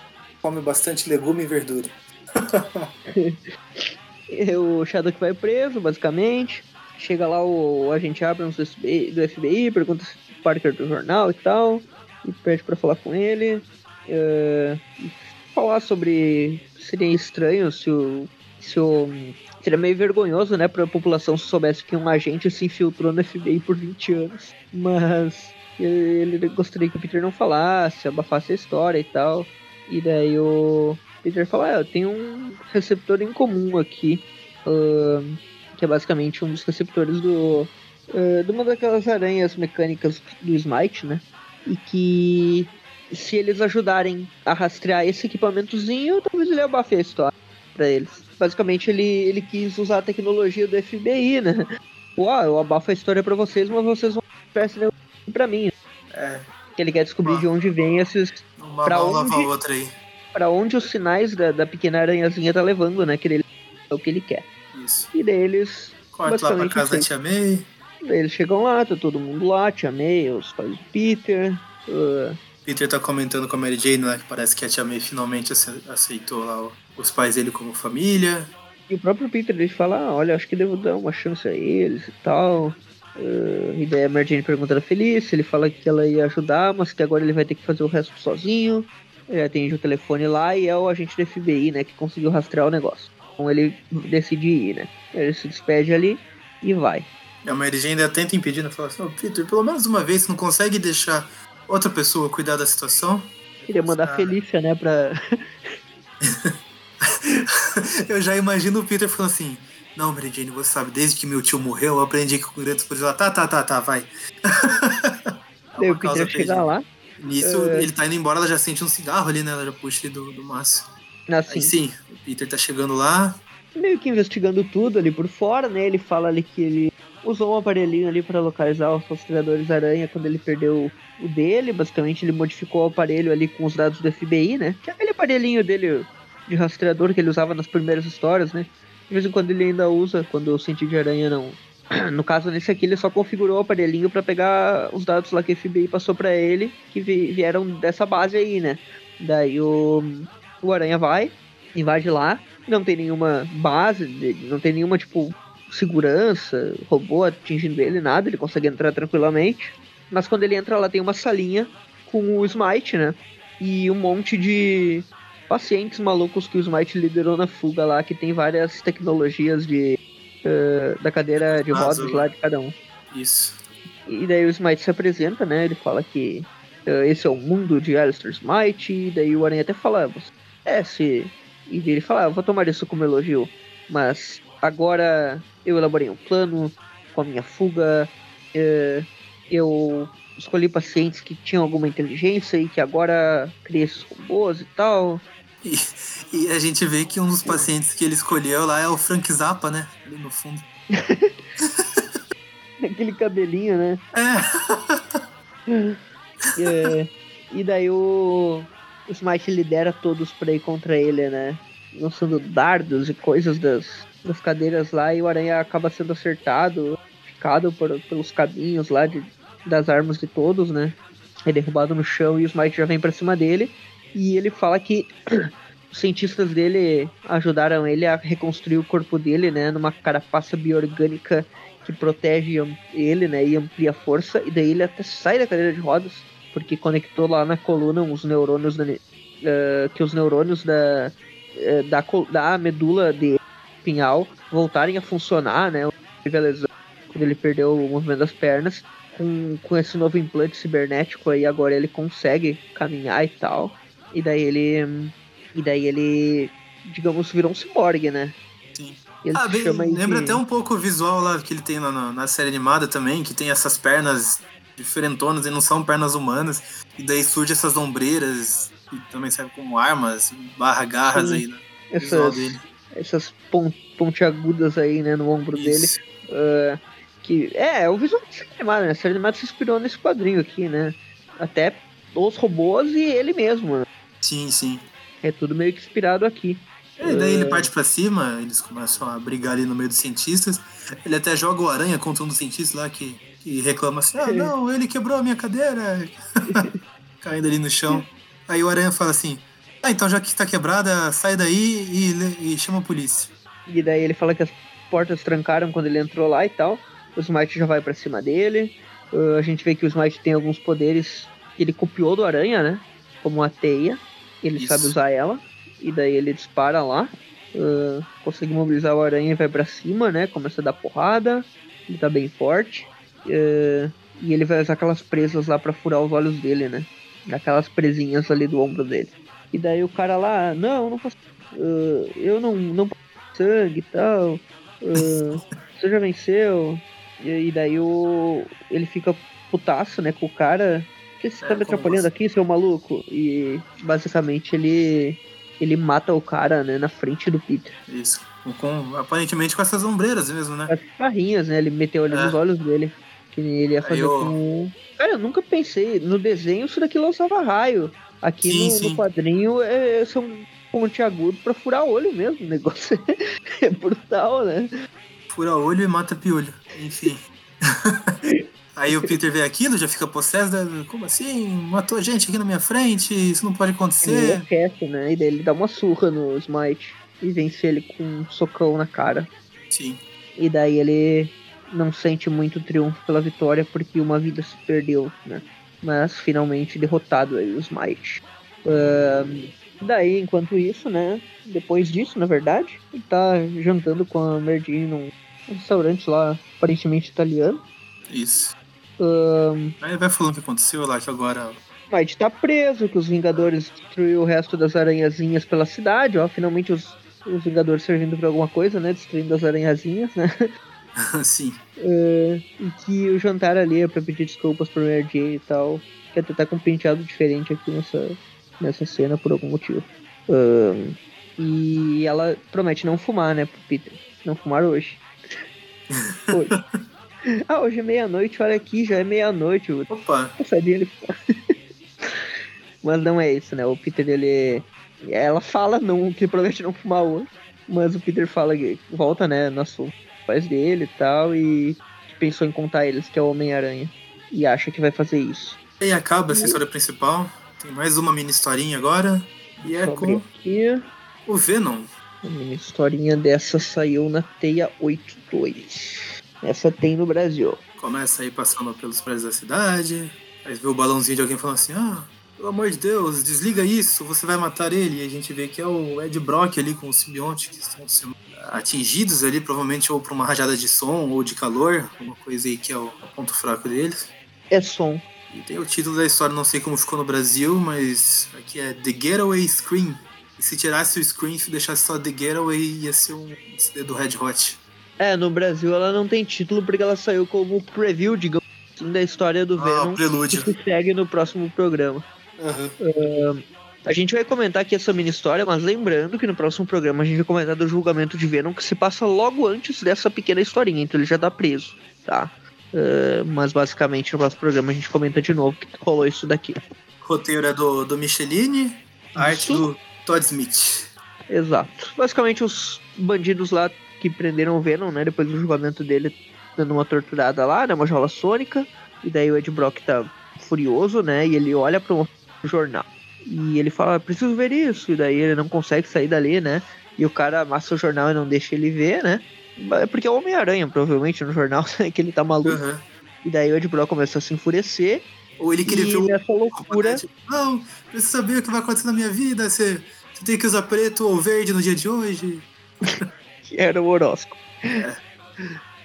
come bastante legume e verdura. o Shadow que vai preso, basicamente. Chega lá o, agente Abrams do FBI, do FBI, pergunta se o Parker do jornal e tal. E pede pra falar com ele. Uh, falar sobre seria estranho se o, se o. Seria meio vergonhoso, né, pra população se soubesse que um agente se infiltrou no FBI por 20 anos. Mas ele gostaria que o Peter não falasse, abafasse a história e tal. E daí o Peter fala: ah, eu tenho um receptor em comum aqui, uh, que é basicamente um dos receptores do. Uh, de uma daquelas aranhas mecânicas do Smite, né? E que se eles ajudarem a rastrear esse equipamentozinho, talvez ele abafe a história. pra eles. Basicamente, ele, ele quis usar a tecnologia do FBI, né? Uau, eu abafo a história pra vocês, mas vocês vão prestar pra mim. É, Que ele quer descobrir Uma- de onde vem esses. uma Pra mão onde- outra aí. Pra onde os sinais da, da pequena aranhazinha tá levando, né? Que ele é o que ele quer. Isso. E daí eles. Corta lá pra casa da tia May. Eles chegam lá, tá todo mundo lá, tia May, os pais do Peter. ah, Peter tá comentando com a Mary Jane lá que parece que a tia May finalmente ace- aceitou lá os pais dele como família. E o próprio Peter ele fala, ah, olha, acho que devo dar uma chance a eles e tal. Ah, e daí a Mary Jane pergunta da Felice, ele fala que ela ia ajudar, mas que agora ele vai ter que fazer o resto sozinho. Ele atende o telefone lá e é o agente do FBI, né, que conseguiu rastrear o negócio. Então ele decide ir, né. Ele se despede ali e vai. E a Mary Jane ainda tenta impedir, né? Fala assim, ô Peter, pelo menos uma vez você não consegue deixar outra pessoa cuidar da situação? Queria mandar Ah. Felícia, né, pra... Eu já imagino o Peter falando assim, não, Mary Jane, você sabe, desde que meu tio morreu, eu aprendi que com grandes poderes lá, tá, tá, tá, tá, vai. Daí o Peter chega perdida. lá, Nisso, É. ele tá indo embora, ela já sente um cigarro ali, né? Ela já puxa ele do, do maço. assim, Aí sim, o Peter tá chegando lá. meio que investigando tudo ali por fora, né? Ele fala ali que ele usou um aparelhinho ali para localizar os rastreadores aranha quando ele perdeu o dele. Basicamente, ele modificou o aparelho ali com os dados do FBI, né? Que é aquele aparelhinho dele de rastreador que ele usava nas primeiras histórias, né? De vez em quando ele ainda usa quando o sentido de aranha não. No caso, nesse aqui, ele só configurou o aparelhinho para pegar os dados lá que o FBI passou para ele, que vi- vieram dessa base aí, né? Daí o, o Aranha vai, invade lá, não tem nenhuma base, não tem nenhuma, tipo, segurança, robô atingindo ele, nada, ele consegue entrar tranquilamente. Mas quando ele entra lá tem uma salinha com o Smite, né? E um monte de pacientes malucos que o Smite liderou na fuga lá, que tem várias tecnologias de eh, da cadeira de Ah, rodas lá de cada um. Isso. E daí o Smite se apresenta, né? Ele fala que eh, esse é o mundo de Alistair Smite. E daí o Aranha até fala, "Você- é, se. E ele fala, ah, eu vou tomar isso como elogio. Mas agora eu elaborei um plano com a minha fuga. eh, eu escolhi pacientes que tinham alguma inteligência e que agora criei esses robôs e tal. E, e a gente vê que um dos pacientes que ele escolheu lá é o Frank Zappa, né? Ali no fundo. Aquele cabelinho, né? É. É, e daí o, o Smite lidera todos pra ir contra ele, né? Lançando dardos e coisas das, das cadeiras lá, e o Aranha acaba sendo acertado, ficado por, pelos cabinhos lá de, das armas de todos, né? É derrubado no chão e o Smite já vem pra cima dele. E ele fala que os cientistas dele ajudaram ele a reconstruir o corpo dele, né? Numa carapaça bioorgânica que protege ele, né? E amplia a força. E daí ele até sai da cadeira de rodas, porque conectou lá na coluna os neurônios da, eh, que os neurônios da, eh, da, da medula de pinhal voltarem a funcionar, né? Teve a lesão Quando ele perdeu o movimento das pernas. Com, com esse novo implante cibernético aí, agora ele consegue caminhar e tal. E daí ele. E daí ele. Digamos, virou um ciborgue, né? Sim. Ele Ah, bem, lembra de- até um pouco o visual lá que ele tem na, na, série animada também, que tem essas pernas diferentonas e não são pernas humanas. E daí surge essas ombreiras, que também servem como armas, barra garras Sim. aí visual essas, dele. Essas pon- pontiagudas aí, né, no ombro dele. Isso. Ah, que é, o visual da série animada, né? A série animada se inspirou nesse quadrinho aqui, né? Até os robôs e ele mesmo, né? Sim, sim. É tudo meio que inspirado aqui. E daí É. ele parte pra cima, eles começam a brigar ali no meio dos cientistas. Ele até joga o aranha contra um dos cientistas lá que, que reclama assim: Ah, não, ele quebrou a minha cadeira. Caindo ali no chão. Aí o aranha fala assim: Ah, então já que está quebrada, sai daí e, e chama a polícia. E daí ele fala que as portas trancaram quando ele entrou lá e tal. O Smite já vai pra cima dele. Ah, a gente vê que o Smite tem alguns poderes que ele copiou do Aranha, né? Como a teia. Ele Isso. sabe usar ela. E daí ele dispara lá. ah, consegue mobilizar o Aranha e vai pra cima, né? Começa a dar porrada. Ele tá bem forte. Ah, e ele vai usar aquelas presas lá pra furar os olhos dele, né? Daquelas presinhas ali do ombro dele. E daí o cara lá, não, não posso. ah, eu não, não sangue e tal. ah, você já venceu. E, e daí o. Ele fica putaço, né, com o cara. Que você É, tá me atrapalhando você- aqui, seu maluco? E basicamente ele ele mata o cara, né, na frente do Peter. Isso. Com, aparentemente com essas ombreiras mesmo, né? As barrinhas, né? Ele meteu ali É. nos olhos dele. Que nem ele ia fazer eu- com. Cara, eu nunca pensei. No desenho, isso daqui lançava raio. Aqui Sim, no, sim. no quadrinho é, são pontiagudos pra furar olho mesmo. O negócio é brutal, né? Fura olho e mata piolho. Enfim. Aí o Peter vê aquilo, já fica possesso. né? Como assim? Matou gente aqui na minha frente? Isso não pode Ele acontecer. enlouquece, né? E daí ele dá uma surra no Smite e vence ele com um socão na cara. Sim. E daí ele não sente muito triunfo pela vitória porque uma vida se perdeu, né? Mas finalmente derrotado aí o Smite. Ahn, daí, enquanto isso, né? Depois disso, na verdade, ele tá jantando com a Merdine num restaurante lá, aparentemente italiano. Isso. Ahn, Aí vai falando o que aconteceu lá, que agora. Smite tá preso, que os Vingadores destruíram o resto das aranhazinhas pela cidade, ó. Finalmente os, os Vingadores servindo pra alguma coisa, né? Destruindo as aranhazinhas, né? Sim. É, e que o jantar ali é pra pedir desculpas pro Mary Jane e tal. Que até tá com um penteado diferente aqui nessa, nessa cena por algum motivo. Ahn, e ela promete não fumar, né, pro Peter. Não fumar hoje. hoje. Ah, hoje é meia-noite, olha aqui, já é meia-noite. Opa. sabia ele. Mas não é isso, né? O Peter, ele. Ela fala não, que promete não fumar hoje. Mas o Peter fala que volta, né, no assunto pais dele e tal. E pensou em contar eles que é o Homem-Aranha. E acha que vai fazer isso. E acaba essa história principal. Tem mais uma mini historinha agora. E é Sobre com aqui. o Venom. A minha historinha dessa saiu na Teia 82. Essa tem no Brasil. Começa aí passando pelos prédios da cidade. Aí vê o balãozinho de alguém falando assim: Ah, pelo amor de Deus, desliga isso, você vai matar ele. E a gente vê que é o Ed Brock ali com o simbionte que estão sendo atingidos ali, provavelmente ou por uma rajada de som ou de calor, uma coisa aí que é o ponto fraco deles. É som. E tem o título da história, não sei como ficou no Brasil, mas aqui é The Getaway Scream. E se tirasse o Scream e deixasse só The Getaway, ia ser um CD do Red Hot. É, no Brasil ela não tem título porque ela saiu como preview, digamos assim, da história do Ah, Venom. o que prelúdio. se segue no próximo programa. Aham. A gente vai comentar aqui essa mini história, mas lembrando que no próximo programa a gente vai comentar do julgamento de Venom que se passa logo antes dessa pequena historinha, então ele já tá preso, tá? Uh, mas basicamente no próximo programa a gente comenta de novo que rolou isso daqui. roteiro é do, do Micheline, a arte do Todd Smith. Exato. Basicamente os bandidos lá que prenderam o Venom, né? Depois do julgamento dele, dando uma torturada lá, né? Uma jaula sônica. E daí o Ed Brock tá furioso, né? E ele olha para um jornal. E ele fala, preciso ver isso. E daí ele não consegue sair dali, né? E o cara amassa o jornal e não deixa ele ver, né? É Porque é o Homem-Aranha, provavelmente, no jornal, né? Que ele tá maluco. Aham. E daí o Ed Brock começa a se enfurecer. Ou ele queria ver o nessa loucura, Não, preciso saber o que vai acontecer na minha vida. Você, você tem que usar preto ou verde no dia de hoje. que era o horóscopo.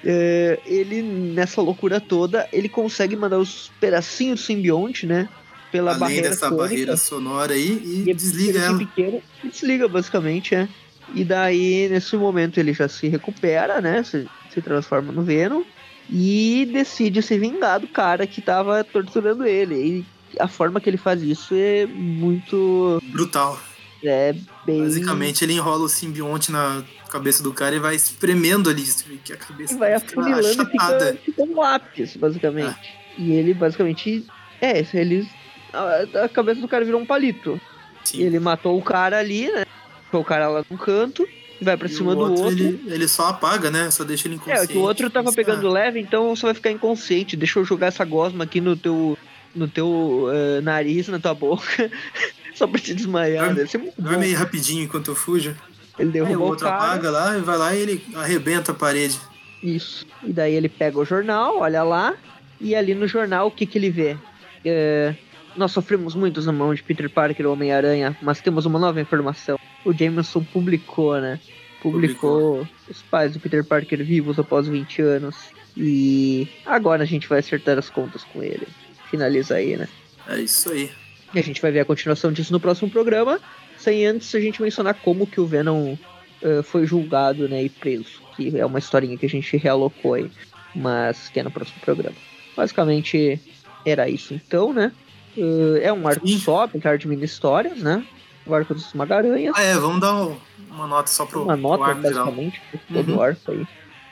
É, ele, nessa loucura toda, ele consegue mandar os pedacinhos do simbionte, né? Pela Além barreira dessa sônica. barreira sonora aí e, E é desliga ela. pequeno, desliga, basicamente, é. E daí, nesse momento, ele já se recupera, né? Se, se transforma no Venom. E decide se vingar do cara que tava torturando ele. E a forma que ele faz isso é muito. Brutal. É bem. Basicamente, ele enrola o simbionte na cabeça do cara e vai espremendo ali. Que a cabeça E vai afunilando e fica, fica um lápis, basicamente. Ah. E ele basicamente. É, ele. A, a cabeça do cara virou um palito. Sim. Ele matou o cara ali, né? Foi o cara lá no canto. E vai pra E cima o do outro. Ele, ele só apaga, né? Só deixa ele É, inconsciente. que o outro tava pegando ah, leve, então você vai ficar inconsciente. Deixa eu jogar essa gosma aqui no teu. No teu eh, nariz, na tua boca. Só pra te desmaiar. Dorme- aí rapidinho enquanto eu fujo. Ele Aí o outro apaga lá e vai lá e ele arrebenta a parede. Isso. E daí ele pega o jornal, olha lá, e ali no jornal o que, que ele vê? É, Nós sofremos muitos na mão de Peter Parker, o Homem-Aranha, mas temos uma nova informação. O Jameson publicou, né? Publicou, os pais do Peter Parker vivos após 20 anos. E agora a gente vai acertar as contas com ele. Finaliza aí, né? É isso aí. E a gente vai ver a continuação disso no próximo programa, sem antes a gente mencionar como que o Venom eh, foi julgado né, e preso, que é uma historinha que a gente realocou aí, mas que é no próximo programa. Basicamente era isso então, né? Eh, é um arco Sim. só, apesar de mini histórias, né? o arco dos Esmaga-Aranha. Ah, é, vamos dar um- uma nota só pro, uma pro nota, arco geral. basicamente, por todo Uhum. arco aí.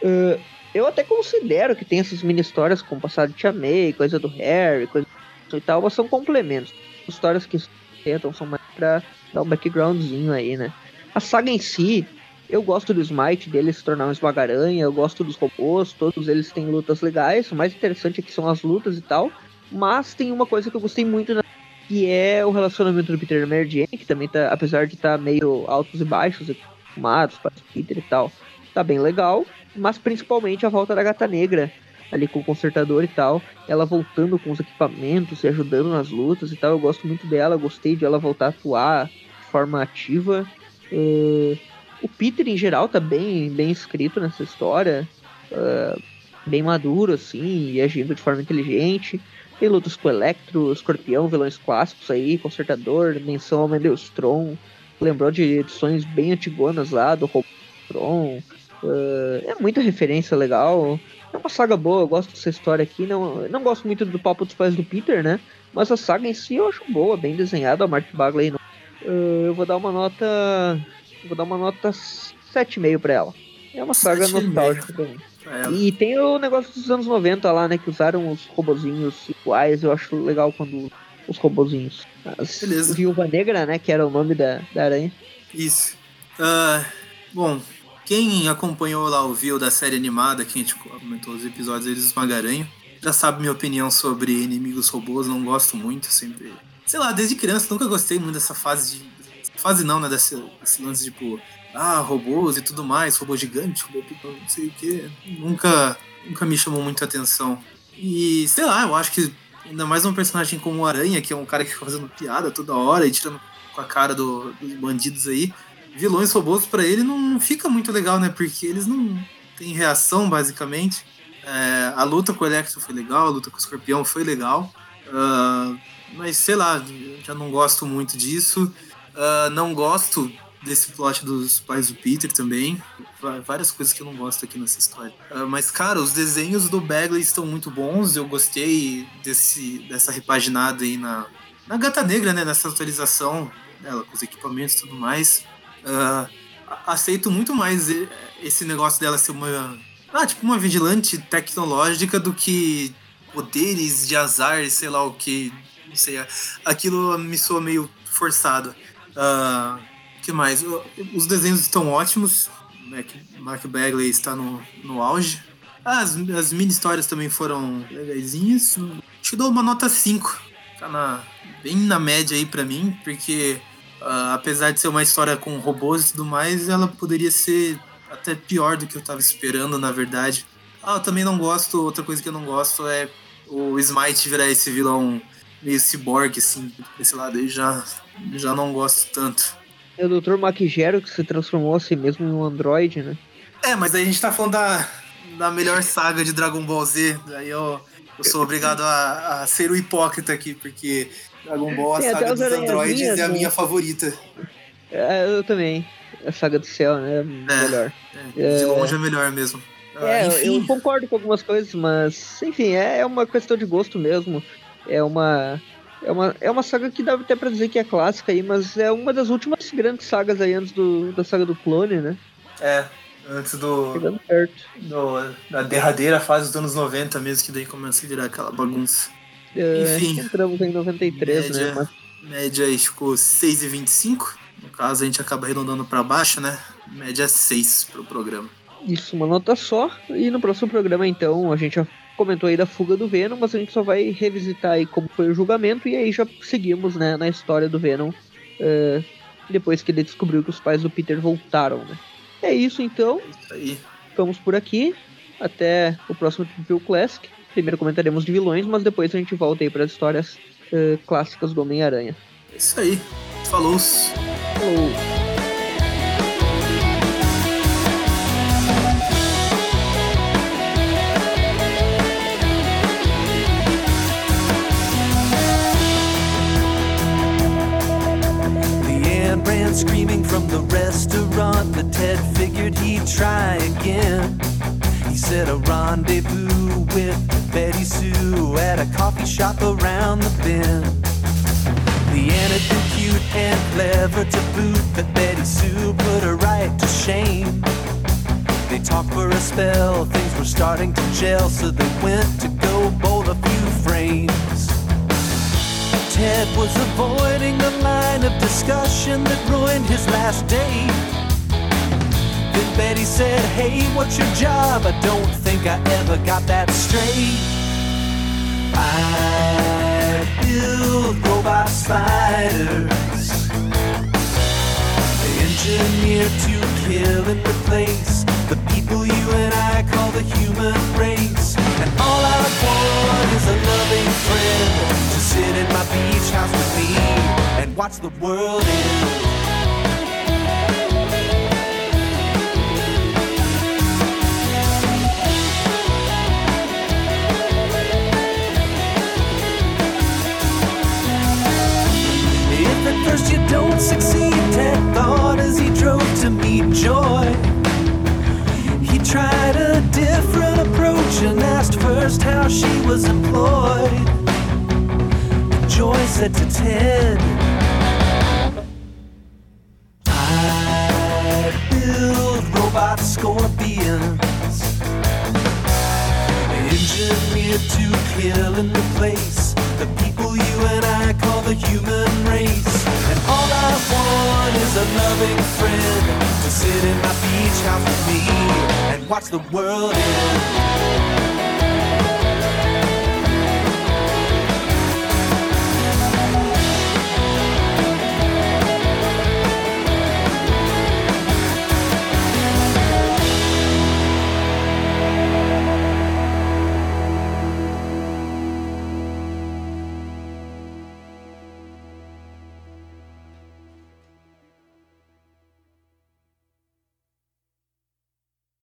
Uh, eu até considero que tem essas mini histórias com o passado de Tia May, coisa do Harry, coisa e tal, mas são complementos. Histórias que tentam são mais pra dar um backgroundzinho aí, né? A saga em si, eu gosto do Smite dele se tornar um esmagaranha, eu gosto dos robôs, todos eles têm lutas legais, o mais interessante é que são as lutas e tal, mas tem uma coisa que eu gostei muito que é o relacionamento do Peter e Mary Jane, que também tá, apesar de estar meio altos e baixos, fumados Peter e tal, tá bem legal, mas principalmente a volta da Gata Negra ali com o consertador e tal, ela voltando com os equipamentos e ajudando nas lutas e tal, eu gosto muito dela, gostei de ela voltar a atuar de forma ativa. Eh, o Peter em geral tá bem, bem escrito nessa história, eh, bem maduro assim, e agindo de forma inteligente. Tem lutas com Electro, Escorpião, vilões clássicos aí, Consertador, menção ao Mendelstrom. Lembrou de edições bem antigonas lá, do Robotron. Uh, é muita referência legal. É uma saga boa, eu gosto dessa história aqui. Não, não gosto muito do papo dos pais do Peter, né? Mas a saga em si eu acho boa, bem desenhada. A Mark Bagley. Uh, eu vou dar uma nota. Vou dar uma nota 7,5 pra ela. É uma saga 7,5. nostálgica pra mim. É, E tem o negócio dos anos 90 lá, né? Que usaram os robozinhos iguais. Eu acho legal quando os robozinhos. As Beleza. Viúva Negra, né? Que era o nome da, da aranha. Isso. Ah, bom, quem acompanhou lá o View da série animada, que a gente comentou os episódios deles dos Magaranho, já sabe minha opinião sobre inimigos robôs, não gosto muito, sempre. Sei lá, desde criança nunca gostei muito dessa fase de. Fase não, né? Desse, desse lance tipo. Ah, robôs e tudo mais, robô gigante, robô não sei o que. Nunca, nunca me chamou muita atenção. E sei lá, eu acho que ainda mais um personagem como o Aranha, que é um cara que fica fazendo piada toda hora e tirando com a cara do- dos bandidos aí. Vilões robôs pra ele não, não fica muito legal, né? Porque eles não têm reação, basicamente. É, a luta com o Electro foi legal, a luta com o Escorpião foi legal. Ah, mas sei lá, já não gosto muito disso. Ah, não gosto desse plot dos pais do Peter também. Várias coisas que eu não gosto aqui nessa história. Ah, mas, cara, os desenhos do Bagley estão muito bons. Eu gostei desse, dessa repaginada aí na, na Gata Negra, né? Nessa atualização dela, com os equipamentos e tudo mais. A- aceito muito mais esse negócio dela ser uma. Ah, tipo uma vigilante tecnológica do que poderes de azar, sei lá o que. Não sei. Aquilo me soa meio forçado. Ah, que mais? Os desenhos estão ótimos. Né, Mark Bagley está no, no auge. As, as mini histórias também foram legaisinhas. Te dou uma nota 5. Tá na, bem na média aí pra mim, porque ah, apesar de ser uma história com robôs e tudo mais, ela poderia ser até pior do que eu tava esperando, na verdade. Ah, eu também não gosto, outra coisa que eu não gosto é o Smite virar esse vilão meio cyborg, assim, desse lado aí já, já não gosto tanto. É o Dr. Maquigero que se transformou a si mesmo em um androide, né? É, mas aí a gente tá falando da, da melhor saga de Dragon Ball Z, daí eu, eu sou obrigado a, a ser o hipócrita aqui, porque Dragon Ball, a Tem saga dos androides, é a né? minha favorita. É, eu também. A saga do céu, né? Melhor. É, de É. longe é melhor mesmo. Ah, É, enfim, eu concordo com algumas coisas, mas enfim, é, é uma questão de gosto mesmo. É uma. É uma, é uma saga que dá até pra dizer que é clássica aí, mas é uma das últimas grandes sagas aí antes do, da saga do clone, né? é, antes do, Chegando perto. do- da derradeira fase dos anos 90 mesmo, que daí começa a virar aquela bagunça. É, Enfim. entramos em 93, né? Média. Mas Média aí ficou 6,25. No caso, a gente acaba arredondando pra baixo, né? Média 6 pro programa. isso, uma nota só. E no próximo programa, então, a gente já comentou aí da fuga do Venom, mas a gente só vai revisitar aí como foi o julgamento e aí já seguimos, né, na história do Venom. é, depois que ele descobriu que os pais do Peter voltaram, né? É isso então. Isso aí. ficamos por aqui. Até o próximo Trivial Classic. Primeiro comentaremos de vilões, mas depois a gente volta aí para as histórias eh, clássicas do Homem-Aranha. É isso aí. Falou. Falou! Ran screaming from the restaurant, but Ted figured he'd try again. He set a rendezvous with Betty Sue at a coffee shop around the bend. Leanna too cute and clever to boot, but Betty Sue put her right to shame. They talked for a spell, things were starting to gel, so they went to go bowl a few frames. Ted was avoiding the line of discussion that ruined his last date. Then Betty said, Hey, what's your job? I don't think I ever got that straight. I build robot spiders. They engineer to kill and replace the people you and I call the human race. And all I want is a loving friend to sit in my beach house with me and watch the world end. If at first you don't succeed, Ted thought as he drove to meet Joy. Tried a different approach and asked first how she was employed. Joy said to Ted, I build robot scorpions, engineered to kill and replace the people you and I call the human race. And all I want is a loving friend sit in my beach house with me and watch the world end.